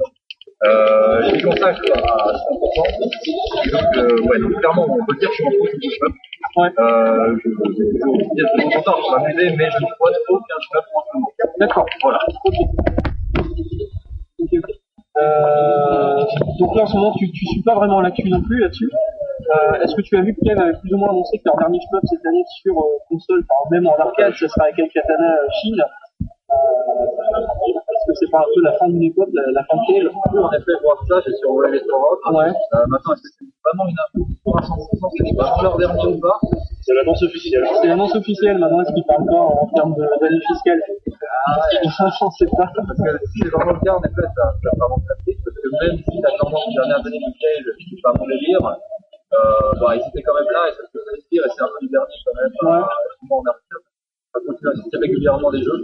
Euh, j'y consacre à 100%. Et donc, euh, ouais, donc clairement, on peut dire que je suis en pause du shmup. Ouais. Euh, je, je, je, je, de temps en temps pour m'amuser, mais je ne vois aucun shmup en ce moment. D'accord. Voilà. Ok, ok. Euh, donc là, en ce moment, tu, tu suis pas vraiment l'actu non plus là-dessus. Euh, Est-ce que tu as vu que Kev avait plus ou moins annoncé que leur dernier shmup cette année sur euh, console, enfin même en arcade, ça sera avec Katana euh, Chine Est-ce que c'est pas un peu la fin d'une époque, la, la fin de Je peux en effet voir ça, j'ai survolé les forums. Ouais. Euh, maintenant, est-ce que c'est vraiment une info pour un 100% c'est vraiment leur dernier ou pas? C'est l'annonce officielle. C'est l'annonce officielle, maintenant est-ce qu'il parle pas en termes de- d'année fiscale? Ah ouais, on sait pas. Parce que si c'est vraiment le cas, en effet, ça, ça vraiment très triste, parce que même si la tendance des dernières années Cage, c'est pas mon délire, euh, bah, ils étaient quand même là, et ça se fait plaisir, et c'est un peu du dernier quand même, Ouais. euh, arcade. Ça continue à sortir régulièrement des jeux,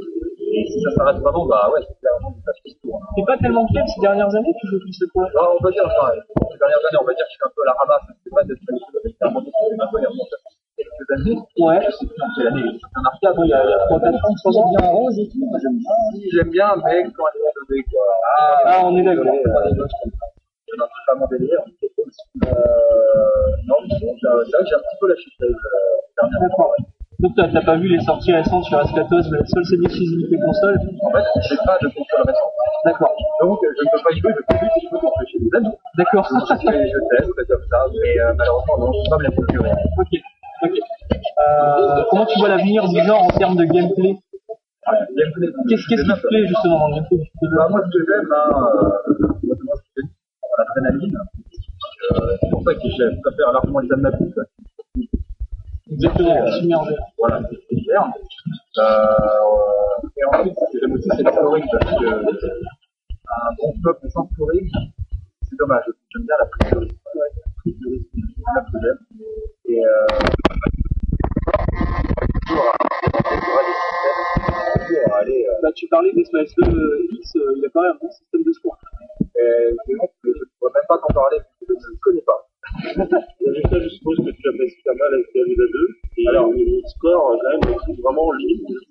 si ça s'arrête vraiment, bah ouais, c'est clairement du. C'est pas tellement Kev ces dernières années, tu joues plus cette fois Bah, on va dire, enfin, ces dernières années, on va dire que je suis un peu à la ramasse, c'est pas d'être un peu quelques années. Ouais. Je sais plus en quelle année, c'est un arcade, Il y a 3-4 ans, 3 ans. bien rose et tout, moi j'aime bien. Si, j'aime bien, mais quand elle est levée, quoi. Ah, on est d'accord. C'est un peu pas mon délire. Euh, non, c'est vrai que j'ai un petit peu lâché prise euh, dernièrement. Donc t'as t'as pas vu les sorties récentes sur Ascatos, la seule c'est l'exclusivité console En fait, j'ai pas de console récente. D'accord. Donc, euh, je ne peux pas y jouer, je peux juste y jouer quand je suis chez des amis. D'accord. Je, je teste comme ça, mais euh, malheureusement, non, je peux pas me la procurer. ok. Ok. Euh, comment tu vois l'avenir du genre en termes de gameplay? Gameplay, Qu'est-ce qui te plaît justement dans le gameplay? Bah, moi, ce que j'aime, hein, euh, l'adrénaline. Euh, c'est pour ça que je préfère largement les. Euh, voilà, c'est euh, euh, et ensuite, ce que j'aime aussi, parce qu'un bon trouve vraiment limite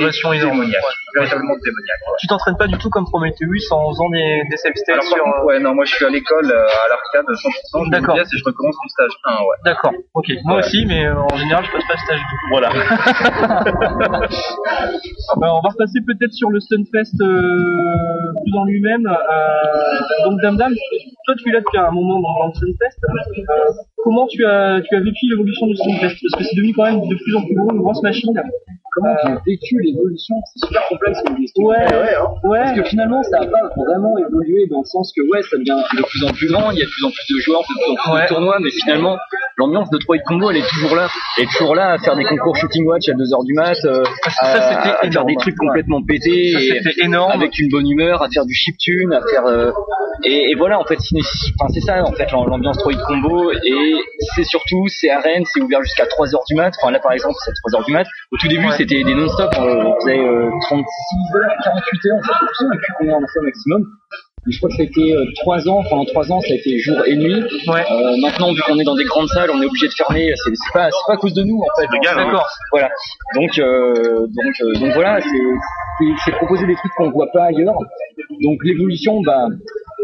progression démoniaque. véritablement démoniaque. ouais. Tu t'entraînes pas du tout comme Prometheus en faisant des, des save states Alors, par sur. contre, euh, ouais, non, moi je suis à l'école, euh, à l'arcade 100%, je D'accord. et je recommence mon stage 1, ouais. D'accord, ok. Moi Ouais. aussi, mais euh, en général, je passe pas le stage. Voilà. Ah bah, on va repasser peut-être sur le Stunfest euh, plus en lui-même. Euh, donc Dame Dame, toi tu es là depuis un moment dans, dans le Stunfest. Euh, comment tu as tu as vécu l'évolution du Stunfest? Parce que c'est devenu quand même de plus en plus gros, une grosse machine. Comment j'ai vécu l'évolution C'est super complexe comme question. Ouais, ouais. Parce que finalement, ça n'a pas vraiment évolué dans le sens que ouais, ça devient de plus en plus grand, il y a de plus en plus de joueurs, de plus en plus Ouais. de tournois, mais finalement, l'ambiance de 3 hit combo, elle est toujours là. Elle est toujours là à faire des concours shooting watch à 2h du mat, euh, Ça, à, c'était à faire des trucs complètement pétés, Ça, et c'était énorme. avec une bonne humeur, à faire du chiptune, à faire euh, et, et voilà en fait, c'est ça en fait l'am- l'ambiance 3 hit combo et c'est surtout c'est à Rennes, c'est ouvert jusqu'à 3h du mat. Enfin là par exemple c'est 3h du mat. Au tout début Ouais. C'était des non-stop, euh, on faisait euh, 36 heures, 48 heures, je sais plus combien on a fait au maximum. Je crois que ça a été euh, 3 ans, pendant 3 ans ça a été jour et nuit. Ouais. Euh, maintenant vu qu'on est dans des grandes salles, on est obligé de fermer, c'est pas, pas à cause de nous en fait. hein. D'accord. Voilà. Donc, euh, donc, euh, donc voilà, c'est- proposer des trucs qu'on voit pas ailleurs. Donc l'évolution, bah,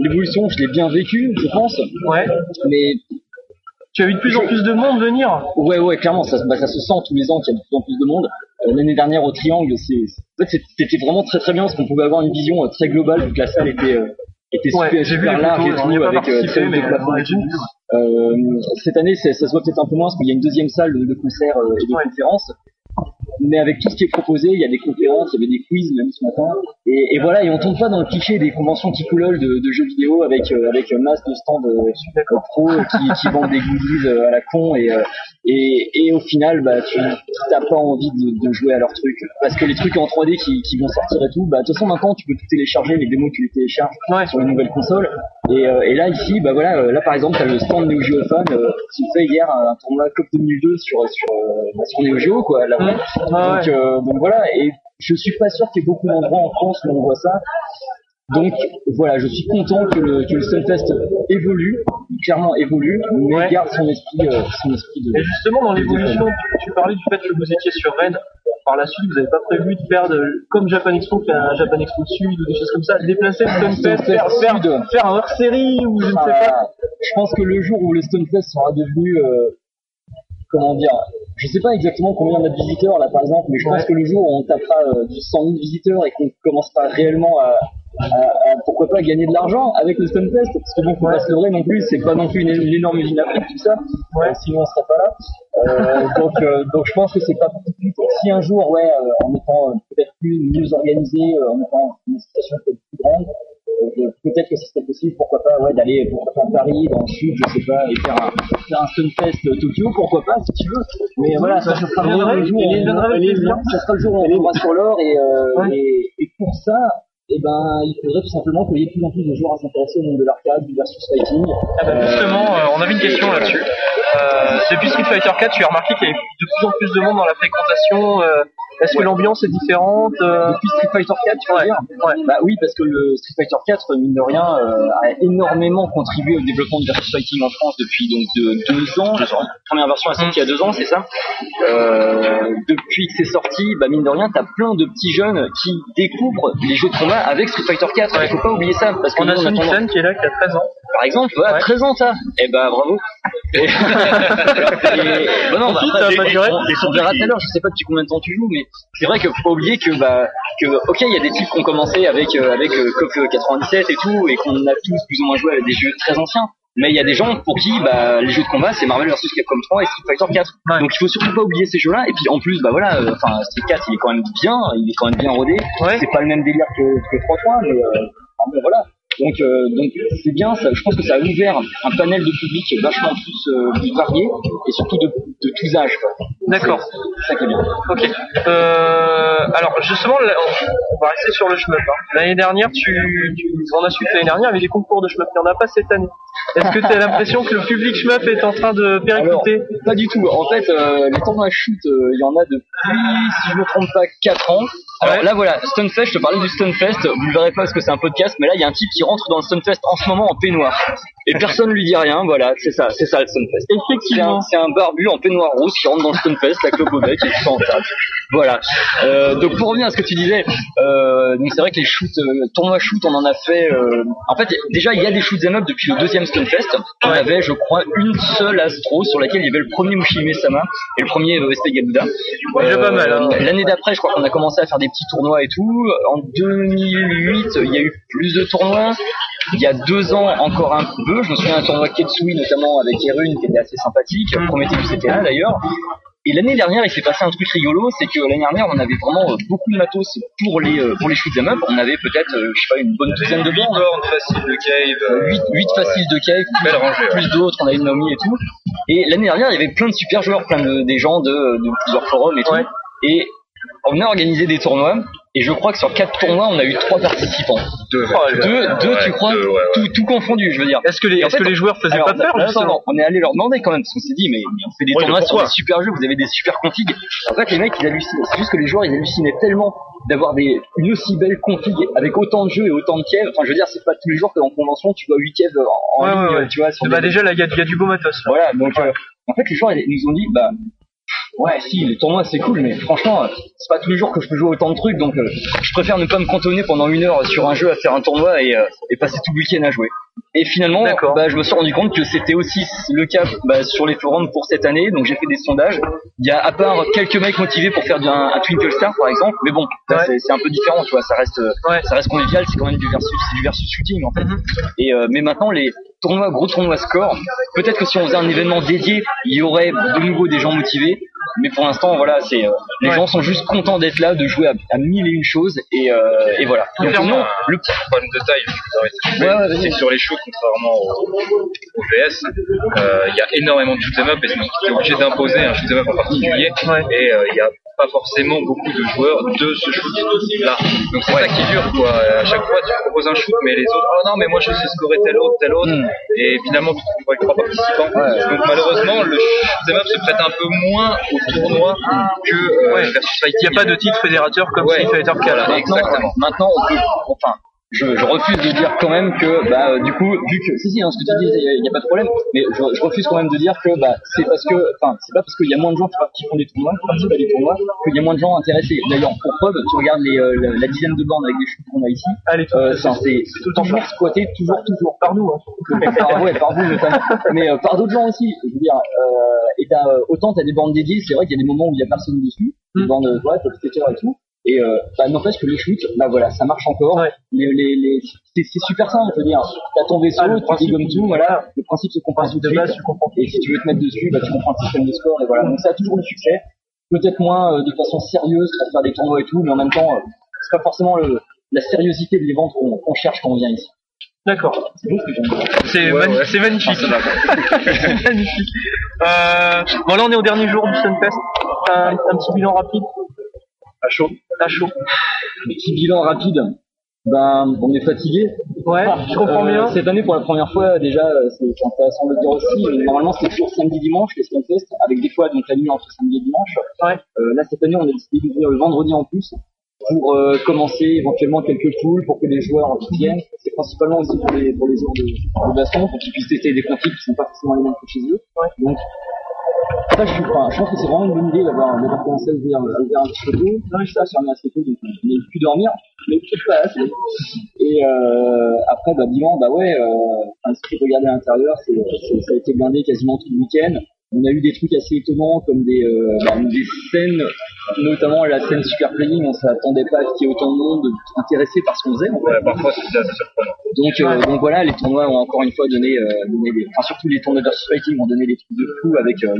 l'évolution, je l'ai bien vécu, je pense. Ouais. Mais Tu as vu de plus en plus de monde venir. ouais, ouais, clairement, ça, bah, ça se sent tous les ans qu'il y a de plus en plus de monde. Euh, L'année dernière au Triangle, c'était vraiment très très bien parce qu'on pouvait avoir une vision euh, très globale vu que la salle était euh, était Ouais, super, vu super large et tout, avec euh, très haut plafond ouais, et tout. Euh, cette année, ça se voit peut-être un peu moins parce qu'il y a une deuxième salle de, de concerts euh, et de Ouais. conférences. Mais avec tout ce qui est proposé, il y a des conférences, il y avait des quiz même ce matin. Et, et voilà, et on tombe pas dans le cliché des conventions Ticoulol de, de jeux vidéo avec euh, avec masse de stands euh, super pro qui, qui vendent des goodies euh, à la con et euh, et, et au final, bah tu t'as pas envie de, de jouer à leurs trucs parce que les trucs en 3D qui, qui vont sortir et tout, bah de toute façon maintenant tu peux tout télécharger, les démos tu les télécharges Ouais. sur les nouvelles consoles. Et, euh, et là ici, bah voilà, là par exemple, t'as le stand Neo Geo Fan euh, qui fait hier un, tournoi Cup 2002 sur sur euh, bah, sur Neo Geo quoi. Là. Ah donc, ouais. euh, donc voilà, et je suis pas sûr qu'il y ait beaucoup d'endroits en France où on voit ça. Donc voilà, je suis content que le, que le Sunfest évolue, clairement évolue, mais Ouais. garde son esprit, euh, son esprit de. Et justement, dans l'évolution, tu, tu parlais du fait que vous étiez sur Rennes. Par la suite, vous n'avez pas prévu de faire de, comme Japan Expo, faire un Japan Expo Sud ou des choses comme ça, déplacer le Stunfest, Stunfest faire, faire, Sud. faire un hors-série ou je ne sais pas. Ah, je pense que le jour où le Stunfest sera devenu, euh, comment dire, je sais pas exactement combien on a de visiteurs là par exemple, mais je pense que le jour où on tapera euh, du 100 000 visiteurs et qu'on commencera réellement à, à- à, pourquoi pas gagner de l'argent avec le Stunfest, parce que bon, faut pas se leurrer non plus, c'est pas non plus une, une énorme usine à tout ça, Ouais. Euh, sinon on serait pas là. Euh, donc, euh, donc je pense que c'est pas suite. Si un jour, ouais, euh, en étant euh, peut-être plus mieux organisé, euh, en étant une situation peut-être plus grande, euh, peut-être que ce serait possible, pourquoi pas, ouais, d'aller pourquoi pas à Paris, dans le sud, je sais pas, et faire un, faire un Stunfest euh, Tokyo, pourquoi pas, si tu veux. Mais voilà, ça, ça sera le jour, plaisir. ça sera le jour où on tombera sur l'or et, euh, Ouais. et, et pour ça, eh ben, il faudrait tout simplement qu'il y ait de plus en plus de joueurs à s'intéresser au monde de l'arcade, du versus fighting. Ah bah, justement, euh, on avait une question là-dessus. Euh, depuis Street Fighter 4, tu as remarqué qu'il y avait de plus en plus de monde dans la fréquentation. Est-ce que l'ambiance est différente euh, Depuis Street Fighter 4, tu veux Ouais, dire ouais. Bah oui, parce que le Street Fighter 4, mine de rien, euh, a énormément contribué au développement de versus fighting en France depuis donc de deux ans. La première version est sortie il y a deux ans, c'est ça? Euh, Depuis que c'est sorti, bah mine de rien, t'as plein de petits jeunes qui découvrent les jeux de combat avec Street Fighter 4. Il faut pas oublier ça, parce que On a Sonic tendance- Fan qui est là, qui a 13 ans. par exemple, ouais, Ouais. 13 ans ça. Eh ben bravo. Et... et- bah non, bah, après, durer. les- on verra tout à l'heure. Je sais pas depuis combien de temps tu joues, mais c'est vrai que faut pas oublier que bah que ok, il y a des types qui ont commencé avec euh, avec euh, KOF 97 et tout, et qu'on a tous plus ou moins joué avec des jeux très anciens. Mais il y a des gens pour qui bah, les jeux de combat c'est Marvel vs Capcom 3 et Street Fighter 4. Ouais. Donc il faut surtout pas oublier ces jeux-là. Et puis en plus bah voilà, euh, enfin Street 4 il est quand même bien, il est quand même bien rodé. Ouais. C'est pas le même délire que, que 3.3, mais euh, bon, voilà. Donc euh, donc c'est bien, ça, je pense que ça a ouvert un panel de public vachement plus, euh, plus varié et surtout de, de tous âges. D'accord. Ça qui est bien. Ok. Euh, alors justement, là, on va rester sur le shmup. hein. L'année dernière, tu, tu on a su que l'année dernière, il y avait des concours de shmup. Il n'y en a pas cette année. Est-ce que tu as l'impression que le public shmup est en train de péricliter Pas du tout. En fait, euh, les tournois shoot, euh, il y en a depuis, si je me trompe pas, 4 ans. Alors Ouais. là, voilà, Stunfest, je te parlais du Stunfest, vous le verrez pas parce que c'est un podcast, mais là, il y a un type qui rentre dans le Stunfest en ce moment en peignoir. Et personne lui dit rien, voilà, c'est ça, c'est ça le Stunfest. Effectivement. c'est un barbu en peignoir rouge qui rentre dans le Stunfest, la clope au bec, qui est sans table. Voilà. Euh, donc pour revenir à ce que tu disais, euh, donc c'est vrai que les shoots, euh, tournois shoot, on en a fait. euh, en fait, déjà il y a des shoots 'em up depuis le deuxième Stunfest. On avait, je crois, une seule Astro sur laquelle il y avait le premier Mushime Sama et le premier euh, SP Garuda. Déjà pas mal, hein. L'année d'après, je crois qu'on a commencé à faire des petits tournois et tout. En 2008, il y a eu plus de tournois. Il y a deux ans, encore un peu. Je me souviens d'un tournoi Ketsui, notamment avec Erun, qui était assez sympathique. Promettez du CTA d'ailleurs. Et l'année dernière, il s'est passé un truc rigolo, c'est que l'année dernière, on avait vraiment euh, beaucoup de matos pour les euh, pour les shoot'em up. On avait peut-être, euh, je sais pas, une bonne douzaine de bornes. faciles de cave. 8, 8 faciles de cave, plus, ouais. plus d'autres, on a une Naomi et tout. Et l'année dernière, il y avait plein de super joueurs, plein de, des gens de, de plusieurs forums et tout. Ouais. Et on a organisé des tournois, et je crois que sur quatre tournois, on a eu trois participants. Deux, Oh. Deux, deux Ouais, tu crois deux, ouais, ouais. tout, tout confondu, je veux dire. Est-ce que les, fait, que joueurs faisaient Alors, pas peur on est allé leur demander quand même, parce qu'on s'est dit, mais, on fait des tournois sur des super jeux, vous avez des super configs. En fait, les mecs, ils hallucinent. C'est juste que les joueurs, ils hallucinaient tellement d'avoir des, une aussi belle config avec autant de jeux et autant de kev. Enfin, je veux dire, c'est pas tous les jours qu'en convention, tu vois 8 kev en, ligne, ouais, ouais. tu vois, sur Bah des- déjà là, il y a, il y a du beau matos. Là. voilà, donc euh, en fait les joueurs ils nous ont dit bah ouais si les tournois c'est cool mais franchement euh, c'est pas tous les jours que je peux jouer autant de trucs donc euh, je préfère ne pas me cantonner pendant une heure sur un jeu à faire un tournoi et, euh, et passer tout le week-end à jouer. Et finalement bah, je me suis rendu compte que c'était aussi le cas bah, sur les forums pour cette année donc j'ai fait des sondages. Il y a à part quelques mecs motivés pour faire un, un Twinkle Star par exemple mais bon Ouais. c'est, un peu différent tu vois ça reste euh, Ouais. ça reste convivial c'est quand même du versus du versus shooting en fait. Mhm. Et euh, mais maintenant les tournois gros tournois score, peut-être que si on faisait un événement dédié, il y aurait de nouveau des gens motivés. Mais pour l'instant, voilà, c'est euh, les Ouais. gens sont juste contents d'être là, de jouer à, à mille et une choses, et, euh, et voilà. Donc, non, le problème de taille, c'est- sur les shows, contrairement au, au VS, euh, il y a énormément de shoot'em up et tu es obligé d'imposer un shoot'em up en particulier Ouais. et euh, il n'y a pas forcément beaucoup de joueurs de ce shoot là. Donc c'est ça qui est dur quoi. À chaque fois tu proposes un shoot mais les autres oh non mais moi je sais scorer tel autre, tel autre Mm. et finalement tu te retrouves avec trois participants. Donc malheureusement le shoot'em up se prête un peu moins au tournoi que euh, Ouais. versus Il n'y a pas de titre fédérateur comme Ouais. Street Fighter 4. Voilà. Exactement. maintenant, on peut, enfin, je, je refuse de dire quand même que, bah, euh, du coup, vu que, si, si, hein, ce que tu dis, il n'y a, pas de problème, mais je, je refuse quand même de dire que, bah, c'est parce que, enfin, c'est pas parce qu'il y a moins de gens qui, font des tournois, qui participent à des tournois, qu'il y a moins de gens intéressés. D'ailleurs, pour preuve, tu regardes les, euh, la, la dizaine de bornes avec des chutes qu'on a ici, Allez, tout euh, c'est le toujours squatté, toujours, toujours. par nous. Hein. par, ouais, par vous notamment, mais euh, par d'autres gens aussi. Je veux dire, euh, et t'as, euh, autant t'as des bornes dédiées, c'est vrai qu'il y a des moments où il y a personne dessus, des Mm. bornes, ouais, skater et tout. Et euh, bah, n'empêche que les shoots, bah voilà, ça marche encore. Ouais. Les, les, les, c'est, c'est super simple, je veux dire. T'as ton vaisseau, Ah, le tu principe- dégommes tout, voilà. Le principe se comprend tout de De base, suite. tu comprends. Et si tu veux te mettre dessus, bah tu comprends le système de score et voilà. Donc ça a toujours du succès. Peut-être moins euh, de façon sérieuse pour faire des tournois et tout, mais en même temps, euh, c'est pas forcément le, la sériosité de ventes qu'on, qu'on cherche quand on vient ici. D'accord. C'est beau. C'est Ouais, magni- ouais. c'est magnifique. Ah, c'est magnifique. Euh, bon là on est au dernier jour du Sunfest. Un, un petit bilan rapide. À chaud. À chaud. Petit bilan rapide. Ben, on est fatigué. Ouais, je comprends Euh, bien. Cette année, pour la première fois, déjà, euh, c'est c'est intéressant de le dire aussi. euh, Normalement, c'était toujours samedi-dimanche, les Stunfest, avec des fois donc la nuit entre samedi et dimanche. Ouais. Euh, là, cette année, on a décidé d'ouvrir le vendredi en plus pour euh, commencer éventuellement quelques poules pour que les joueurs viennent. C'est principalement aussi pour les, pour les joueurs de, de baston, pour qu'ils puissent tester des configs qui sont pas forcément les mêmes que chez eux. Donc, ça, je, suis, je pense que c'est vraiment une bonne idée d'avoir, commencé à ouvrir, à ouvrir un petit peu tôt. Non, je suis à fermer assez tôt, donc on n'a pu dormir, mais peut-être pas assez. Et euh, après, bah, bilan, bah ouais, euh, tu regardes à l'intérieur, c'est- ça a été blindé quasiment tout le week-end. On a eu des trucs assez étonnants comme des, euh, bah, des scènes, notamment la scène Super Playing, on s'attendait pas à ce qu'il y ait autant de monde intéressé par ce qu'on faisait. en fait. Ouais, parfois, c'est assez surprenant. Donc, euh, donc voilà, les tournois ont encore une fois donné, euh, donné des, enfin surtout les tournois versus fighting ont donné des trucs de fou avec euh,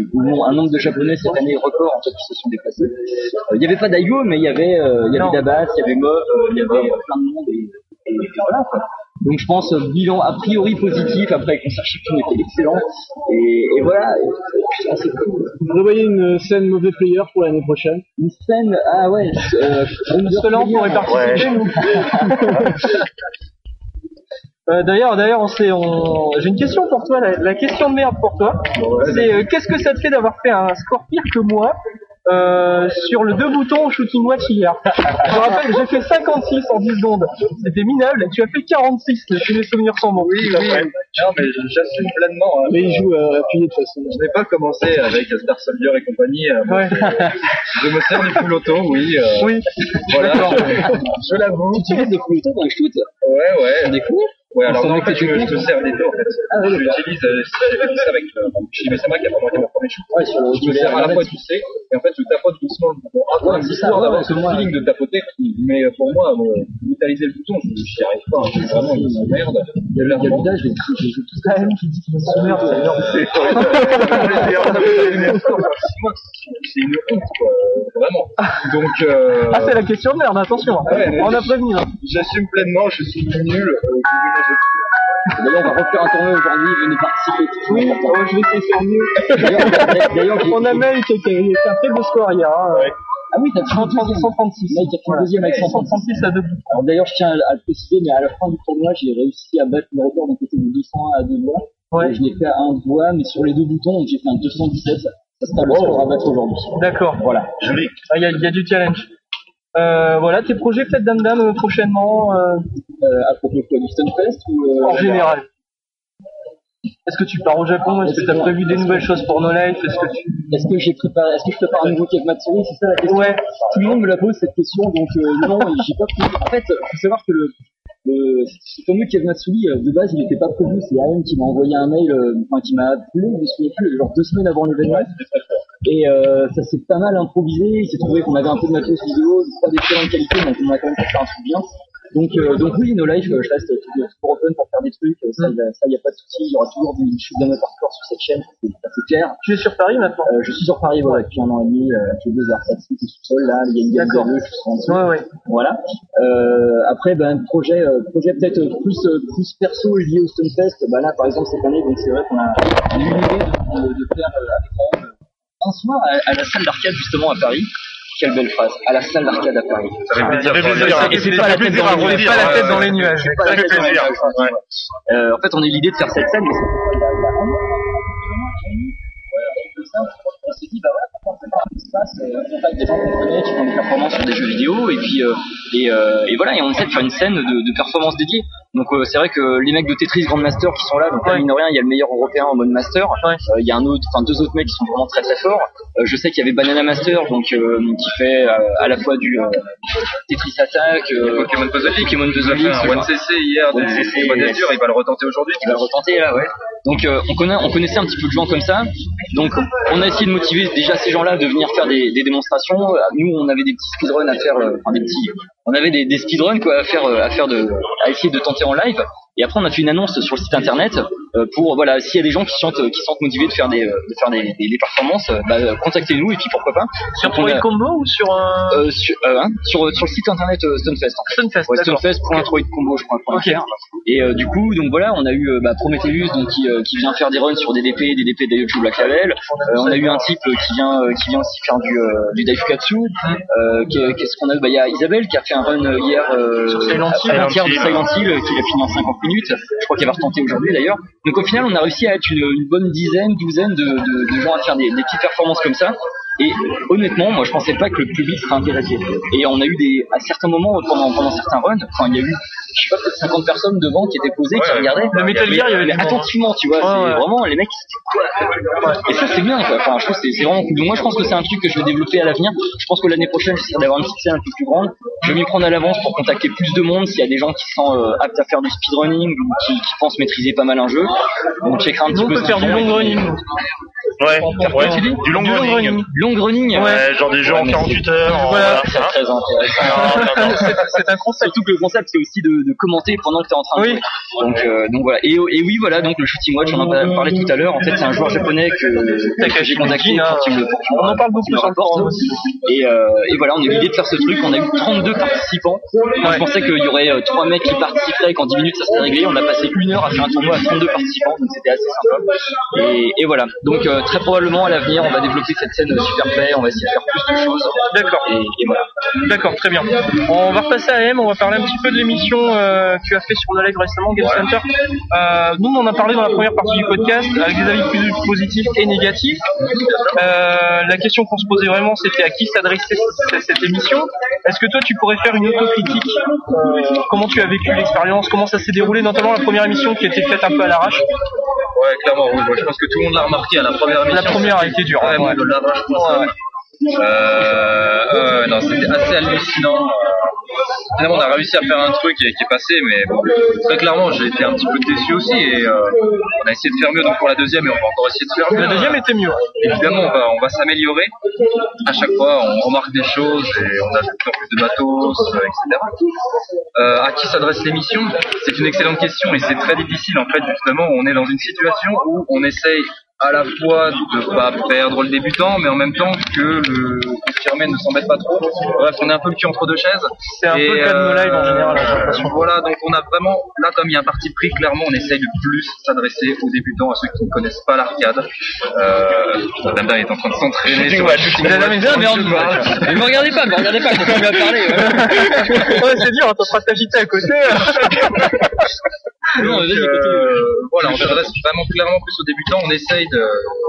un nombre- de japonais cette année record en fait qui se sont déplacés. Euh, Il y avait pas d'Aigo, mais il y avait, euh, il y avait Dabas, il y avait Mob, euh, il y avait euh, plein de monde et voilà quoi. Donc je pense euh, bilan a priori positif après le concert Chiptune était excellent et, et voilà. Putain, c'est cool. Vous prévoyez une scène mauvais player pour l'année prochaine? Une scène, ah ouais, euh, Cela on pourrait participer nous. Euh, d'ailleurs, d'ailleurs, on s'est, on... j'ai une question pour toi. La, la question de merde pour toi, c'est euh, qu'est-ce que ça te fait d'avoir fait un score pire que moi? Euh, sur le deux boutons shooting watch hier. Je me rappelle, j'ai fait 56 en 10 secondes. C'était minable. Et tu as fait 46. Si mes souvenirs sont bons. Oui, oui. Non, mais j'assume pleinement. hein. Mais il joue euh, appuyé de toute façon. Je n'ai pas commencé avec Star Soldier et compagnie. euh, Ouais. Je me sers du full auto, oui. euh, Oui. Voilà, je, l'avoue. Tu utilises des coups dans les shoots Ouais, ouais. Des coups Ouais, alors non, en fait, je, je te sers les deux, en fait. Ah, d'accord. J'utilise, euh, avec, euh, c'est vrai qu'il y a vraiment été mon premier shoot. Ouais, Je me sers à la fois du C, et en fait, je tapote doucement le bouton. Après, Ouais, c'est c'est ça, histoire ouais, d'avoir ouais, ce c'est moi, feeling de tapoter, mais euh, pour moi, euh, brutaliser le bouton, je j'y arrive pas. hein. C'est vraiment une merde. Il y a le gars, je joue tout Quand même qui dit qu'il se meurt, c'est énorme. C'est une honte, quoi. Vraiment. Donc, euh, Ah, c'est la question de merde, attention. Ah On a prévenu. hein. j'assume pleinement, je suis nul. D'ailleurs, on va refaire un tournoi aujourd'hui, venez participer. Oui, oh, je vais essayer de faire mieux. D'ailleurs, On a Mel qui a qui a fait un très beau score hier. Hein. Ah oui, t'as fait un 130, 136. Mec, qui a fait le deuxième avec 136. 136 à deux bouts. Alors d'ailleurs, je tiens à le préciser, mais à la fin du tournoi, j'ai réussi à battre le record d'un côté de 201 à deux doigts. Ouais. Et Je l'ai fait à un doigt, mais sur les deux boutons, donc j'ai fait un 217. Ça sera le score à battre aujourd'hui. D'accord. Voilà. Joli. Ah, Il y, a- il y a du challenge. Euh, voilà, tes projets peut-être Dame Dame euh, prochainement euh, Euh, à propos de quoi, du Stunfest ou euh, en général. Est-ce que tu pars au Japon? Est-ce que tu as prévu des nouvelles choses pour No Life? Est-ce que tu... Est-ce que j'ai préparé, est-ce que je prépare un nouveau Kev Matsuri? C'est ça la question. Ouais. Tout le monde me la pose cette question, donc euh, non, j'ai pas prévu. En fait, faut savoir que le, le ce fameux Kev Matsuri, de base, il n'était pas prévu. C'est AM qui m'a envoyé un mail, euh, enfin qui m'a appelé, je me souviens plus, genre deux semaines avant l'événement. Et euh, ça s'est pas mal improvisé. Il s'est trouvé qu'on avait un peu de matos vidéo, pas d'excellente qualité, donc on a quand même pu faire un truc bien. Donc, euh, donc oui, No Life, je reste toujours open pour faire des trucs. Ça, y a- ça, y a pas de souci. Il y aura toujours du shoot d'un hardcore sur cette chaîne, c'est c'est clair. Tu es sur Paris maintenant? Euh, je suis sur Paris voilà, depuis un an et demi. Euh, j'ai deux heures tout seul là. Il y a une gamme de je suis en. Ouais, ouais. Voilà. Euh, après, ben projet, euh, projet peut-être plus euh, plus perso lié au Stunfest. Bah là, par exemple cette année, donc c'est vrai qu'on a a eu l'idée de, de faire euh, avec À, à la salle d'arcade justement à Paris. Quelle belle phrase. À la salle d'arcade à Paris. Ça fait plaisir. Ça fait plaisir. Et c'est pas la tête plaisir dans les nuages. Pas la tête dans les Ça fait plaisir. Ouais. Euh, en fait, on a eu l'idée de faire cette scène, mais c'est on s'est dit, bah euh, on contacte des gens qu'on connaît, qui font des performances sur des jeux vidéo, et puis, euh, et, euh, et voilà, et on essaie de faire une scène de, de performance dédiée. Donc, euh, c'est vrai que les mecs de Tetris Grandmaster qui sont là, donc là, Ouais. mine de rien, il y a le meilleur européen en mode master, Ouais. Euh, il y a un autre, enfin, deux autres mecs qui sont vraiment très très forts. Euh, je sais qu'il y avait Banana Master, donc, euh, qui fait euh, à la fois du euh, Tetris Attack, euh, Pokémon Puzzle League. Pokémon Il Puzzle One. CC hier, One CC, il va le retenter aujourd'hui. qui va le retenter là, ouais. Donc euh, on connaît, on connaissait un petit peu de gens comme ça. Donc on a essayé de motiver déjà ces gens-là de venir faire des, des démonstrations. Nous on avait des petits speedruns à faire, euh, enfin des petits, on avait des, des speedruns quoi à faire, euh, à faire de, à essayer de tenter en live. Et après on a fait une annonce sur le site internet euh, pour voilà s'il y a des gens qui sentent, qui sentent motivés de faire des, euh, de faire des, des, des performances, euh, bah, euh, contactez-nous et puis pourquoi pas. Sur Troid a- Combo ou sur un euh, sur, euh, hein, sur, sur le site internet euh, Stunfest. en fait. Stunfest Ouais, D'accord. stunfest.troidcombo, je crois. point Ok. fr. Et euh, du coup, donc voilà, on a eu euh, bah, Prometheus donc qui, euh, qui vient faire des runs sur des DP, des DP d'Ayochu Black Label. Euh, on a eu un type euh, qui vient euh, qui vient aussi faire du euh, du Daifukatsu. Euh, qu'est- Qu'est-ce qu'on a eu? Bah il y a Isabelle qui a fait un run euh, hier euh, Sur Silent Hill. de Silent Hill, euh, qu'il a fini en 50 minutes. Je crois qu'il va retenter aujourd'hui d'ailleurs. Donc au final, on a réussi à être une, une bonne dizaine, douzaine de, de, de gens à faire des, des petites performances comme ça. Et honnêtement, moi je pensais pas que le public serait intéressé. Et on a eu des, à certains moments, pendant, pendant certains runs, enfin il y a eu, je sais pas, peut-être 50 personnes devant qui étaient posées, qui regardaient. Le Metal Gear, il y avait hein. attentivement, tu vois, Ouais, c'est ouais. vraiment les mecs, Et ça c'est bien, quoi. Enfin, je trouve que c'est c'est vraiment cool. Donc, moi je pense que c'est un truc que je vais développer à l'avenir. Je pense que l'année prochaine, j'essaierai d'avoir une petite scène un peu plus grande. Je vais m'y prendre à l'avance pour contacter plus de monde s'il y a des gens qui sont euh, aptes à faire du speedrunning ou qui, qui pensent maîtriser pas mal un jeu. On checkera un petit Nous, on peu. peut faire du long running. Ouais, Du long running. Running. Long running. Ouais, genre des jeux Ouais, en mais 48 heures. Voilà. C'est très intéressant. C'est- un concept. Surtout que le concept c'est aussi de, de commenter pendant que tu es en train de Oui. jouer. Donc, euh, donc voilà. Et, et oui voilà donc le shooting watch on en a parlé tout à l'heure. En fait c'est un joueur japonais que, j'ai contacté On en parle beaucoup sur le forum. Et, euh, et voilà on a eu l'idée de faire ce truc. On a eu 32 participants. Moi, je pensais qu'il y aurait euh, trois mecs qui participeraient qu'en 10 minutes ça serait réglé. On a passé une heure à faire un tournoi à 32 participants donc c'était assez sympa. Et, et voilà donc euh, très probablement à l'avenir, on va développer cette scène play, on va essayer de faire plus de choses. D'accord. Et, et voilà. D'accord, très bien. On va repasser à M, on va parler un petit peu de l'émission euh, que tu as fait sur le live récemment, Game Center. Euh, nous, on en a parlé dans la première partie du podcast avec des avis plus positifs et négatifs. Euh, la question qu'on se posait vraiment, c'était à qui s'adressait cette, émission. Est-ce que toi, tu pourrais faire une autocritique Comment tu as vécu l'expérience Comment ça s'est déroulé, notamment la première émission qui a été faite un peu à l'arrache Ouais, clairement, oui. Moi, je pense que tout le monde l'a remarqué à la première émission. La première a été dure. Vraiment ouais. Euh, euh, non, c'était assez hallucinant. Finalement, on a réussi à faire un truc qui est, qui est passé, mais bon, très clairement, j'ai été un petit peu déçu aussi et euh, on a essayé de faire mieux donc pour la deuxième et on va encore essayer de faire mieux. La deuxième était mieux. Évidemment, on va, on va s'améliorer. À chaque fois, on remarque des choses et on ajoute de plus en plus de matos, euh, etc. Euh, à qui s'adresse l'émission? C'est une excellente question et c'est très difficile en fait. Justement, on est dans une situation où on essaye à la fois de pas perdre le débutant, mais en même temps que le confirmé ne s'embête pas trop. Bref, on est un peu le cul entre deux chaises. C'est un peu le cas de nos lives en général, j'ai l'impression. Voilà, donc on a vraiment, là comme il y a un parti pris, clairement on essaye de plus s'adresser aux débutants, à ceux qui ne connaissent pas l'arcade. Euh, Dame est en train de s'entraîner. Sur- watch, shooting sur- Mais me regardez pas, me regardez pas, je continue à parler. ouais, c'est dur, train de t'agiter à côté. Non, Donc, vas-y, euh, voilà, on s'adresse vraiment clairement plus aux débutants. On essaye de,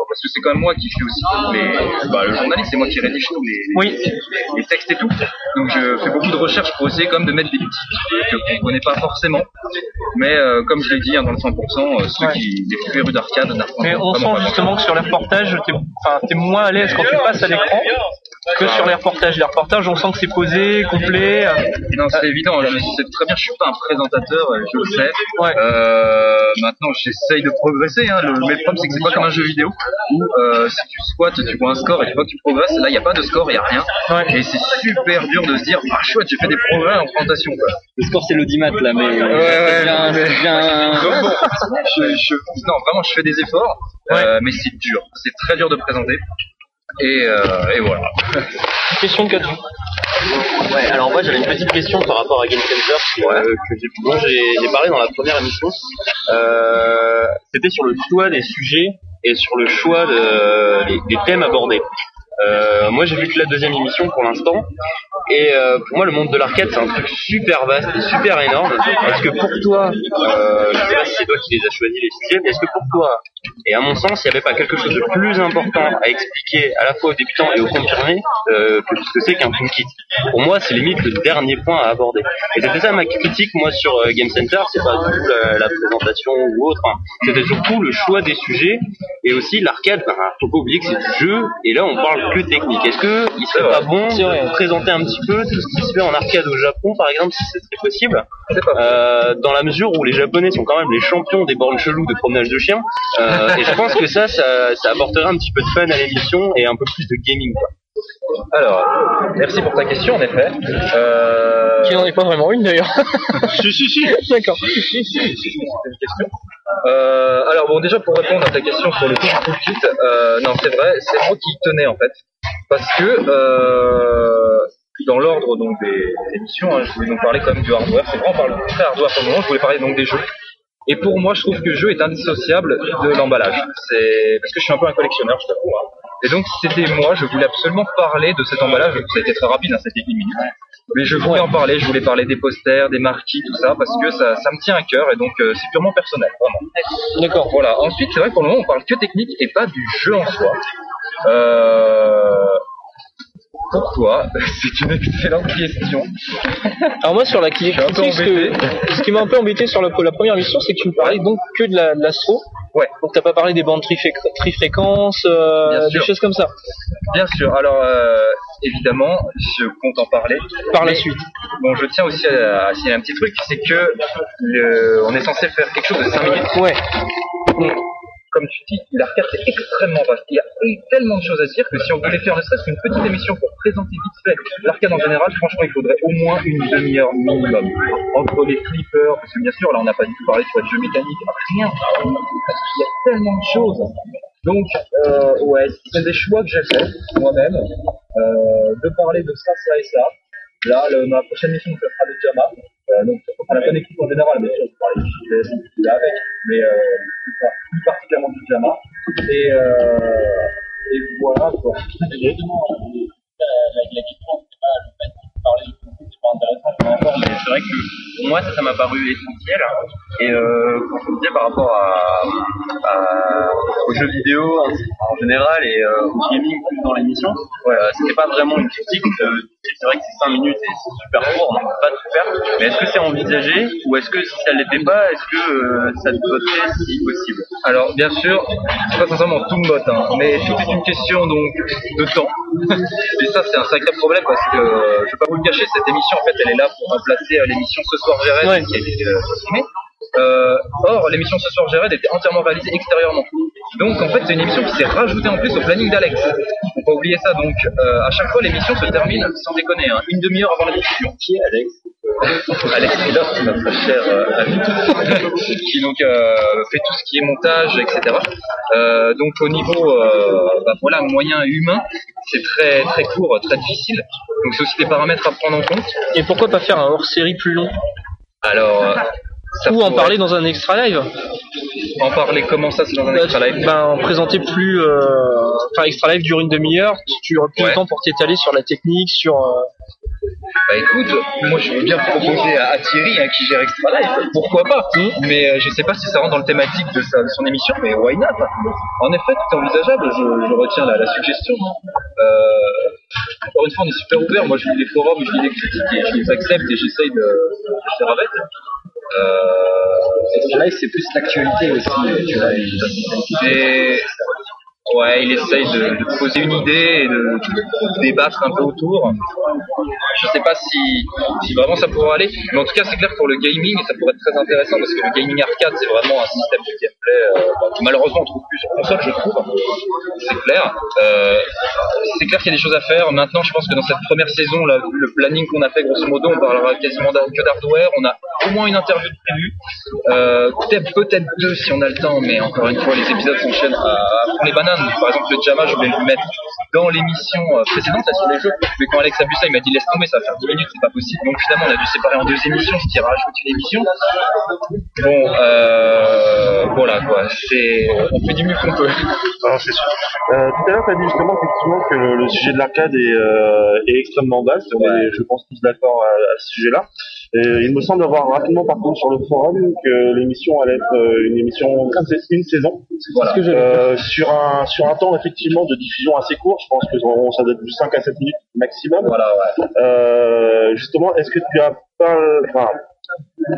parce que c'est quand même moi qui fais aussi les, bah, le journaliste, c'est moi qui rédige tous les, Oui. les textes et tout. Donc je fais beaucoup de recherches pour essayer quand même de mettre des petits trucs qu'on connaît pas forcément. Mais euh, comme je l'ai dit, hein, dans le 100%, euh, ceux Ouais. qui des férus d'arcade Mais on sent justement que sur les reportages, t'es enfin, t'es moins à l'aise quand tu passes à l'écran que sur les reportages. Les reportages, on sent que c'est posé, complet. Non, c'est évident. Je sais très bien, je suis pas un présentateur, je le sais. Ouais. Euh, maintenant, j'essaye de progresser. Hein. Le, mais le problème, c'est que c'est pas comme un jeu vidéo où euh, si tu squattes, tu vois un score et tu vois que tu progresses. Là, il n'y a pas de score, il n'y a rien. Ouais. Et c'est super dur de se dire, ah chouette, j'ai fait des progrès en présentation. Quoi. Le score c'est l'audimat là, mais Ouais, ouais, mais- devient, ça devient- Donc, bon, je, je, non, vraiment, je fais des efforts, euh, mais c'est dur. C'est très dur de présenter. Et, euh, et voilà. Question de Kadju. Ouais, alors moi j'avais une petite question par rapport à Game Center que, euh, que j'ai moi j'ai j'ai parlé dans la première émission. Euh, C'était sur le choix des sujets et sur le choix de, des, des thèmes abordés. Euh, moi j'ai vu que la deuxième émission pour l'instant et euh, pour moi le monde de l'arcade c'est un truc super vaste et super énorme. Est-ce que pour toi, euh, je sais pas si c'est toi qui les as choisis les sujets, mais est-ce que pour toi et à mon sens il n'y avait pas quelque chose de plus important à expliquer à la fois aux débutants et aux confirmés euh, que ce que c'est qu'un toolkit? Pour moi c'est limite le dernier point à aborder. Et c'était ça ma critique moi sur euh, Game Center, c'est pas du tout la, la présentation ou autre, hein. c'était surtout le choix des sujets et aussi l'arcade. Ben, faut pas oublier que c'est du jeu et là on parle que technique. Est-ce que il serait pas bon de présenter un petit peu tout ce qui se fait en arcade au Japon par exemple si c'était possible euh, dans la mesure où les Japonais sont quand même les champions des bornes cheloues de promenage de chiens euh, et je pense que ça, ça ça apporterait un petit peu de fun à l'émission et un peu plus de gaming quoi. Alors, merci pour ta question, en effet. Euh... Qui n'en est pas vraiment une d'ailleurs. si, si, si. D'accord. Si, si, si, si, c'est une question. Euh, alors bon, déjà pour répondre à ta question sur le tout toolkit, euh, non, c'est vrai, c'est moi qui tenais en fait, parce que euh, dans l'ordre donc des, émissions, hein, je voulais donc parler quand même du hardware. C'est vraiment par le très hardware pour le moment. Je voulais parler donc des jeux. Et pour moi, je trouve que le jeu est indissociable de l'emballage. C'est parce que je suis un peu un collectionneur, je t'avoue. hein. Et donc, c'était moi, je voulais absolument parler de cet emballage. Ça a été très rapide, hein, c'était 10 minutes. Mais je voulais en parler. Je voulais parler des posters, des marquis, tout ça, parce que ça, ça me tient à cœur. Et donc, euh, c'est purement personnel, vraiment. D'accord. Voilà. Ensuite, c'est vrai que pour le moment, on parle que technique et pas du jeu en soi. Euh... Pour toi, c'est une excellente question. Alors moi sur la qui- un peu ce, que- ce qui m'a un peu embêté sur la, la première mission, c'est que tu me parlais donc que de la- de l'astro. Ouais. Donc t'as pas parlé des bandes trifré- trifréquences, euh, des sûr. choses comme ça. Bien sûr. Alors, euh, évidemment, je compte en parler. Par la Mais, suite. Bon, je tiens aussi à, à signaler un petit truc, c'est que le, on est censé faire quelque chose de 5 minutes. Ouais. Comme tu dis, l'arcade c'est extrêmement vaste. Il y a tellement de choses à dire que si on voulait faire ne serait-ce qu'une petite émission pour présenter vite fait l'arcade en général, franchement, il faudrait au moins une demi-heure minimum. Entre les flippers, parce que bien sûr, là on n'a pas du tout parlé sur les jeux mécaniques, rien. Parce qu'il y a tellement de choses. Donc, euh, ouais, c'est des choix que j'ai fait moi-même, euh, de parler de ça, ça et ça. Là, la prochaine mission, on fera le Jama. Euh, donc, on a pas d'équipe en général, bien sûr, va parler du JVS, tout là avec, mais euh, plus, par- plus particulièrement du Jama. Et, euh, et voilà quoi. mais c'est vrai que pour moi ça ça m'a paru essentiel et euh, quand je disais par rapport à, à- aux jeux vidéo en, général et euh, au gaming plus dans l'émission ouais, euh, c'était pas vraiment une critique euh, c'est vrai que c'est 5 minutes et c'est super court on ne peut pas tout faire mais est-ce que c'est envisagé ou est-ce que si ça l'était pas est-ce que euh, ça te voterait si possible? Alors, bien sûr, c'est pas sincèrement tout me botte, hein, mais tout est une question donc de temps. Et ça, c'est un sacré problème parce que euh, je vais pas vous le cacher, cette émission, en fait, elle est là pour remplacer euh, l'émission Ce soir Ouais. qui a été euh, supprimée. Euh, or, l'émission Ce soir Jared était entièrement réalisée extérieurement. Donc, en fait, c'est une émission qui s'est rajoutée en plus au planning d'Alex. Faut pas oublier ça. Donc, euh, à chaque fois, l'émission se termine, sans déconner, hein, une demi-heure avant la diffusion. Qui est Alex? Alex Taylor, notre cher euh, ami, qui donc euh, fait tout ce qui est montage, etc. Euh, donc au niveau, euh, bah, voilà, moyen humain, c'est très très court, très difficile. Donc c'est aussi des paramètres à prendre en compte. Et pourquoi pas faire un hors-série plus long? Alors, euh, ça Ou en parler dans un extra live en parler comment ça, c'est dans un extra live Ben, en présenter plus. euh, Enfin, extra live dure une demi-heure, tu auras plus Ouais. de temps pour t'étaler sur la technique, sur. euh, Bah écoute, moi je veux bien proposer à, à Thierry hein, qui gère Extra Life, pourquoi pas Mais euh, je sais pas si ça rentre dans le thématique de, sa- de son émission, mais why not? En effet, tout est envisageable, je, je retiens la, la suggestion. Euh, encore une fois, on est super ouvert, moi je lis les forums, je lis les critiques et je les accepte et j'essaye de, de faire avec. Euh, c'est plus l'actualité aussi, tu vois. Ouais, il essaye de, poser une idée et de, débattre un peu autour. Je sais pas si, vraiment ça pourra aller, mais en tout cas c'est clair pour le gaming ça pourrait être très intéressant parce que le gaming arcade c'est vraiment un système de gameplay euh, bah, malheureusement on trouve plus sur console je trouve. C'est clair. Euh, c'est clair qu'il y a des choses à faire. Maintenant je pense que dans cette première saison, là, le planning qu'on a fait grosso modo, on parlera quasiment que d'hardware. On a au moins une interview de prévue. Euh, peut-être deux si on a le temps, mais encore une fois les épisodes s'enchaînent fond les bananes. Par exemple le Jama je voulais le mettre dans l'émission euh, précédente là, sur les jeux, mais quand Alex a vu ça il m'a dit laisse tomber ça va faire 10 minutes c'est pas possible. Donc finalement on a dû séparer en deux émissions, ce qui rajoute une émission. Bon euh, voilà quoi, c'est on fait du mieux qu'on peut. Alors, c'est sûr. Euh, tout à l'heure, tu as dit justement effectivement que le, le sujet de l'arcade est, euh, est extrêmement vaste. On est, je pense, tous d'accord à, à ce sujet-là. Et il me semble avoir rapidement parcouru sur le forum que l'émission allait être euh, une émission une saison. Voilà. ce que j'avais Euh, sur un sur un temps effectivement de diffusion assez court. Je pense que ça doit être du 5 à 7 minutes maximum. Voilà ouais. Euh, justement, est-ce que tu as pas, enfin,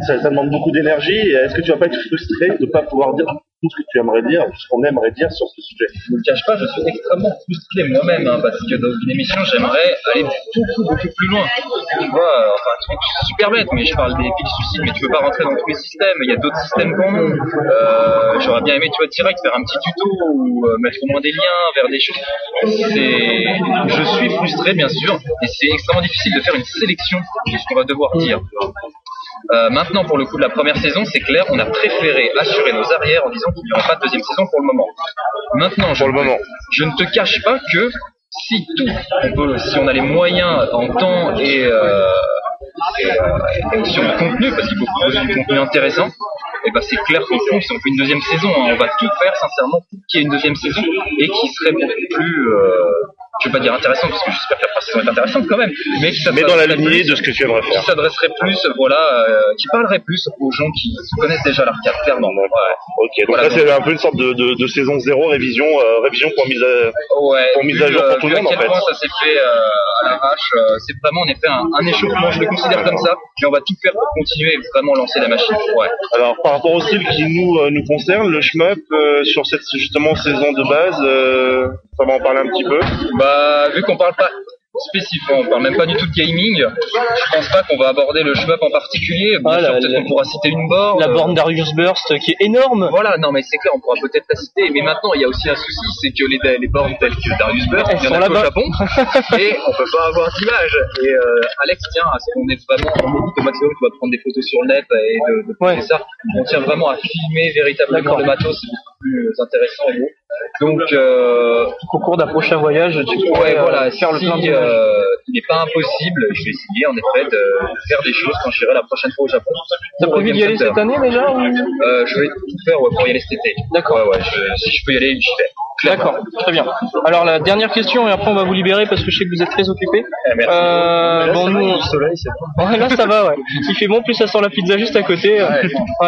ça, demande beaucoup d'énergie. Est-ce que tu vas pas être frustré de pas pouvoir dire tout ce que tu aimerais dire, ce qu'on aimerait dire sur ce sujet? Je ne le cache pas, je suis extrêmement frustré moi-même, hein, parce que dans une émission, j'aimerais aller beaucoup, beaucoup plus loin. Tu vois, euh, enfin, super bête, mais je parle des piles suicides, mais tu peux pas rentrer dans tous les systèmes, il y a d'autres systèmes qu'en ont. Euh, J'aurais bien aimé, tu vois, direct faire un petit tuto ou euh, mettre au moins des liens vers des choses. Je suis frustré, bien sûr, et c'est extrêmement difficile de faire une sélection de ce qu'on va devoir dire. Euh, maintenant, pour le coup de la première saison, c'est clair, on a préféré assurer nos arrières en disant qu'il n'y aura pas de deuxième saison pour le moment. Maintenant, je, Pour le moment. je ne te cache pas que si tout, on peut- si on a les moyens en temps et, euh, et, euh, et aussi en contenu, parce qu'il faut proposer du contenu intéressant, et ben c'est clair qu'en fond, si on fait une deuxième saison, hein, on va tout faire sincèrement pour qu'il y ait une deuxième saison et qui serait beaucoup plus, je vais pas dire intéressant parce que j'espère que la saison est intéressante quand même, mais qui Mais dans la lignée de ce que tu aimerais qui faire. s'adresserait plus, voilà, euh, qui parlerait plus aux gens qui connaissent déjà l'arcade, clairement. Ouais. Ok, donc Voilà, là c'est un peu une sorte de, de, de saison zéro, révision, euh, révision pour mise à, Ouais, pour mise à jour euh, pour tout le monde en fait. point ça s'est fait euh, à l'arrache, euh, c'est vraiment en effet un, un échauffement, je le considère comme ça, mais on va tout faire pour continuer et vraiment lancer la machine. Ouais. Alors par rapport au style qui nous euh, nous concerne, le shmup euh, sur cette justement saison de base, euh, ça va en parler un petit peu. Bah, vu qu'on parle pas spécifiquement, on parle même pas du tout de gaming, je pense pas qu'on va aborder le shmup en particulier. Bien Ah, sûr, la- peut-être la- qu'on pourra citer une borne. La euh, borne Darius Burst qui est énorme. Voilà, non mais c'est clair, on pourra peut-être la citer, mais maintenant il y a aussi un souci, c'est que les, les bornes telles que Darius Burst, Elles il y en a qu'au. Japon, et on peut pas avoir d'image. Et euh, Alex tient à ce qu'on ait vraiment, on évite au maximum, tu vas prendre des photos sur le net et de, de Ouais. ça, on tient vraiment à filmer véritablement D'accord. le matos, c'est beaucoup plus intéressant et beau. Donc, euh, Au cours d'un prochain voyage, tu pourrais ouais, euh, voilà, faire le si, plein d'images. euh, il n'est pas impossible, je vais essayer en effet de, de faire des choses quand j'irai la prochaine fois au Japon. T'as prévu d'y aller cette année déjà ou... euh, Je vais tout faire ouais, pour y aller cet été. D'accord. Ouais, ouais, je- si je peux y aller, j'y vais. D'accord, très bien. Alors la dernière question et après on va vous libérer parce que je sais que vous êtes très occupés. merci. Euh, bon nous, on- soleil, bon. ouais, là ça va, ouais. Il fait bon, plus ça sent la pizza juste à côté. Ouais.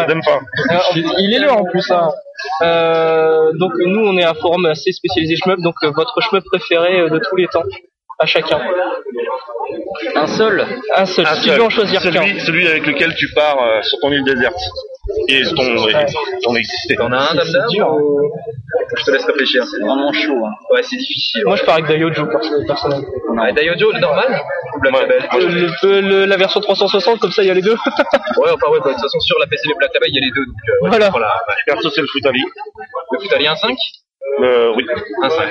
J'aime pas. Alors, il est l'heure en plus. Hein. Euh, donc nous on est un forum assez spécialisé shmup, donc euh, votre shmup préféré euh, de tous les temps, à chacun. Un seul Un seul. Un si tu veux en choisir qu'un. celui, celui avec lequel tu pars euh, sur ton île déserte. Et ton, et ton exister. T'en as un, Dame Dame dur. ou- Je te laisse réfléchir. C'est vraiment chaud. Hein. Ouais, c'est difficile. Moi je pars avec Daiojo perso- personnellement. Ouais, Daiojo, le normal ou Black Label Euh, le- le- la version 360 comme ça il y a les deux. Ouais, enfin ouais, bah, de toute façon sur la PCB Black Label, il y a les deux. Donc, euh, ouais, Voilà. ouais. Perso, c'est le Futali. Le Futali 1.5 Euh, oui. 1.5.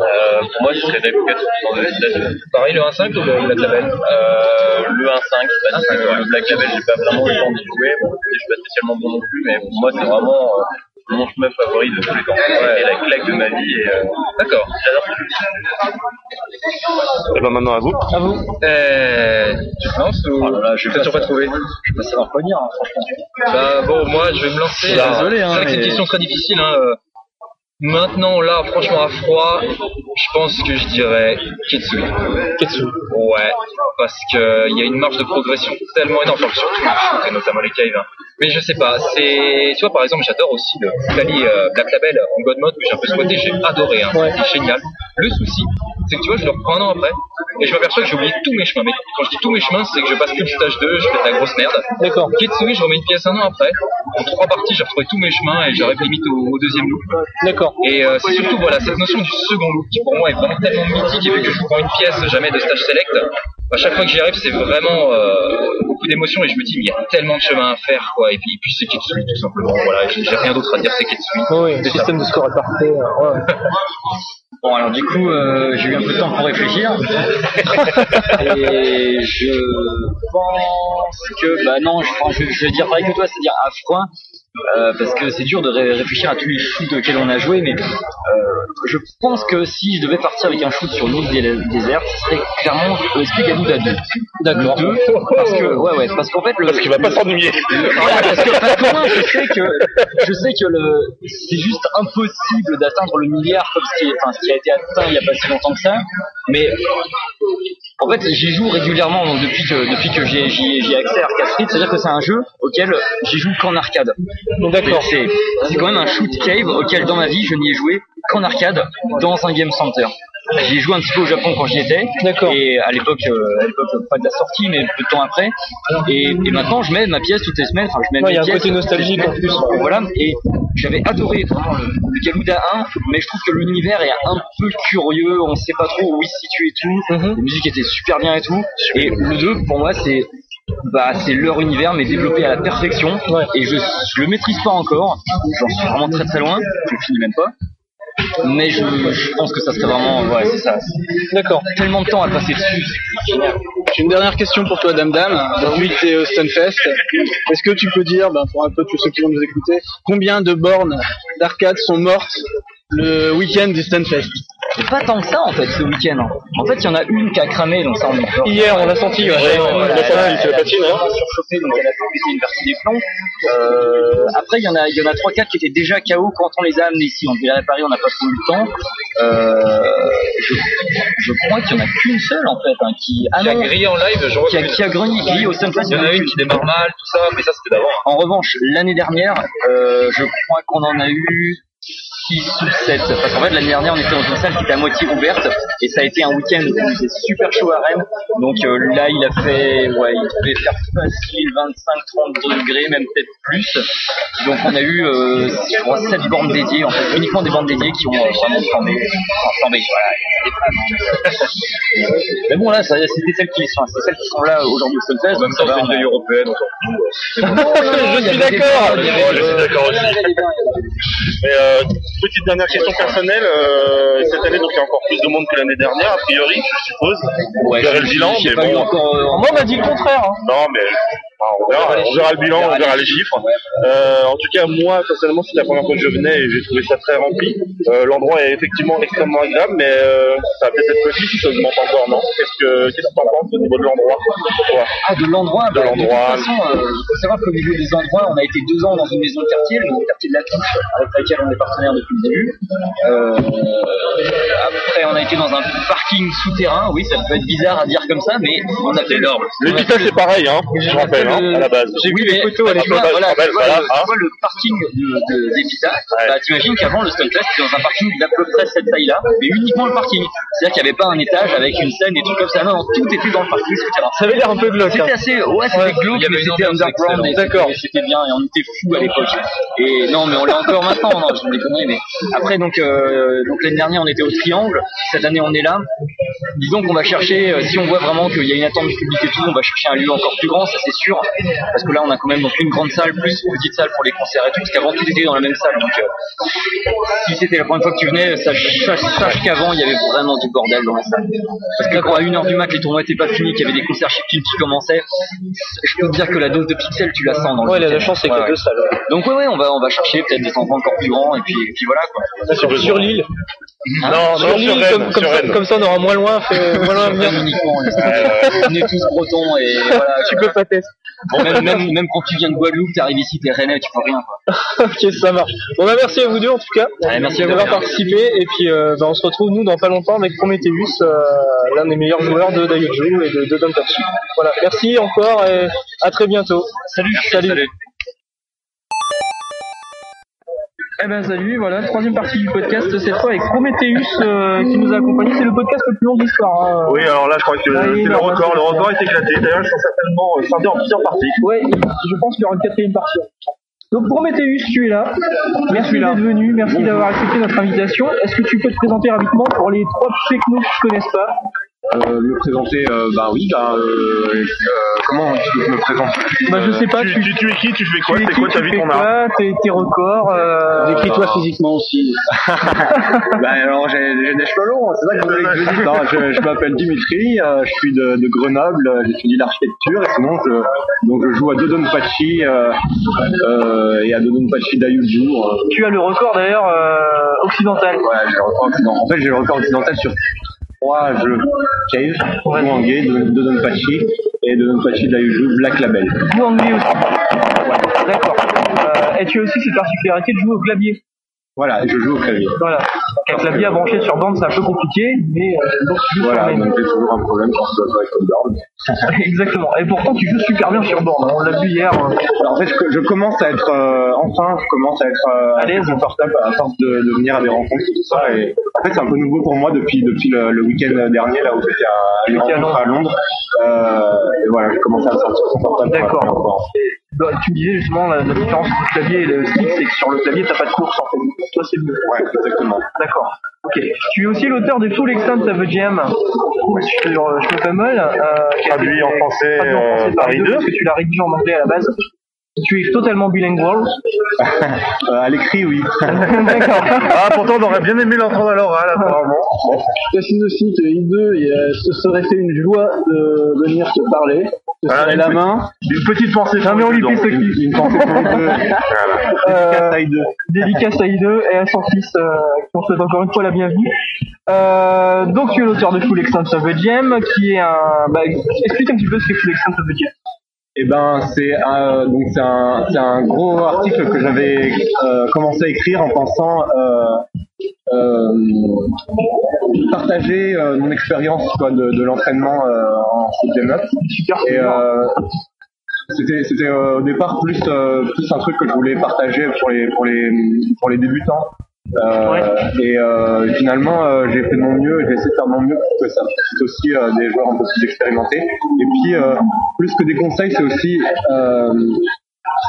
Euh, pour moi, ce serait Replica Pareil, le 1.5 ou le Black Label? Euh, le 1.5, parce que le Black Label, j'ai pas vraiment eu le temps d'y jouer. Bon, je suis pas spécialement bon non plus, mais pour moi, c'est vraiment euh, mon chemin favori de tous les temps. C'est la claque de ma vie et euh, D'accord. j'adore ce jeu. Et ben maintenant à vous. À vous. Euh, tu te lances ou Oh là là, je vais pas toujours pas trouvé Je vais pas savoir quoi dire, hein, franchement. Bah bon, moi je vais me lancer. Bah, Euh, désolé, hein, c'est vrai que c'est une question très difficile. Hein. Maintenant, là, franchement, à froid, je pense que je dirais Kitsui. Kitsui. Ouais, parce que il y a une marge de progression tellement énorme, enfin, surtout le shoot, et notamment les caves. hein. Mais je sais pas, c'est, tu vois, par exemple, j'adore aussi le Kali euh, Black Label en God Mode que j'ai un peu squatté, j'ai adoré, hein. Ouais. c'est génial. Le souci, c'est que tu vois, je le reprends un an après, et je m'aperçois que j'ai oublié tous mes chemins. Mais quand je dis tous mes chemins, c'est que je passe que le stage 2, je fais de la grosse merde. D'accord. Kitsui, je remets une pièce un an après. En trois parties, j'ai retrouvé tous mes chemins et j'arrive limite au, au deuxième loop. D'accord. Et euh, c'est surtout voilà cette notion du second loop qui pour moi est vraiment tellement mythique et vu que je prends une pièce jamais de stage select, à chaque fois que j'y arrive c'est vraiment euh, beaucoup d'émotions et je me dis mais il y a tellement de chemin à faire quoi et puis, et puis c'est Kitsui tout simplement voilà j'ai rien d'autre à dire c'est Kitsui. Oh oui, le ça. système de score est parfait. euh, ouais. Bon, alors du coup, euh, j'ai eu un peu de temps pour réfléchir. et je pense que, bah non, je, je, je vais dire pareil que toi, c'est-à-dire à froid. Euh, parce que c'est dur de ré- réfléchir à tous les shoots auxquels on a joué, mais euh, je pense que si je devais partir avec un shoot sur île dé- déserte, ce serait clairement euh, Spiganoud à deux. D'accord. Deux, parce que, ouais, ouais, parce qu'en fait, le, Parce qu'il va pas s'ennuyer. parce que, parce qu'au moins, je sais que, je sais que le, c'est juste impossible d'atteindre le milliard comme ce qui, est, enfin, ce qui a été atteint il y a pas si longtemps que ça. Mais, en fait, j'y joue régulièrement donc, depuis que, depuis que j'ai, accès à Arcade Street. C'est-à-dire que c'est un jeu auquel j'y joue qu'en arcade. D'accord. C'est, c'est quand même un shoot cave auquel dans ma vie je n'y ai joué qu'en arcade dans un game center. J'y ai joué un petit peu au Japon quand j'y étais. D'accord. Et à l'époque, euh, à l'époque pas de la sortie, mais peu de temps après. Et, et maintenant, je mets ma pièce toutes les semaines. Enfin, je mets Ouais, il y a un côté nostalgique en plus. Voilà. Et j'avais adoré vraiment le, le Galuda 1, mais je trouve que l'univers est un peu curieux. On sait pas trop où il se situe et tout. Mhm. La musique était super bien et tout. Et le 2, pour moi, c'est bah, c'est leur univers, mais développé à la perfection. Ouais. Et je, je le maîtrise pas encore. J'en suis vraiment très très loin. Je le finis même pas. Mais je, je pense que ça serait vraiment, ouais, c'est ça. D'accord. Tellement de temps à passer dessus, c'est génial. Une dernière question pour toi, Dame Dame. Es au Stunfest, est-ce que tu peux dire, ben, pour un peu tous ceux qui vont nous écouter, combien de bornes d'arcade sont mortes le week-end du Stunfest C'est pas tant que ça en fait ce week-end. En fait, il y en a une qui a cramé, donc ça on est Hier, on l'a senti. Ouais. voilà, l'a senti, elle- c'est la patine, elle a hein. vraiment surchauffé, donc elle a péter une partie des plombs. Euh, après, il y en a, il y en a trois quatre qui étaient déjà KO quand on les a amenés ici. On devait les réparer, on n'a pas trop eu le temps. Euh, je, je crois qu'il y en a qu'une seule en fait, hein, qui, ah Qui a non, grillé en live, je qui a, qui a grogné, grillé au Sunfest. Il y en a une qui démarre mal, tout ça, mais ça c'était d'avant. hein. En revanche, l'année dernière, euh, je crois qu'on en a eu 6 ou 7. Parce qu'en fait, l'année dernière, on était dans une salle qui était à moitié ouverte. Et ça a été un week-end où il faisait super chaud à Rennes. Donc euh, là, il a fait, ouais, il devait faire facile 25-30 degrés, même peut-être plus. Donc on a eu, euh, je crois, 7 bornes dédiées, en fait, uniquement des bornes dédiées qui ont euh, vraiment flambé. Enfin, flambé, voilà. Des fans. Mais bon, là, c'était celles qui sont, c'est celles qui sont là aujourd'hui au Sunfest. En même temps, c'est une vieille européenne, on s'en fout. Je suis d'accord. Je suis d'accord aussi. Mais euh, petite dernière question personnelle. euh, cette année, donc il y a encore plus de monde que l'année dernière, a priori, je suppose. Ouais, verrez le bilan, j'ai mais bon. encore, euh, Moi, on m'a dit le contraire. hein. Non, mais on, verra, on verra le bilan, on verra les chiffres. Euh, en tout cas, moi, personnellement, c'était la première fois que je venais et j'ai trouvé ça très rempli. Euh, L'endroit est effectivement extrêmement agréable, mais euh, ça va peut-être être petit si ça augmente encore, non? Qu'est-ce que qu'est-ce que t'en penses au niveau de l'endroit? Ah, de l'endroit De bah, l'endroit. toute façon, euh, il faut savoir qu'au niveau des endroits, on a été deux ans dans une maison de quartier, le quartier de la Touche, avec laquelle on est partenaire depuis le début. Euh, après, on a été dans un parking souterrain. Oui, ça peut être bizarre à dire comme ça, mais on a fait énorme. L'hôpital, c'est pareil, hein, je rappelle, à la base. J'ai vu les photos à vois, Voilà, tu vois, voilà, le, tu vois le parking de, de, d'Epita. Bah, t'imagines qu'avant, le Stunfest, c'était dans un parking d'à peu près cette taille-là, mais uniquement le parking. C'est-à-dire qu'il n'y avait pas un étage avec une scène et tout comme ça. Non, non, tout était dans le parking souterrain. Ça avait l'air un peu glauque. C'était hein. assez, ouais, c'était Ouais, glauque, mais c'était underground. D'accord. c'était- C'était bien et on était fous à l'époque. Et non, mais on l'est encore maintenant. Non, je me déconne, mais après, donc, euh, donc l'année dernière, on était au Triangle. Cette année, on est là. Disons qu'on va chercher, euh, si on voit vraiment qu'il y a une attente du public et tout, on va chercher un lieu encore plus grand, ça c'est sûr. Parce que là, on a quand même donc une grande salle plus une petite salle pour les concerts et tout, parce qu'avant tout était dans la même salle. Donc, euh, si c'était la première fois que tu venais, sache, sache, sache qu'avant, il y avait vraiment du bordel dans la salle. Parce que quand à 1h du mat, les tournois étaient pas finis, qu'il y avait des concerts chez qui commençaient, je peux te dire que la dose de pixels, tu la sens dans le Ouais, la chance, c'est Ouais, deux salles. Donc ouais, ouais, on va, on va chercher peut-être des endroits encore plus grands et puis, et puis voilà quoi. Sur, sur l'île. Hein Non, sur non, l'île, sur Rennes, comme, comme sur ça, Rennes. comme ça, on aura moins loin, fait, moins loin à venir. on est tous bretons et voilà. Tu peux pas tester. Bon, même, même, même quand tu viens de Guadeloupe, t'arrives ici, t'es rennais, tu peux rien quoi. ok, ça marche. Bon, bah, merci à vous deux en tout cas. Merci d'avoir participé. Et puis, euh, bah, on se retrouve nous dans pas longtemps avec Prometheus, euh, l'un des meilleurs joueurs de Daioju et de, de. Voilà, merci encore et à très bientôt. Salut, salut. Eh ben salut, voilà, troisième partie du podcast, cette fois avec Prometheus euh, qui nous a accompagnés. C'est le podcast le plus long de l'histoire. hein. Oui, alors là, je crois que c'est le énorme, record. Le c'est record est éclaté. D'ailleurs, je pense certainement euh, en plusieurs parties. Ouais, je pense qu'il y aura une quatrième partie. Donc Prometheus, tu es là. Merci d'être venu, merci d'avoir accepté notre invitation. Est-ce que tu peux te présenter rapidement pour les trois technos qui ne connaissent pas? Euh, me présenter, euh, bah oui, bah, euh, euh, comment tu veux que je me présente Bah je sais pas, Tu, tu, tu, tu es qui Tu fais quoi C'est quoi ta vie qu'on a tes, tes records euh, Décris-toi bah, physiquement aussi. bah alors j'ai j'ai des cheveux longs, c'est ça que vous voulez que je dise. Non, je, je m'appelle Dimitri, euh, je suis de, de Grenoble, euh, j'étudie l'architecture et sinon je, donc je joue à Dodonpachi euh, euh, et à Dodonpachi Dayuju. Euh, Tu as le record d'ailleurs euh, occidental. ouais, j'ai le record occidental. En fait, j'ai le record occidental sur trois jeux Cave, Wuangue, Dodonpachi et Dodonpachi Dayuju Black Label. Anglais aussi. D'accord. Euh, et tu as aussi cette particularité de jouer au clavier. Voilà, je joue au clavier. Voilà. Un clavier à brancher sur bande, c'est un peu compliqué, mais euh, donc tu joues Voilà, sur donc j'ai toujours un problème quand je dois jouer avec Codeboard. Exactement. Et pourtant, tu joues super bien sur bande. hein. On l'a vu hier. euh, Alors, en fait, je, je commence à être, euh, enfin, je commence à être euh, À l'aise. confortable à force de, de venir à des rencontres et tout ça. Et en fait, c'est un peu nouveau pour moi depuis depuis le, le week-end dernier là où j'étais à à à Londres. Euh, et voilà, j'ai commencé à me sentir confortable. D'accord. Bah, tu me disais justement la, la différence entre le clavier et le stick, c'est que sur le clavier, t'as pas de course en fait. Toi, c'est mieux. Ouais, exactement. D'accord. Ok. Tu es aussi l'auteur de Full Extent of the Jam sur euh, Schmoefamel, euh, qui a Traduit été en français, traduit en euh, français par Paris deux, 2. parce que tu l'as rédigé en anglais à la base. Tu es totalement bilingual. Euh, à l'écrit, oui. D'accord. Ah, pourtant, on aurait bien aimé l'entendre à l'oral, apparemment. Je précise aussi que I2, il, euh, ce serait fait une joie de venir te parler, te Voilà, serrer une la petite- main. Une petite pensée Non mais on lui ce Une, pensée pour les deux. Euh, Taille 2. dédicace à I2 et à son fils, euh, qu'on souhaite encore une fois la bienvenue. Euh, donc tu es l'auteur de Full Extent of the Jam, qui est un... Bah, explique un petit peu ce qu'est Full Extent of the Jam. Eh ben, c'est un, donc c'est un, c'est un gros article que j'avais euh, commencé à écrire en pensant euh, euh, partager mon expérience quoi, de, de l'entraînement en game up. Et c'était c'était au départ plus plus un truc que je voulais partager pour les pour les pour les débutants. Euh, Et euh, finalement, euh, j'ai fait de mon mieux, j'ai essayé de faire de mon mieux pour que ça profite aussi euh, des joueurs un peu plus expérimentés. Et puis, euh, plus que des conseils, c'est aussi euh,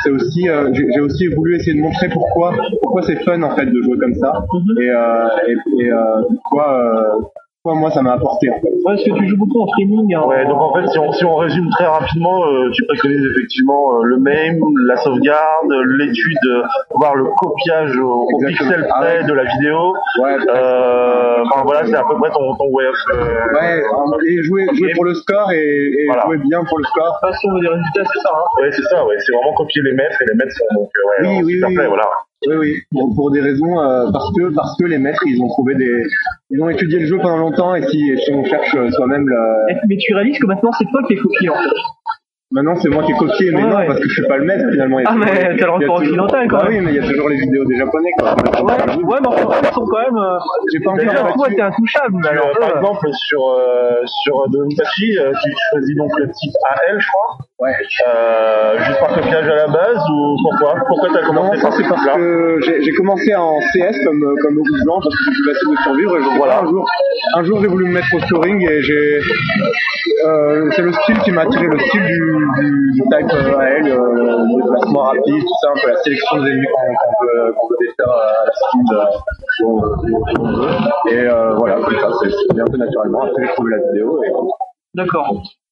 c'est aussi euh, j'ai aussi voulu essayer de montrer pourquoi pourquoi c'est fun en fait de jouer comme ça. Et euh, et, et, euh, pourquoi euh, quoi moi ça m'a apporté en fait. Ouais, est-ce que tu joues beaucoup en streaming hein, Ouais, donc en fait, si on, si on résume très rapidement, euh, tu préconises effectivement euh, le MAME, la sauvegarde, l'étude, euh, voire le copiage au, au pixel Ah près ouais. de la vidéo. Ouais. Euh, enfin voilà, c'est à peu près ton, ton way of. euh, Ouais, et jouer, jouer pour le score et, et Voilà. jouer bien pour le score. Passion des résultats, c'est ça. Hein. Ouais, c'est ça, ouais. C'est vraiment copier les maîtres et les maîtres sont donc euh, ouais, Oui, oui, super oui. play, voilà. Oui, oui, pour, pour des raisons, euh, parce que parce que les maîtres, ils ont trouvé des, ils ont étudié le jeu pendant longtemps et si, si on cherche euh, soi-même le, Et- Mais tu réalises que maintenant c'est toi qui es copié en fait. maintenant c'est moi qui ai copié, mais Ouais, non, ouais. parce que je suis pas le maître finalement. Il y a Ah, toujours- mais t'as le il y a record toujours- occidental, quand même. oui, mais il y a toujours les vidéos des japonais quoi. Ouais, ouais, mais enfin, ils sont quand même. Euh... J'ai pas encore D'ailleurs, toi, battu. t'es intouchable. mais Alors, euh, par eux, exemple, sur, euh, sur Donpachi, euh, tu choisis donc le type AL, je crois. Ouais. Euh, juste par copiage à la base ou pourquoi? Pourquoi t'as Non, commencé ça par c'est ce parce type-là que j'ai commencé en CS comme euh, comme de gens parce que c'est plus facile de survivre. Et je- voilà, un jour, un jour j'ai voulu me mettre au scoring et j'ai euh, c'est le style qui m'a attiré, le style du, du, du type euh, AL, euh, le déplacement rapide, tout ça, un peu la sélection des ennemis qu'on peut qu'on peut défaire à la speed euh, qu'on veut. Et euh, voilà, comme ça, c'est venu un peu naturellement. Après j'ai trouvé la vidéo et D'accord.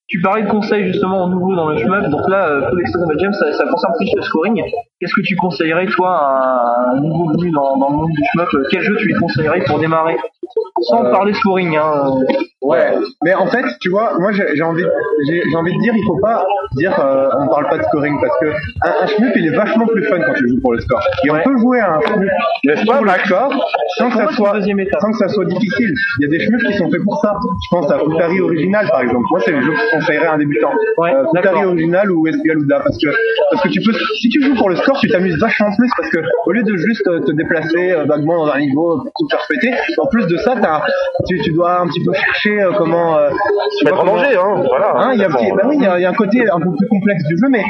Tu parlais de conseils justement nouveaux dans le shmup, donc là, Full Extended Gems, ça, ça concerne plus le scoring. Qu'est-ce que tu conseillerais, toi, à un nouveau venu dans, dans le monde du shmup euh, Quel jeu tu lui conseillerais pour démarrer Sans Euh, parler scoring, hein. euh. Ouais, mais en fait, tu vois, moi j'ai envie, j'ai envie de dire, il faut pas dire, euh, on parle pas de scoring parce que un, un shmup il est vachement plus fun quand tu joues pour le score. Et on peut jouer à un shmup pour le score sans que ça soit, sans que ça soit difficile. Il y a des shmups qui sont faits pour ça. Je pense à Futari original par exemple. Moi c'est le jeu que je conseillerais à un débutant. euh, Futari original ou Esgaluda parce que parce que tu peux, si tu joues pour le score, tu t'amuses vachement plus parce que au lieu de juste euh, te déplacer euh, vaguement dans un niveau pour tout faire péter, en plus de ça, t'as- tu, tu dois un petit peu chercher euh, comment tu Mettre en danger, hein, voilà. Hein, il y a un petit- Bon, bah oui, il y, a- il y a un côté un peu plus complexe du jeu, mais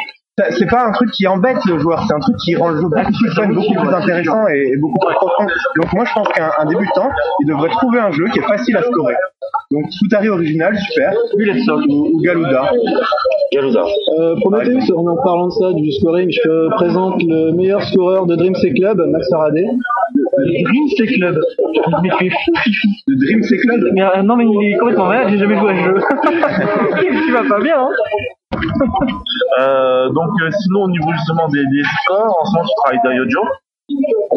c'est pas un truc qui embête le joueur, c'est un truc qui rend le jeu beaucoup plus fun, beaucoup plus intéressant et, et beaucoup plus profond. Donc moi je pense qu'un un débutant, il devrait trouver un jeu qui est facile à scorer. Donc Futari original, super. Ou, ou Galuda. Galuda. Euh, Prometheus, en en parlant de ça, du scoring, je te présente le meilleur scoreur de Dream C Club, Max Faraday. Dream C Club. Mais tu es fou, Fifi. Le Dream C Club mais, euh, Non, mais il est complètement malade, j'ai jamais joué à ce jeu. tu vas pas bien, hein donc euh, sinon au niveau justement des, des scores, en ce moment tu travailles dans Yojo.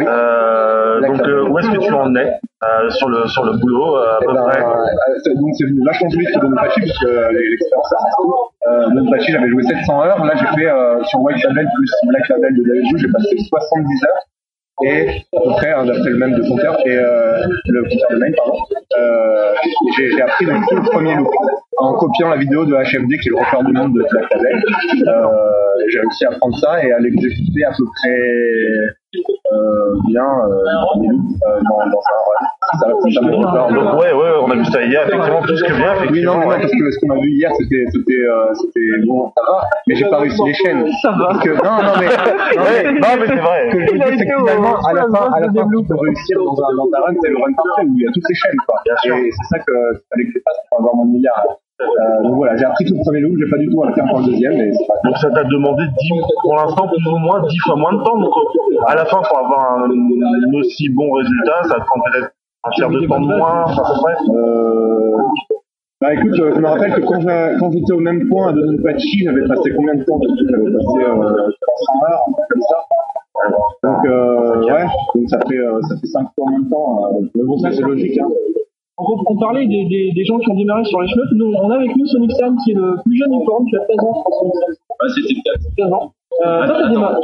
Euh, donc euh, où est-ce que tu en es euh, sur le sur le boulot euh, à peu Eh ben, près? euh, donc c'est vachement plus vite que Donpachi parce que euh, l'expérience a euh, Donpachi j'avais joué 700 heures, là j'ai fait euh, sur White Label plus Black Label de David Joe, j'ai passé 70 heures. Et à peu près hein, d'après le même de compteur et euh, le compteur de mail pardon. Euh, j'ai appris donc tout le premier loop en copiant la vidéo de HFD qui est le record du monde de Black Label euh, j'ai réussi à prendre ça et à l'exécuter à peu près euh, bien euh, euh, dans, dans un run ça, ça, ça record ouais ouais on a vu ça hier effectivement plus que bien oui, non, effectivement. mais non, ouais. parce que ce qu'on a vu hier, c'était, c'était, euh, c'était bon, ça va, mais j'ai pas réussi les chaînes. Ça va. Parce que, non, non, mais, non, mais, non, c'est vrai. Ce que je veux dire, c'est que finalement, à la fin, à la de fin, peux réussir dans un, dans un run, c'est le run parfait où il y a toutes les chaînes, quoi. Et c'est ça que, qu'il fallait que je fasse pour avoir mon milliard. Euh, donc voilà, j'ai appris tout le premier loop, j'ai pas du tout à le faire pour le deuxième, mais pas Donc ça t'a demandé 10, pour l'instant plus ou moins 10 fois moins de temps. Donc euh, à la fin pour avoir un, un aussi bon résultat, ça te prend peut-être un tiers de temps de moins à peu près? Euh, bah écoute, euh, je me rappelle que quand, j'étais au même point à Donpachi, j'avais passé combien de temps J'avais passé euh, 300 heures, un truc comme ça. Donc euh, ouais, donc ça fait ça fait 5 fois moins de temps. mais bon, ça c'est logique. Hein. On, on parlait des, des, des gens qui ont démarré sur les shmups. Nous, on a avec nous Sonic Sam qui est le plus jeune du forum, tu as 13 ans, je crois, Sonic Sam. Ouais, c'était le cas. 13 ans. Euh, toi, t'as démarré.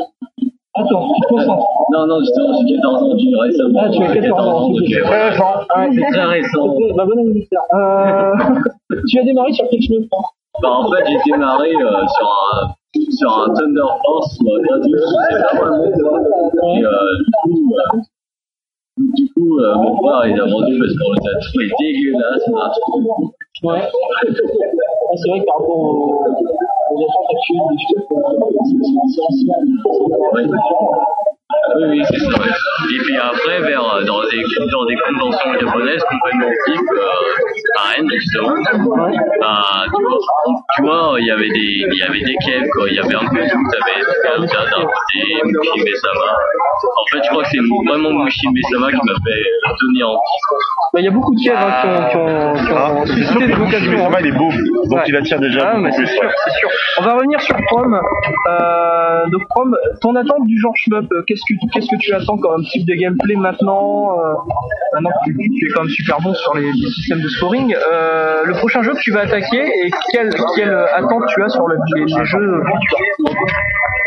Attends, tu te concentres. Non, non, justement, j'ai 14 ans, j'ai récemment. Ah, tu as 14 ans. récent. C'est très récent. Bah, bon anniversaire. Euh, tu as démarré sur quel toi? Bah, en fait, j'ai démarré euh, sur un sur un Thunder Force gratuit, sais pas vraiment. Et euh, du coup, euh, donc, du coup euh, mon frère il a vendu parce qu'on les a trouvés dégueulasses. trouvé. Ouais. Ah, c'est vrai que par rapport aux, aux attentes actuelles du euh, c'est ancien. Ouais. Oui, oui, c'est ça. ouais. Et puis après, vers, dans, des, dans des conventions japonaises complètement type, euh, à Rennes, justement, bah, tu vois, tu vois, il y avait des, il y avait des quêtes, quoi. Il y avait un peu tout, t'avais, d'un côté. En fait, je crois que c'est vraiment Mushime Sama qui m'a fait donner envie. Bah, Il y a beaucoup de caves hein, qui ont, qui ont, qui ont suscité des vocations. hein. il est beau, donc il attire déjà Ah, mais c'est sûr, ouais. c'est sûr. On va revenir sur Prom. Euh, donc Prom, ton attente du genre shmup, euh, qu'est-ce que qu'est-ce que tu attends comme type de gameplay maintenant euh, Maintenant que tu, tu es quand même super bon sur les, les systèmes de scoring, euh, le prochain jeu que tu vas attaquer et quelle quelle attente tu as sur le- les, les jeux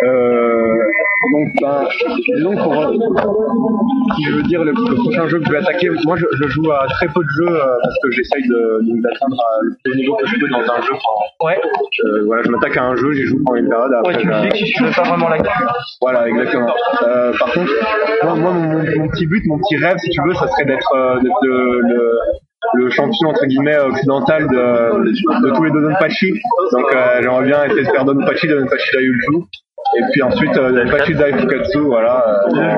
Euh, donc, ben, disons pour, euh, si je veux dire le, le prochain jeu que je vais attaquer, moi je, je joue à très peu de jeux euh, parce que j'essaye d'atteindre à le plus niveau que je peux dans un jeu. Quand, ouais. euh, voilà, je m'attaque à un jeu, j'y joue pendant une période. Après, Ouais, tu me je- dis que tu veux pas vraiment la Voilà, exactement. Euh, par contre, moi, moi, mon, mon petit but, mon petit rêve, si tu veux, ça serait d'être d'être le, le, le champion entre guillemets occidental de, de tous les Donpachi. Donc euh, j'aimerais bien essayer de faire Donpachi, Donpachi Daiuju. Et puis ensuite euh, Donpachi Daifukatsu, voilà.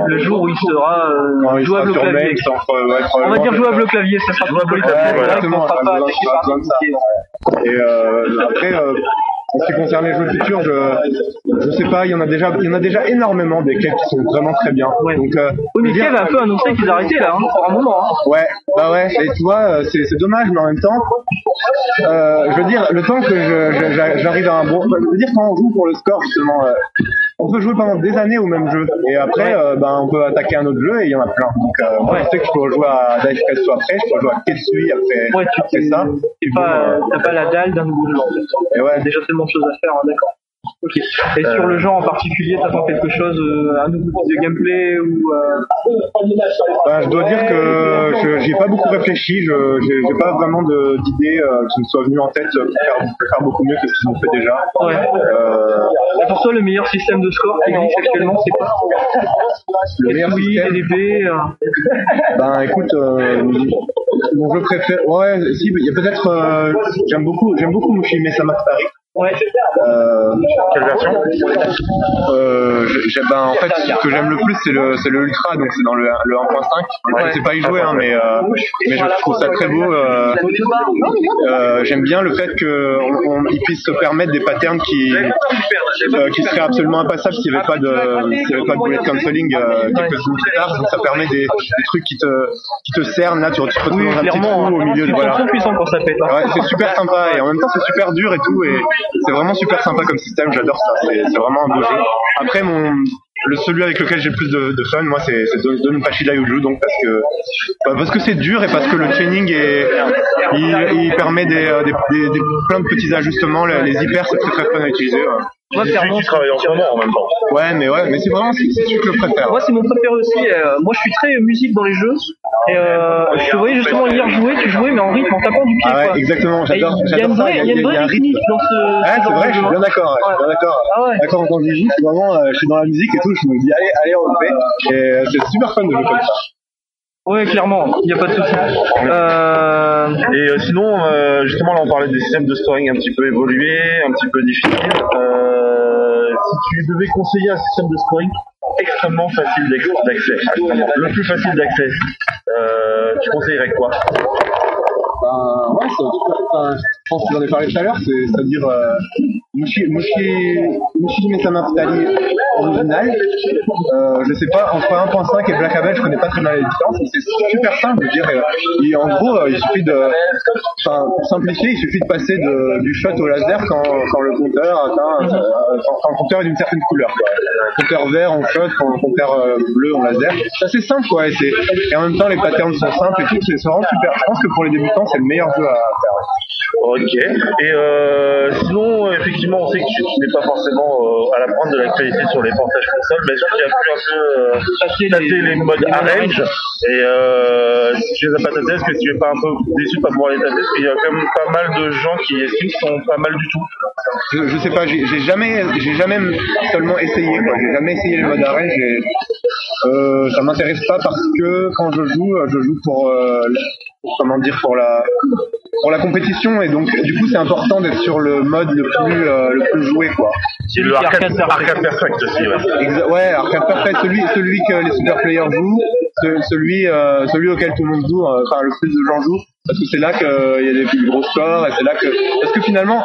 le, jour où il sera euh, jouable au clavier. On va dire jouable au clavier, ça sera jouable au clavier. Exactement, sera pas attaqué par. Et euh, après, euh, en ce qui concerne les jeux futurs, je, je sais pas, il y en a déjà, il y en a déjà énormément des quêtes qui sont vraiment très bien. Donc, euh, Oui, mais Kev a un peu annoncé qu'ils arrêtaient là, hein, pour un moment. Hein. Ouais, bah ouais, et tu vois, euh, c'est c'est dommage, mais en même temps, euh, je veux dire, le temps que je- je- j'a- j'arrive à un bon. Je veux dire, quand on joue pour le score, justement, euh, on peut jouer pendant des années au même jeu, et après, euh, ben, on peut attaquer un autre jeu, et il y en a plein. Donc, euh, moi, je sais que je peux jouer à Daifukatsu après, je peux jouer à Ketsui après, Ouais, tu après ça. T'es pas, t'as pas la dalle d'un nouveau jeu. en fait. Et ouais. T'as déjà tellement de choses à faire, hein, d'accord. Et sur le genre en particulier, t'attends quelque chose, euh, un nouveau type de gameplay ou euh... Ben, je dois dire que je j'y ai pas beaucoup réfléchi, je j'ai j'ai pas vraiment de- d'idée euh, qui me soit venue en tête pour faire, pour faire beaucoup mieux que ce qu'ils ont fait déjà. Ouais. Euh, Et pour toi, le meilleur système de score qui existe actuellement, c'est quoi? Le meilleur oui, système DDP, euh... Ben écoute, euh, mon jeu préféré, ouais, si, il y a peut-être, euh, j'aime beaucoup, j'aime beaucoup Mushime Samatari. Ouais. Euh, Quelle version euh, ben, en fait, ce que j'aime le plus, c'est le, c'est le Ultra, donc c'est dans le, le 1.5. Je sais pas y jouer, hein, mais, euh, mais je trouve ça très beau. Euh, euh, j'aime bien le fait qu'ils puissent se permettre des patterns qui, euh, qui seraient absolument impassables s'il n'y avait pas de, s'il y avait pas de bullet cancelling euh, quelques secondes plus tard. Donc ça permet des, des trucs qui te, qui te cernent là, tu tu te retrouves Oui, dans un petit trou au milieu de ils sont voilà. trop puissants quand ça pète. hein. Ouais, c'est super sympa et en même temps c'est super dur et tout et c'est vraiment super sympa comme système, j'adore ça, c'est vraiment un beau jeu. Après mon le celui avec lequel j'ai le plus de, de fun, moi c'est Don- Donpachi Daiuju donc parce que bah, parce que c'est dur et parce que le training est il, il permet des, euh, des, des, plein de petits ajustements, les, hyper c'est très très fun à utiliser. Moi, clairement, qui travaille en ce moment en même temps. Ouais mais ouais mais c'est vraiment c'est c'est celui que je préfère. Moi, c'est mon préféré aussi. euh, moi, je suis très musique dans les jeux. Et euh, je te voyais justement hier jouer, tu jouais, mais en rythme, en tapant du pied. Ah ouais, quoi. exactement, j'adore- Il y a j'adore une ça, vraie, il y a une vraie un dans ce. Ah, ce c'est vrai, je suis bien hein. d'accord, ouais, je suis bien d'accord. Ah ouais. D'accord, quand joue, je suis vraiment, euh, je suis dans la musique et tout, je me dis, allez, allez, on le fait. Et euh, c'est super fun de jouer comme ça. Ouais, clairement, il n'y a pas de souci. Euh... Et euh, sinon, euh, justement, là, on parlait des systèmes de scoring un petit peu évolués, un petit peu difficiles. Euh, si tu devais conseiller un système de scoring extrêmement facile d'ac- d'accès, le plus facile d'accès, euh, tu conseillerais quoi? Ben, ouais, c'est enfin, je pense que j'en ai parlé tout à l'heure, c'est- c'est-à-dire euh, Mushi, Mushi, Mushi Mesama Futari original. Euh, je sais pas, entre 1.5 et Black Label, je connais pas très mal les différences, mais c'est super simple, je dire. Et, en gros, euh, il suffit de, enfin, pour simplifier, il suffit de passer de, du shot au laser quand, quand le compteur atteint, euh, quand, quand le compteur est d'une certaine couleur. Quoi. Compteur vert en shot, quand compteur euh, bleu en laser. C'est assez simple, quoi. Et, et en même temps, les patterns sont simples et tout. C'est vraiment super. Je pense que pour les débutants, c'est le meilleur jeu à faire. Ok. Et euh, sinon, effectivement, on sait que tu, n'es pas forcément euh, à la pointe de l'actualité sur les portages consoles, mais est-ce que tu as pu un peu euh, tâter les, modes arrange Et euh, si tu les as pas tâtés, est-ce que tu es pas un peu déçu de pas pouvoir les tâter Parce qu'il y a quand même pas mal de gens qui estiment qu'ils sont pas mal du tout. Je, je sais pas, j'ai jamais, j'ai jamais seulement essayé, quoi. J'ai jamais essayé le mode arène. j'ai- Euh, ça m'intéresse pas parce que quand je joue, euh, je joue pour, euh, pour, comment dire, pour la, pour la compétition et donc du coup c'est important d'être sur le mode le plus, euh, le plus joué, quoi. Le arcade, arcade perfect aussi, ouais. Exa- ouais, Arcade Perfect, celui, celui que les super players jouent, ce- celui, euh, celui auquel tout le monde joue, euh, enfin le plus de gens jouent, parce que c'est là qu'il y a des plus gros scores, et c'est là que, parce que finalement,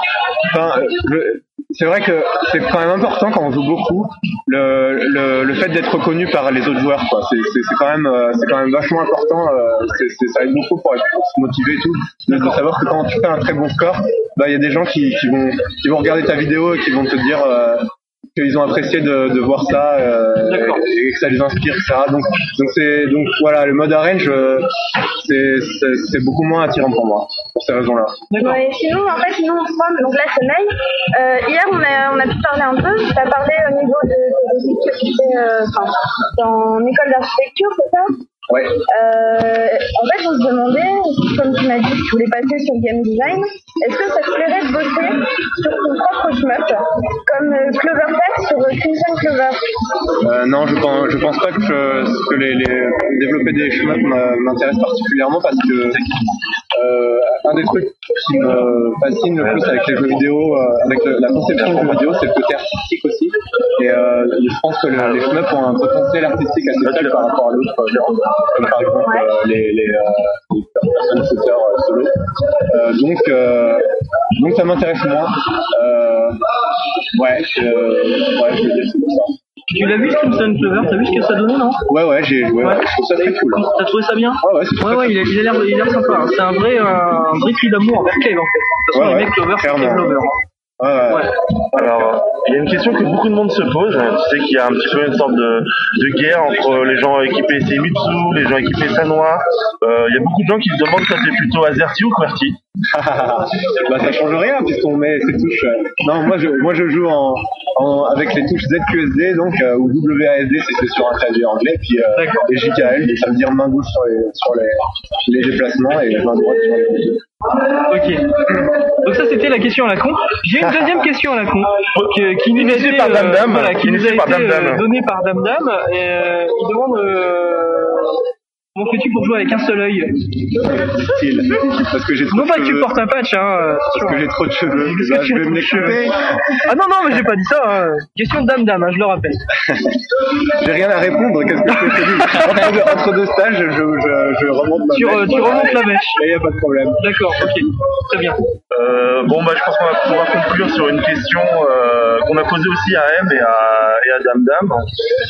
enfin, je- c'est vrai que c'est quand même important quand on joue beaucoup le, le, le fait d'être reconnu par les autres joueurs quoi. C'est c'est c'est quand même euh, c'est quand même vachement important euh, c'est ça aide beaucoup pour, pour se motiver et tout. De savoir que quand tu fais un très bon score bah il y a des gens qui, qui vont qui vont regarder ta vidéo et qui vont te dire euh, qu'ils ont apprécié de, de voir ça euh, et que ça les inspire etc donc donc c'est donc voilà le mode arrange euh, c'est beaucoup moins attirant pour moi pour ces raisons là Ouais, sinon, en fait, nous, ensemble, donc là, c'est May. Euh, hier, on a, on a pu parler un peu. Tu as parlé au niveau de, de, de ce que tu fais euh, enfin, dans école d'architecture, c'est ça? Ouais. Euh, en fait, on se demandait, comme tu m'as dit que tu voulais passer sur le game design, est-ce que ça te plairait de bosser sur ton propre shmup, comme euh, Clover Tech sur euh, Crimson Clover? Euh, non, je pense, je pense pas que, je- que les, les- développer des shmups m'intéresse particulièrement parce que euh, un des trucs qui me fascine le plus avec les jeux vidéo, euh, avec la conception de jeux vidéo, c'est le côté artistique aussi. Et euh, je pense que le- les shmups ont un potentiel artistique assez faible par rapport à d'autres genres, comme par exemple les, les, les personnes solo. Donc, donc ça m'intéresse moins. Ouais, ouais, je veux dire, c'est pour ça. Tu l'as vu Crimson Clover T'as vu ce que ça donnait, non Ouais, ouais, j'ai joué. Ouais. Je trouve ça très cool. T'as trouvé ça bien Ouais, ouais, c'est Ouais, ouais, il a il a l'air il a l'air sympa. hein. C'est un vrai, euh, un vrai cri d'amour envers Cave, en fait. De toute façon, Ouais, les ouais, mecs Clover, c'est clairement. Cave Lover. Hein. Ouais. Alors, il y a une question que beaucoup de monde se pose. hein. Tu sais qu'il y a un petit peu une sorte de, de guerre entre les gens équipés Semitsu, les gens équipés Sanwa. Euh, il y a beaucoup de gens qui se demandent ça c'est plutôt AZERTY ou QWERTY. bah ça change rien puisqu'on met ces touches. euh, Non, moi je moi je joue en, en avec les touches ZQSD donc euh, ou WASD si c'est sur un clavier anglais puis euh, et JKL ça veut dire main gauche sur les sur les, les déplacements et main droite sur les. Ok. Donc ça c'était la question à la con. J'ai une deuxième question à la con que- qui nous a Initiée été, par Dame Dame. voilà, qui nous a Initiée par été Dame Dame. euh, donnée par Dame Dame. Et, euh, il demande euh, comment fais-tu pour jouer avec un seul œil Style. Parce que j'ai trop Non de pas que tu cheveux. portes un patch, hein. euh, Parce que j'ai trop de cheveux. Parce Bah, que je tu vais as me trop les de cheveux. couper. Ah non non mais j'ai pas dit ça. hein. Question de Dame Dame, hein, je le rappelle. J'ai rien à répondre. Qu'est-ce que je fais entre, deux, entre deux stages, je, je, je remonte ma Tu, mèche. euh, tu remontes la mèche. Et y a pas de problème. D'accord, ok, très bien. Euh, bon, bah, je pense qu'on va pouvoir conclure sur une question euh, qu'on a posée aussi à M et à, Dame Dame.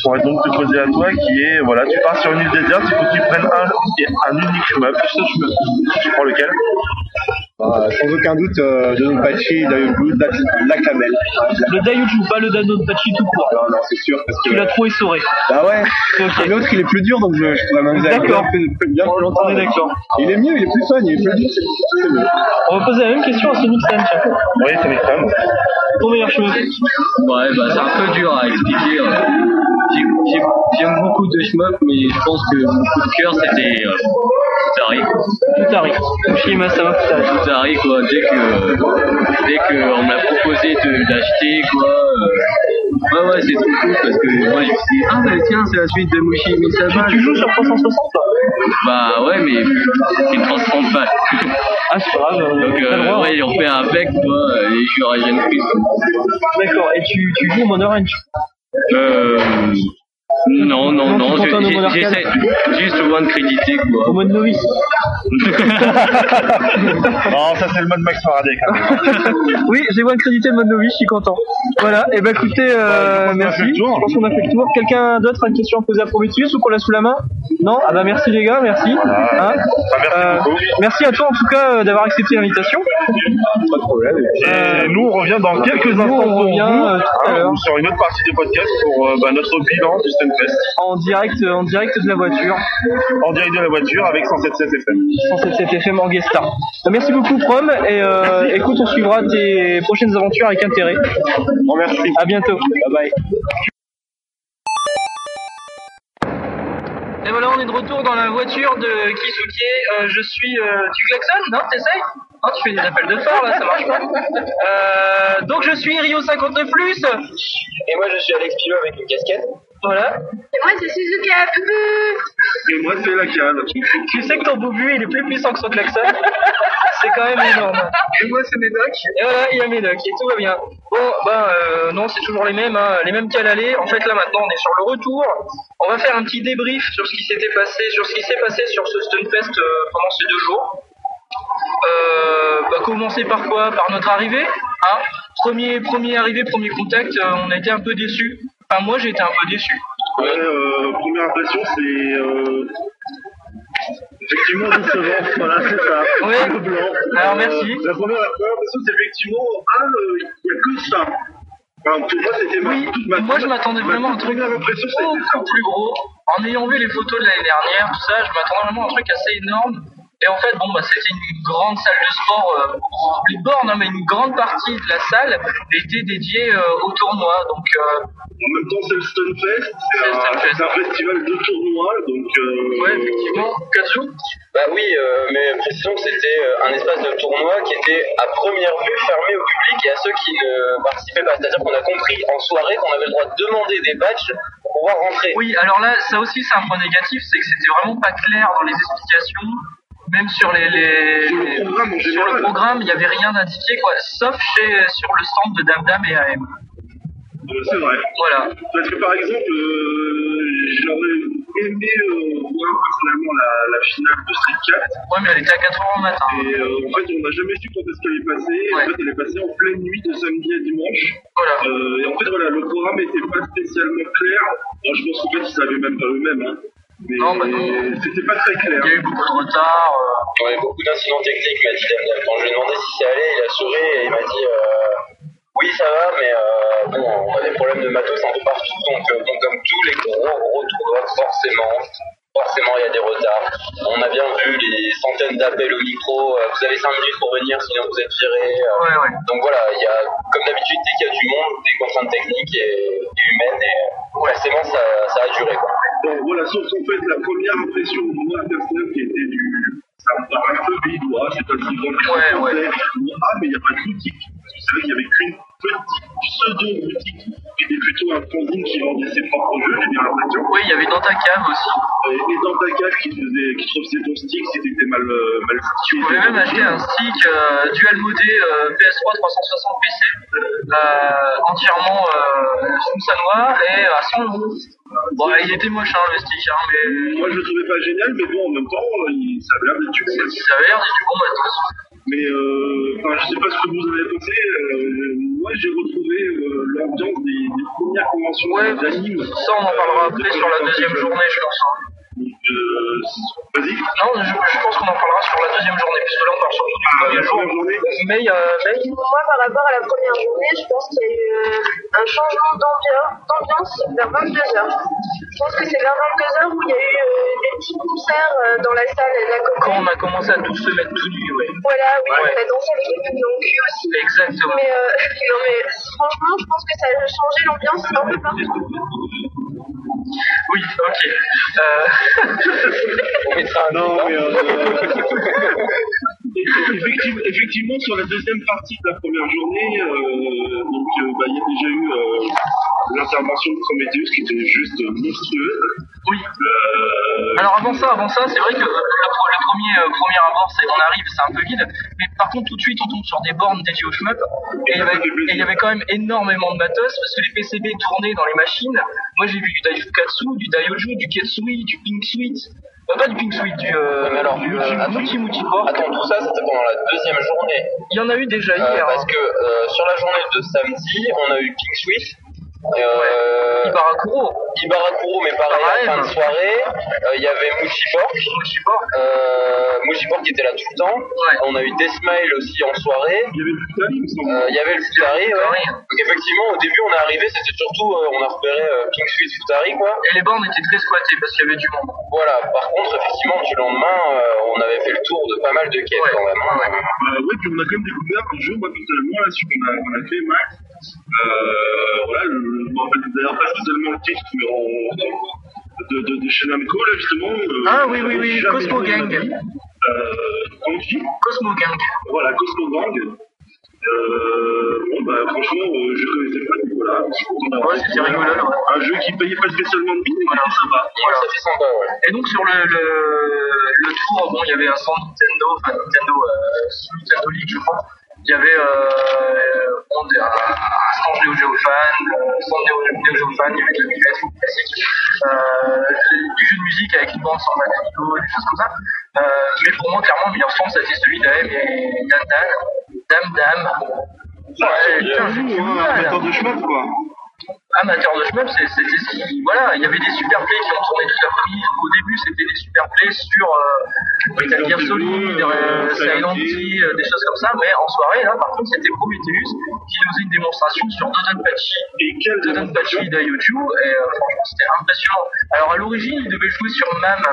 On va donc te poser à toi qui est, voilà, tu pars sur une île déserte, il faut que tu prennes un, un unique shmup. Tu prends lequel Ah, sans aucun doute, euh, Donpachi, Dayubu, Laclamel. Le Dayuju, pas le Dano Pachi tout court. Non, non, c'est sûr. Parce que... Tu l'as trop essoré. Bah ouais. Ok. Et L'autre, il est plus dur, donc je, je pourrais m'amuser D'accord. bien plus longtemps. On est d'accord. Il est mieux, il est plus fun, il est plus dur, c'est c'est mieux. On va poser la même question à Sonic Sam, tiens. Oui, c'est une femme. Ton meilleur chemin Ouais, bah c'est un peu dur à expliquer. J'ai- j'ai- J'aime beaucoup de shmup, mais je pense que mon coup de cœur c'était euh, Futari. Futari. Shima Sama Futari. Futari, quoi. Dès que, dès que on m'a proposé de l'acheter, quoi. euh, ouais, ouais, c'est trop cool parce que moi je me suis dit, ah bah tiens, c'est la suite de Mushi Misaba. Tu joues sur 360 toi Bah ouais, mais c'est 330 balles. Ah, c'est pas grave. euh, Donc, euh, droit, ouais, hein. ils ont fait avec, quoi, euh, les joueurs à. D'accord, et tu, tu joues au Mode Orange Euh. Non, non, Non, non, je- j'essaie juste souvent de créditer, quoi. Au mode novice Non, ça c'est le mode Max Faraday quand même. Oui, j'ai moins crédité le mode novice, je suis content. Voilà, et bah écoutez, euh, merci. Je pense qu'on a fait le tour. Quelqu'un d'autre a une question à poser à Prometheus ou qu'on l'a sous la main? Non? Ah bah merci les gars, merci. Hein? Euh, merci à toi en tout cas euh, d'avoir accepté l'invitation. Pas de problème. Et nous, on revient dans quelques nous, instants on pour revient, vous, euh, tout à hein, l'heure. sur une autre partie du podcast pour euh, bah, notre bilan Stunfest. En direct, euh, en direct de la voiture. En direct de la voiture avec 107.7 FM. 107 FM en guest star. Bah, merci beaucoup Prom et euh, écoute, on suivra tes prochaines aventures avec intérêt. Bon, merci. À bientôt. Bye bye. Et voilà, on est de retour dans la voiture de Kisuke. Euh, je suis. euh, tu klaxonnes Non T'essayes? Non, tu fais des appels de phare là, ça marche pas. Euh, donc je suis Rio 59 plus. Et moi, je suis Alex Pilot avec une casquette. Voilà. Et moi, c'est Suzuki à Bubu. Et moi, c'est la canne. Tu sais que ton bobu il est plus puissant que son klaxon. C'est quand même énorme. Et moi, c'est Médoc. Et voilà, il y a Médoc et tout va bien. Bon, bah euh, non, c'est toujours les mêmes, hein, les mêmes qu'à l'aller. En fait, là maintenant, on est sur le retour. On va faire un petit débrief sur ce qui s'était passé, sur ce qui s'est passé sur ce Stunfest euh, pendant ces deux jours. Euh, bah, commencer par quoi? Par notre arrivée. Hein premier, premier arrivé, premier contact, euh, on a été un peu déçus. Enfin, moi, j'ai été un peu déçu. Ouais, euh, première impression, c'est euh, effectivement décevant. voilà, c'est ça. Ouais. Un peu blanc. Alors, merci. La première, la première impression, c'est effectivement, ah, euh, il n'y a que ça. Enfin, pour moi, c'était ma, toute ma Moi, je m'attendais vraiment à un truc beaucoup plus gros. En ayant vu les photos de l'année dernière, tout ça, je m'attendais vraiment à un truc assez énorme. Et en fait, bon, bah, c'était une grande salle de sport, euh, bornes, hein, mais une grande partie de la salle était dédiée euh, au tournoi. Donc, euh, En même temps, c'est le Stunfest, c'est un, c'est un festival de tournois, donc. Euh, ouais, effectivement. Katsu Bah oui, euh, mais précisons que c'était un espace de tournoi qui était à première vue fermé au public et à ceux qui ne participaient pas. C'est-à-dire qu'on a compris en soirée qu'on avait le droit de demander des badges pour pouvoir rentrer. Oui, alors là, ça aussi, c'est un point négatif, c'est que c'était vraiment pas clair dans les explications. Même sur les, les Sur le programme, en sur le programme, il y avait rien d'indiqué, quoi, sauf chez sur le stand de Dam Dam et AM. Euh, c'est vrai. Voilà. Parce que par exemple, euh, j'aurais aimé euh, voir personnellement la, la finale de Street 4. Ouais, mais elle était à 4 h au matin. Et euh, en fait, on n'a jamais su quand est-ce qu'elle est passée. En fait, elle est passée en pleine nuit de samedi à dimanche. Voilà. Et en fait, voilà, le programme n'était pas spécialement clair. Je pense qu'en fait, ils savaient même pas eux-mêmes. Hein. Mais Non, bah non. c'était pas très clair. Il y a eu beaucoup de retard. euh, Ouais, beaucoup d'incidents techniques, m'a dit Damian. Quand je lui ai demandé si ça allait, il a souri et il m'a dit euh, oui, ça va, mais euh, bon, on a des problèmes de matos un peu partout, donc, euh, donc comme tous les gros gros tournois, forcément, forcément il y a des retards. On a bien vu les centaines d'appels au micro, euh, vous avez 5 minutes pour venir, sinon vous êtes viré. euh. Ouais, ouais. Donc voilà, il y a, comme d'habitude, dès qu'il y a du monde, des contraintes techniques et, et humaines, et forcément ça, ça a duré. Quoi. Bon, voilà, sauf qu'en fait, la première impression de moi personnelle qui était du. Ça me paraît un peu bédois, c'est pas si grand Ouais, ouais. Ah, mais il n'y a pas de boutique. Parce que c'est vrai qu'il n'y avait qu'une pseudo-boutique qui était plutôt un fanzine qui vendait ses propres jeux, j'ai bien l'impression. Oui, il y avait dans ta cave aussi. Et, dans ta cave qui, faisait, qui trouve ton stick si t'étais mal, euh, mal Tu pouvais même acheter un stick euh, dual modé euh, PS3 360 PC euh, entièrement euh, et à 100 euros. Bon, il était moche hein, le stick, hein, mais Moi, je le trouvais pas génial, mais bon, en même temps, il, ça avait l'air d'être du bon ça avait l'air d'être du bon matos. Mais euh, enfin, je sais pas ce que vous en avez pensé. euh, moi, j'ai retrouvé euh, l'ambiance des, des premières conventions Ouais, d'anime. ça on en parlera après sur la deuxième journée, je pense. Vas-y. Non, je, je pense qu'on en parlera sur la deuxième journée, puisque là on parle surtout du premier jour. Mais, euh, mais Moi, par rapport à la première journée, je pense qu'il y a eu euh, un changement d'ambiance vers 22h. Je pense que c'est vers 22h où il y a eu euh, des petits concerts euh, dans la salle et la quand on a commencé à tous se mettre tout nus, ouais. Voilà, oui, Ouais. on a dansé avec les pubs dans le cul aussi. Exactement. Mais, euh, non, mais franchement, je pense que ça a changé l'ambiance un peu partout. Oui, ok. Euh... On mettra un Effectivement, effectivement, sur la deuxième partie de la première journée, euh, donc euh, bah, il y a déjà eu euh, l'intervention de Prometheus qui était juste monstrueuse. Oui. Alors avant ça, avant ça, c'est vrai que le, premier, premier abord, c'est on arrive, c'est un peu vide, mais par contre tout de suite on tombe sur des bornes dédiées au shmup, et il y avait, et il y avait quand même énormément de matos, parce que les PCB tournaient dans les machines. Moi j'ai vu du Daijukatsu, du Daioju, du Ketsui, du Pink Suite, pas du Pink Suite, du, euh, Ouais, mais alors, du euh, Muti- attends. Tout ça c'était pendant la deuxième journée. Il y en a eu déjà Euh, hier. parce hein. que euh, sur la journée de samedi, on a eu Pink Swift. Euh, Ibarakuro. Ibarakuro, mais pareil, à la fin de Pareil. soirée. Euh, Il y avait Muchipork. Muchipork. Euh, qui était là tout le temps. On a eu Desmile aussi en soirée. il y avait le Futari, il me semble. Euh, Il y avait le Futari, ouais. Donc effectivement, au début, on est arrivé, c'était surtout, euh, on a repéré euh, Sweet Futari, quoi. Et les bornes étaient très squattées parce qu'il y avait du monde. Voilà. Par contre, effectivement, du lendemain, euh, on avait fait le tour de pas mal de Ouais. quand même. hein. Euh, ouais, puis on a quand même découvert un jeu, moi personnellement, là, sur qu'on a, on a fait Max. Euh, voilà, le, d'ailleurs pas spécialement le titre, mais on, de, de, de chez Namco, là, justement. euh, Ah oui, oui, oui, Cosmo Gang. vie. Euh, comment tu dis Cosmo Gang. Voilà, Cosmo Gang. Euh, bon, bah, franchement, euh, je connaissais pas, du coup, voilà. Ouais, c'était rigolo. là. Un jeu qui payait pas spécialement de sympa. Voilà. Ça fait sympa, ouais. Et donc sur le, le, le tour, bon, il y avait un stand Nintendo, enfin Nintendo, euh, Nintendo League, je crois. Il y avait euh, un, un stand Neo Geo Fan, euh, stand Neo, Neo Geo Fan, il y avait de la buvette classique, euh, du jeu de musique avec une bande sans Manamigo, des choses comme ça. Euh, mais pour moi, clairement, le meilleur stand, c'était celui d'AM et Dan Dan, Dame Dame. Ouais, putain, j'ai du Hein, de chemin, quoi. Amateur de shmup, c'est- voilà, il y avait des super plays qui ont tourné toute l'après-midi. Au début, c'était des super plays sur euh, Metal Gear Solid, euh, Silent Hill, euh, des choses comme ça, mais en soirée, là, par contre, c'était Prometheus qui nous faisait une démonstration sur Dodonpachi, Et quelle Dodonpachi d'Ayochu, et franchement, c'était impressionnant. Alors, à l'origine, il devait jouer sur MAM,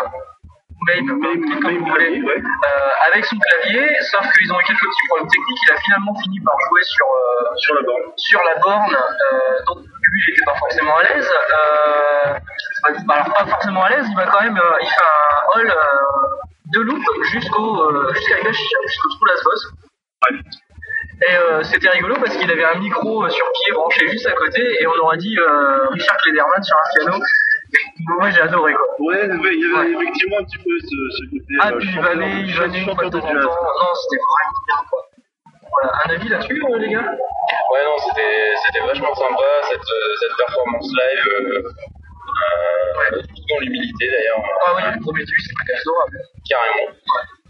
Mame, appelez comme vous voulez, euh, avec son clavier, sauf qu'ils ont eu quelques petits problèmes techniques, il a finalement fini par jouer sur, euh, sur la borne, sur la borne euh, donc lui il était pas forcément à l'aise, alors pas forcément à l'aise, il va quand même, il fait un euh, de loop jusqu'au jusqu'à jusqu'au True Last Boss. Et euh, c'était rigolo parce qu'il avait un micro sur pied branché juste à côté et on aurait dit euh, Richard Klederman sur un piano. Moi j'ai adoré quoi. Ouais, ouais, il y avait effectivement un petit peu ce, ce côté. Ah, euh, puis il vannait, il vannait une fois de temps en jazz. temps. Non, c'était vraiment bien quoi. Voilà, un avis là-dessus euh, les gars? Ouais, non, c'était c'était vachement sympa cette, euh, cette performance live. Euh, euh, tout dans l'humilité d'ailleurs. Ah oui, le premier truc, c'était adorable. Carrément.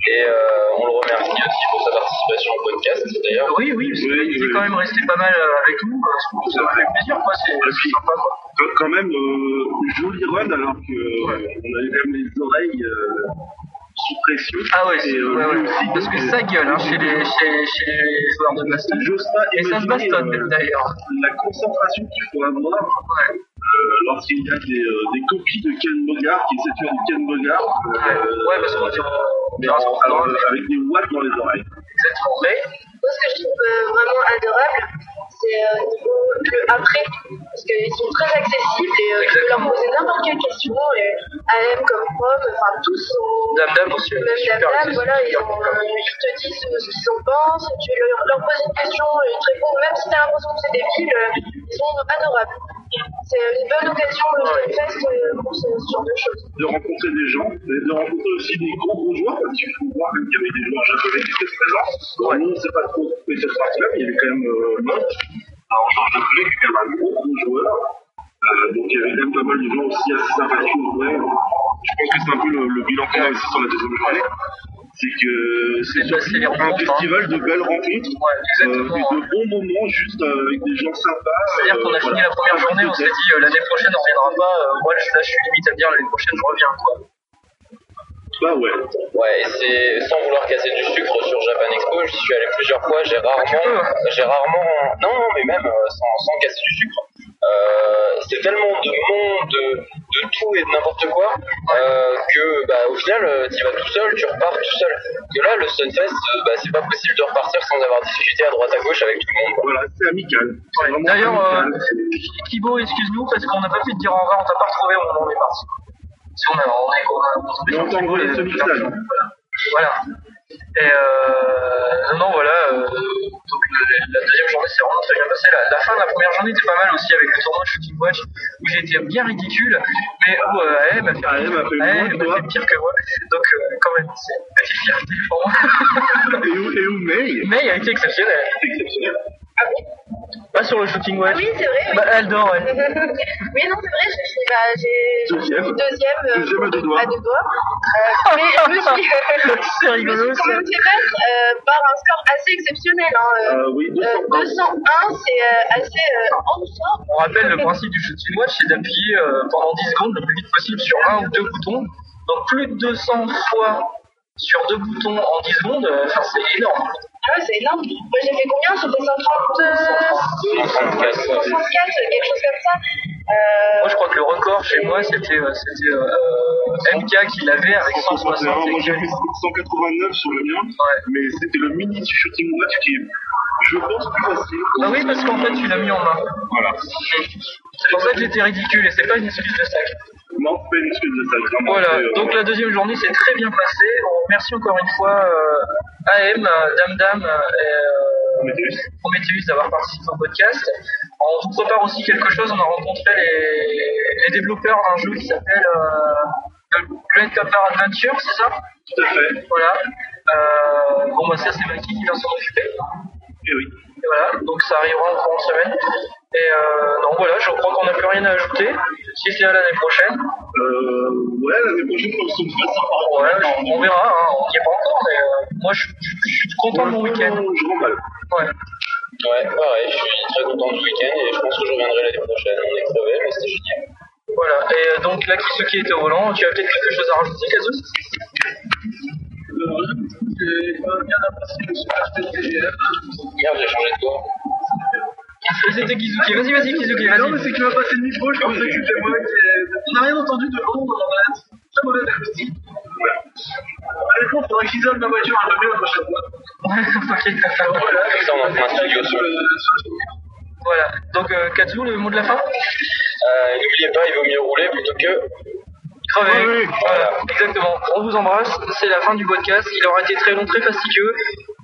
Et euh, on le remercie aussi pour sa participation au podcast d'ailleurs. Oui, oui, parce qu'il était quand même resté pas mal euh, avec nous. euh, Ça fait plaisir, quoi. C'est sympa, quoi. Quand- Quand même, euh, joli run alors que euh, on avait quand même les oreilles euh, sous pression. Ah ouais, c'est Et, euh, ouais, ouais. parce que ça gueule hein, chez, les, chez, chez les joueurs de baston. Et ça se bastonne euh, d'ailleurs. la concentration qu'il faut avoir euh, lorsqu'il y a des, euh, des copies de Ken Bogart qui essaient de faire du Ken Bogart. Euh, Ouais, parce qu'on mais alors, euh, avec des watts dans les oreilles. Exactement. Mais Moi, ce que je trouve euh, vraiment adorable, c'est euh, niveau le après, parce qu'ils sont très accessibles et euh, tu peux leur poser n'importe quelle question. Et AM comme Prom, enfin tous sont. Dame Même Dame voilà, ils, ont, euh, ils te disent euh, ce qu'ils en pensent, tu leur, leur poses une question, ils te répondent, même si t'as l'impression que c'est débile, euh, ils sont adorables. C'est une bonne occasion, le Stunfest, euh, pour ce, genre de choses. de rencontrer des gens, et de rencontrer aussi des gros gros joueurs, parce qu'il faut voir qu'il y avait des joueurs japonais qui étaient présents. Nous, on ne sait pas trop fait cette partie-là, mais il y avait quand même euh, Lot, un joueur japonais qui est quand même un gros gros joueur. Euh, donc il y avait quand même pas mal de gens aussi assez sympathiques jouer. Je pense que c'est un peu le, le bilan qu'on a aussi sur la deuxième journée. C'est que c'est surtout un festival de belles rencontres, euh, et de bons moments juste euh, avec des gens sympas. C'est-à-dire qu'on a euh, fini voilà. la première journée, on s'est dit euh, l'année prochaine on reviendra pas. euh, moi je- là je suis limite à dire l'année prochaine je reviens quoi. Bah ouais. Ouais, et c'est sans vouloir casser du sucre sur Japan Expo, j'y suis allé plusieurs fois, j'ai rarement, j'ai rarement, non, non, mais même euh, sans, sans casser du sucre. Euh, c'est tellement de monde, de, de tout et de n'importe quoi, euh, que bah, au final, euh, tu vas tout seul, tu repars tout seul. Que là, le Sunfest, euh, bah, c'est pas possible de repartir sans avoir discuté à droite à gauche avec tout le monde. Voilà, c'est amical. D'ailleurs, euh. Kibo, excuse-nous parce qu'on n'a pas pu te dire au revoir, on t'a pas retrouvé au moment où on est parti. Si on a, on est, on a, on est on mixage. Voilà. Et euh, non, voilà. Euh, donc la deuxième journée s'est vraiment très bien passée. La, la fin de la première journée était pas mal aussi avec le tournoi Shooting Watch où j'ai été bien ridicule, mais où euh, AM a fait, AM a fait AM moins que a toi. fait pire que moi. Donc euh, quand même, c'est une petite fierté pour moi. Et où, et où May? Il a été exceptionnel. Exceptionnel. Pas sur le Shooting Watch. Ah oui, c'est vrai, oui. Bah, elle dort, ouais. oui, non, c'est vrai, j'ai fini, bah, j'ai Deuxième. deuxième, euh, Deuxième à deux doigts. à deux doigts. Euh, mais je me suis, C'est rigolo, je me suis quand même fait battre euh, par un score assez exceptionnel. Hein, euh, Euh, oui, 201. euh, 201, c'est assez en dessous. On rappelle le principe du shooting watch, c'est d'appuyer pendant 10 secondes le plus vite possible sur un ou deux boutons. Donc plus de 200 fois sur deux boutons en 10 secondes, enfin c'est énorme. Ah ouais, c'est énorme. Moi, j'ai fait combien? C'était 136, 134, quelque chose comme ça. Euh, Moi je crois que le record chez moi c'était euh, c'était euh, MK qui l'avait avec 160 161, moi fait 189 sur le mien, mais c'était le mini du shooting watch qui est, je pense, plus facile. Ah oui parce qu'en fait tu l'as mis en main. Voilà. C'est pour ça que j'étais ridicule et c'est pas une excuse de sac. Non, c'est pas une excuse de vraiment. Voilà, euh, donc la deuxième journée s'est très bien passée. On remercie encore une fois euh, AM, Dame Dame et euh, Prometheus d'avoir participé au podcast. On vous prépare aussi quelque chose, on a rencontré les, les développeurs d'un jeu qui s'appelle Grand Copper Adventure, c'est ça? Tout à fait. Voilà. Euh, bon, bah ça, c'est Maki qui vient s'en occuper. Et oui. Et voilà, donc ça arrivera en courant de semaine. Et euh, donc voilà, je crois qu'on n'a plus rien à ajouter, si ce n'est à l'année prochaine. Euh, ouais, l'année prochaine, c'est une fois sympa. Ouais, je- on verra, hein, on n'y est pas encore, mais euh, moi je, je- je suis content de mon week-end. Je remballe. Ouais. Ouais, pareil, je suis très content du week-end et je pense que je reviendrai l'année prochaine. On est crevé, mais c'était génial. Voilà, et euh, donc là, qui était au volant, tu as peut-être quelque chose à rajouter, Kazus J'ai quand même bien apprécié le super TGM. Merde, j'ai changé de voix. C'était Kizuki, vas-y, vas-y, Kizuki, Non, mais vas-y. c'est que tu m'as passé le micro, je pensais que c'était moi qui. On n'a rien entendu de Londres, on a très mauvaise acoustique. Honnêtement, il faudrait que j'isole ma voiture un peu mieux la prochaine fois. Ouais, ok. Voilà. Comme ça, on en fait un studio sur le. Voilà, donc euh, Katsu, le mot de la fin? Euh, N'oubliez pas, il vaut mieux rouler plutôt que. Voilà, exactement. On vous embrasse. C'est la fin du podcast. Il aura été très long, très fastidieux.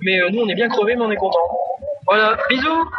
Mais euh, nous, on est bien crevés, mais on est contents. Voilà, bisous.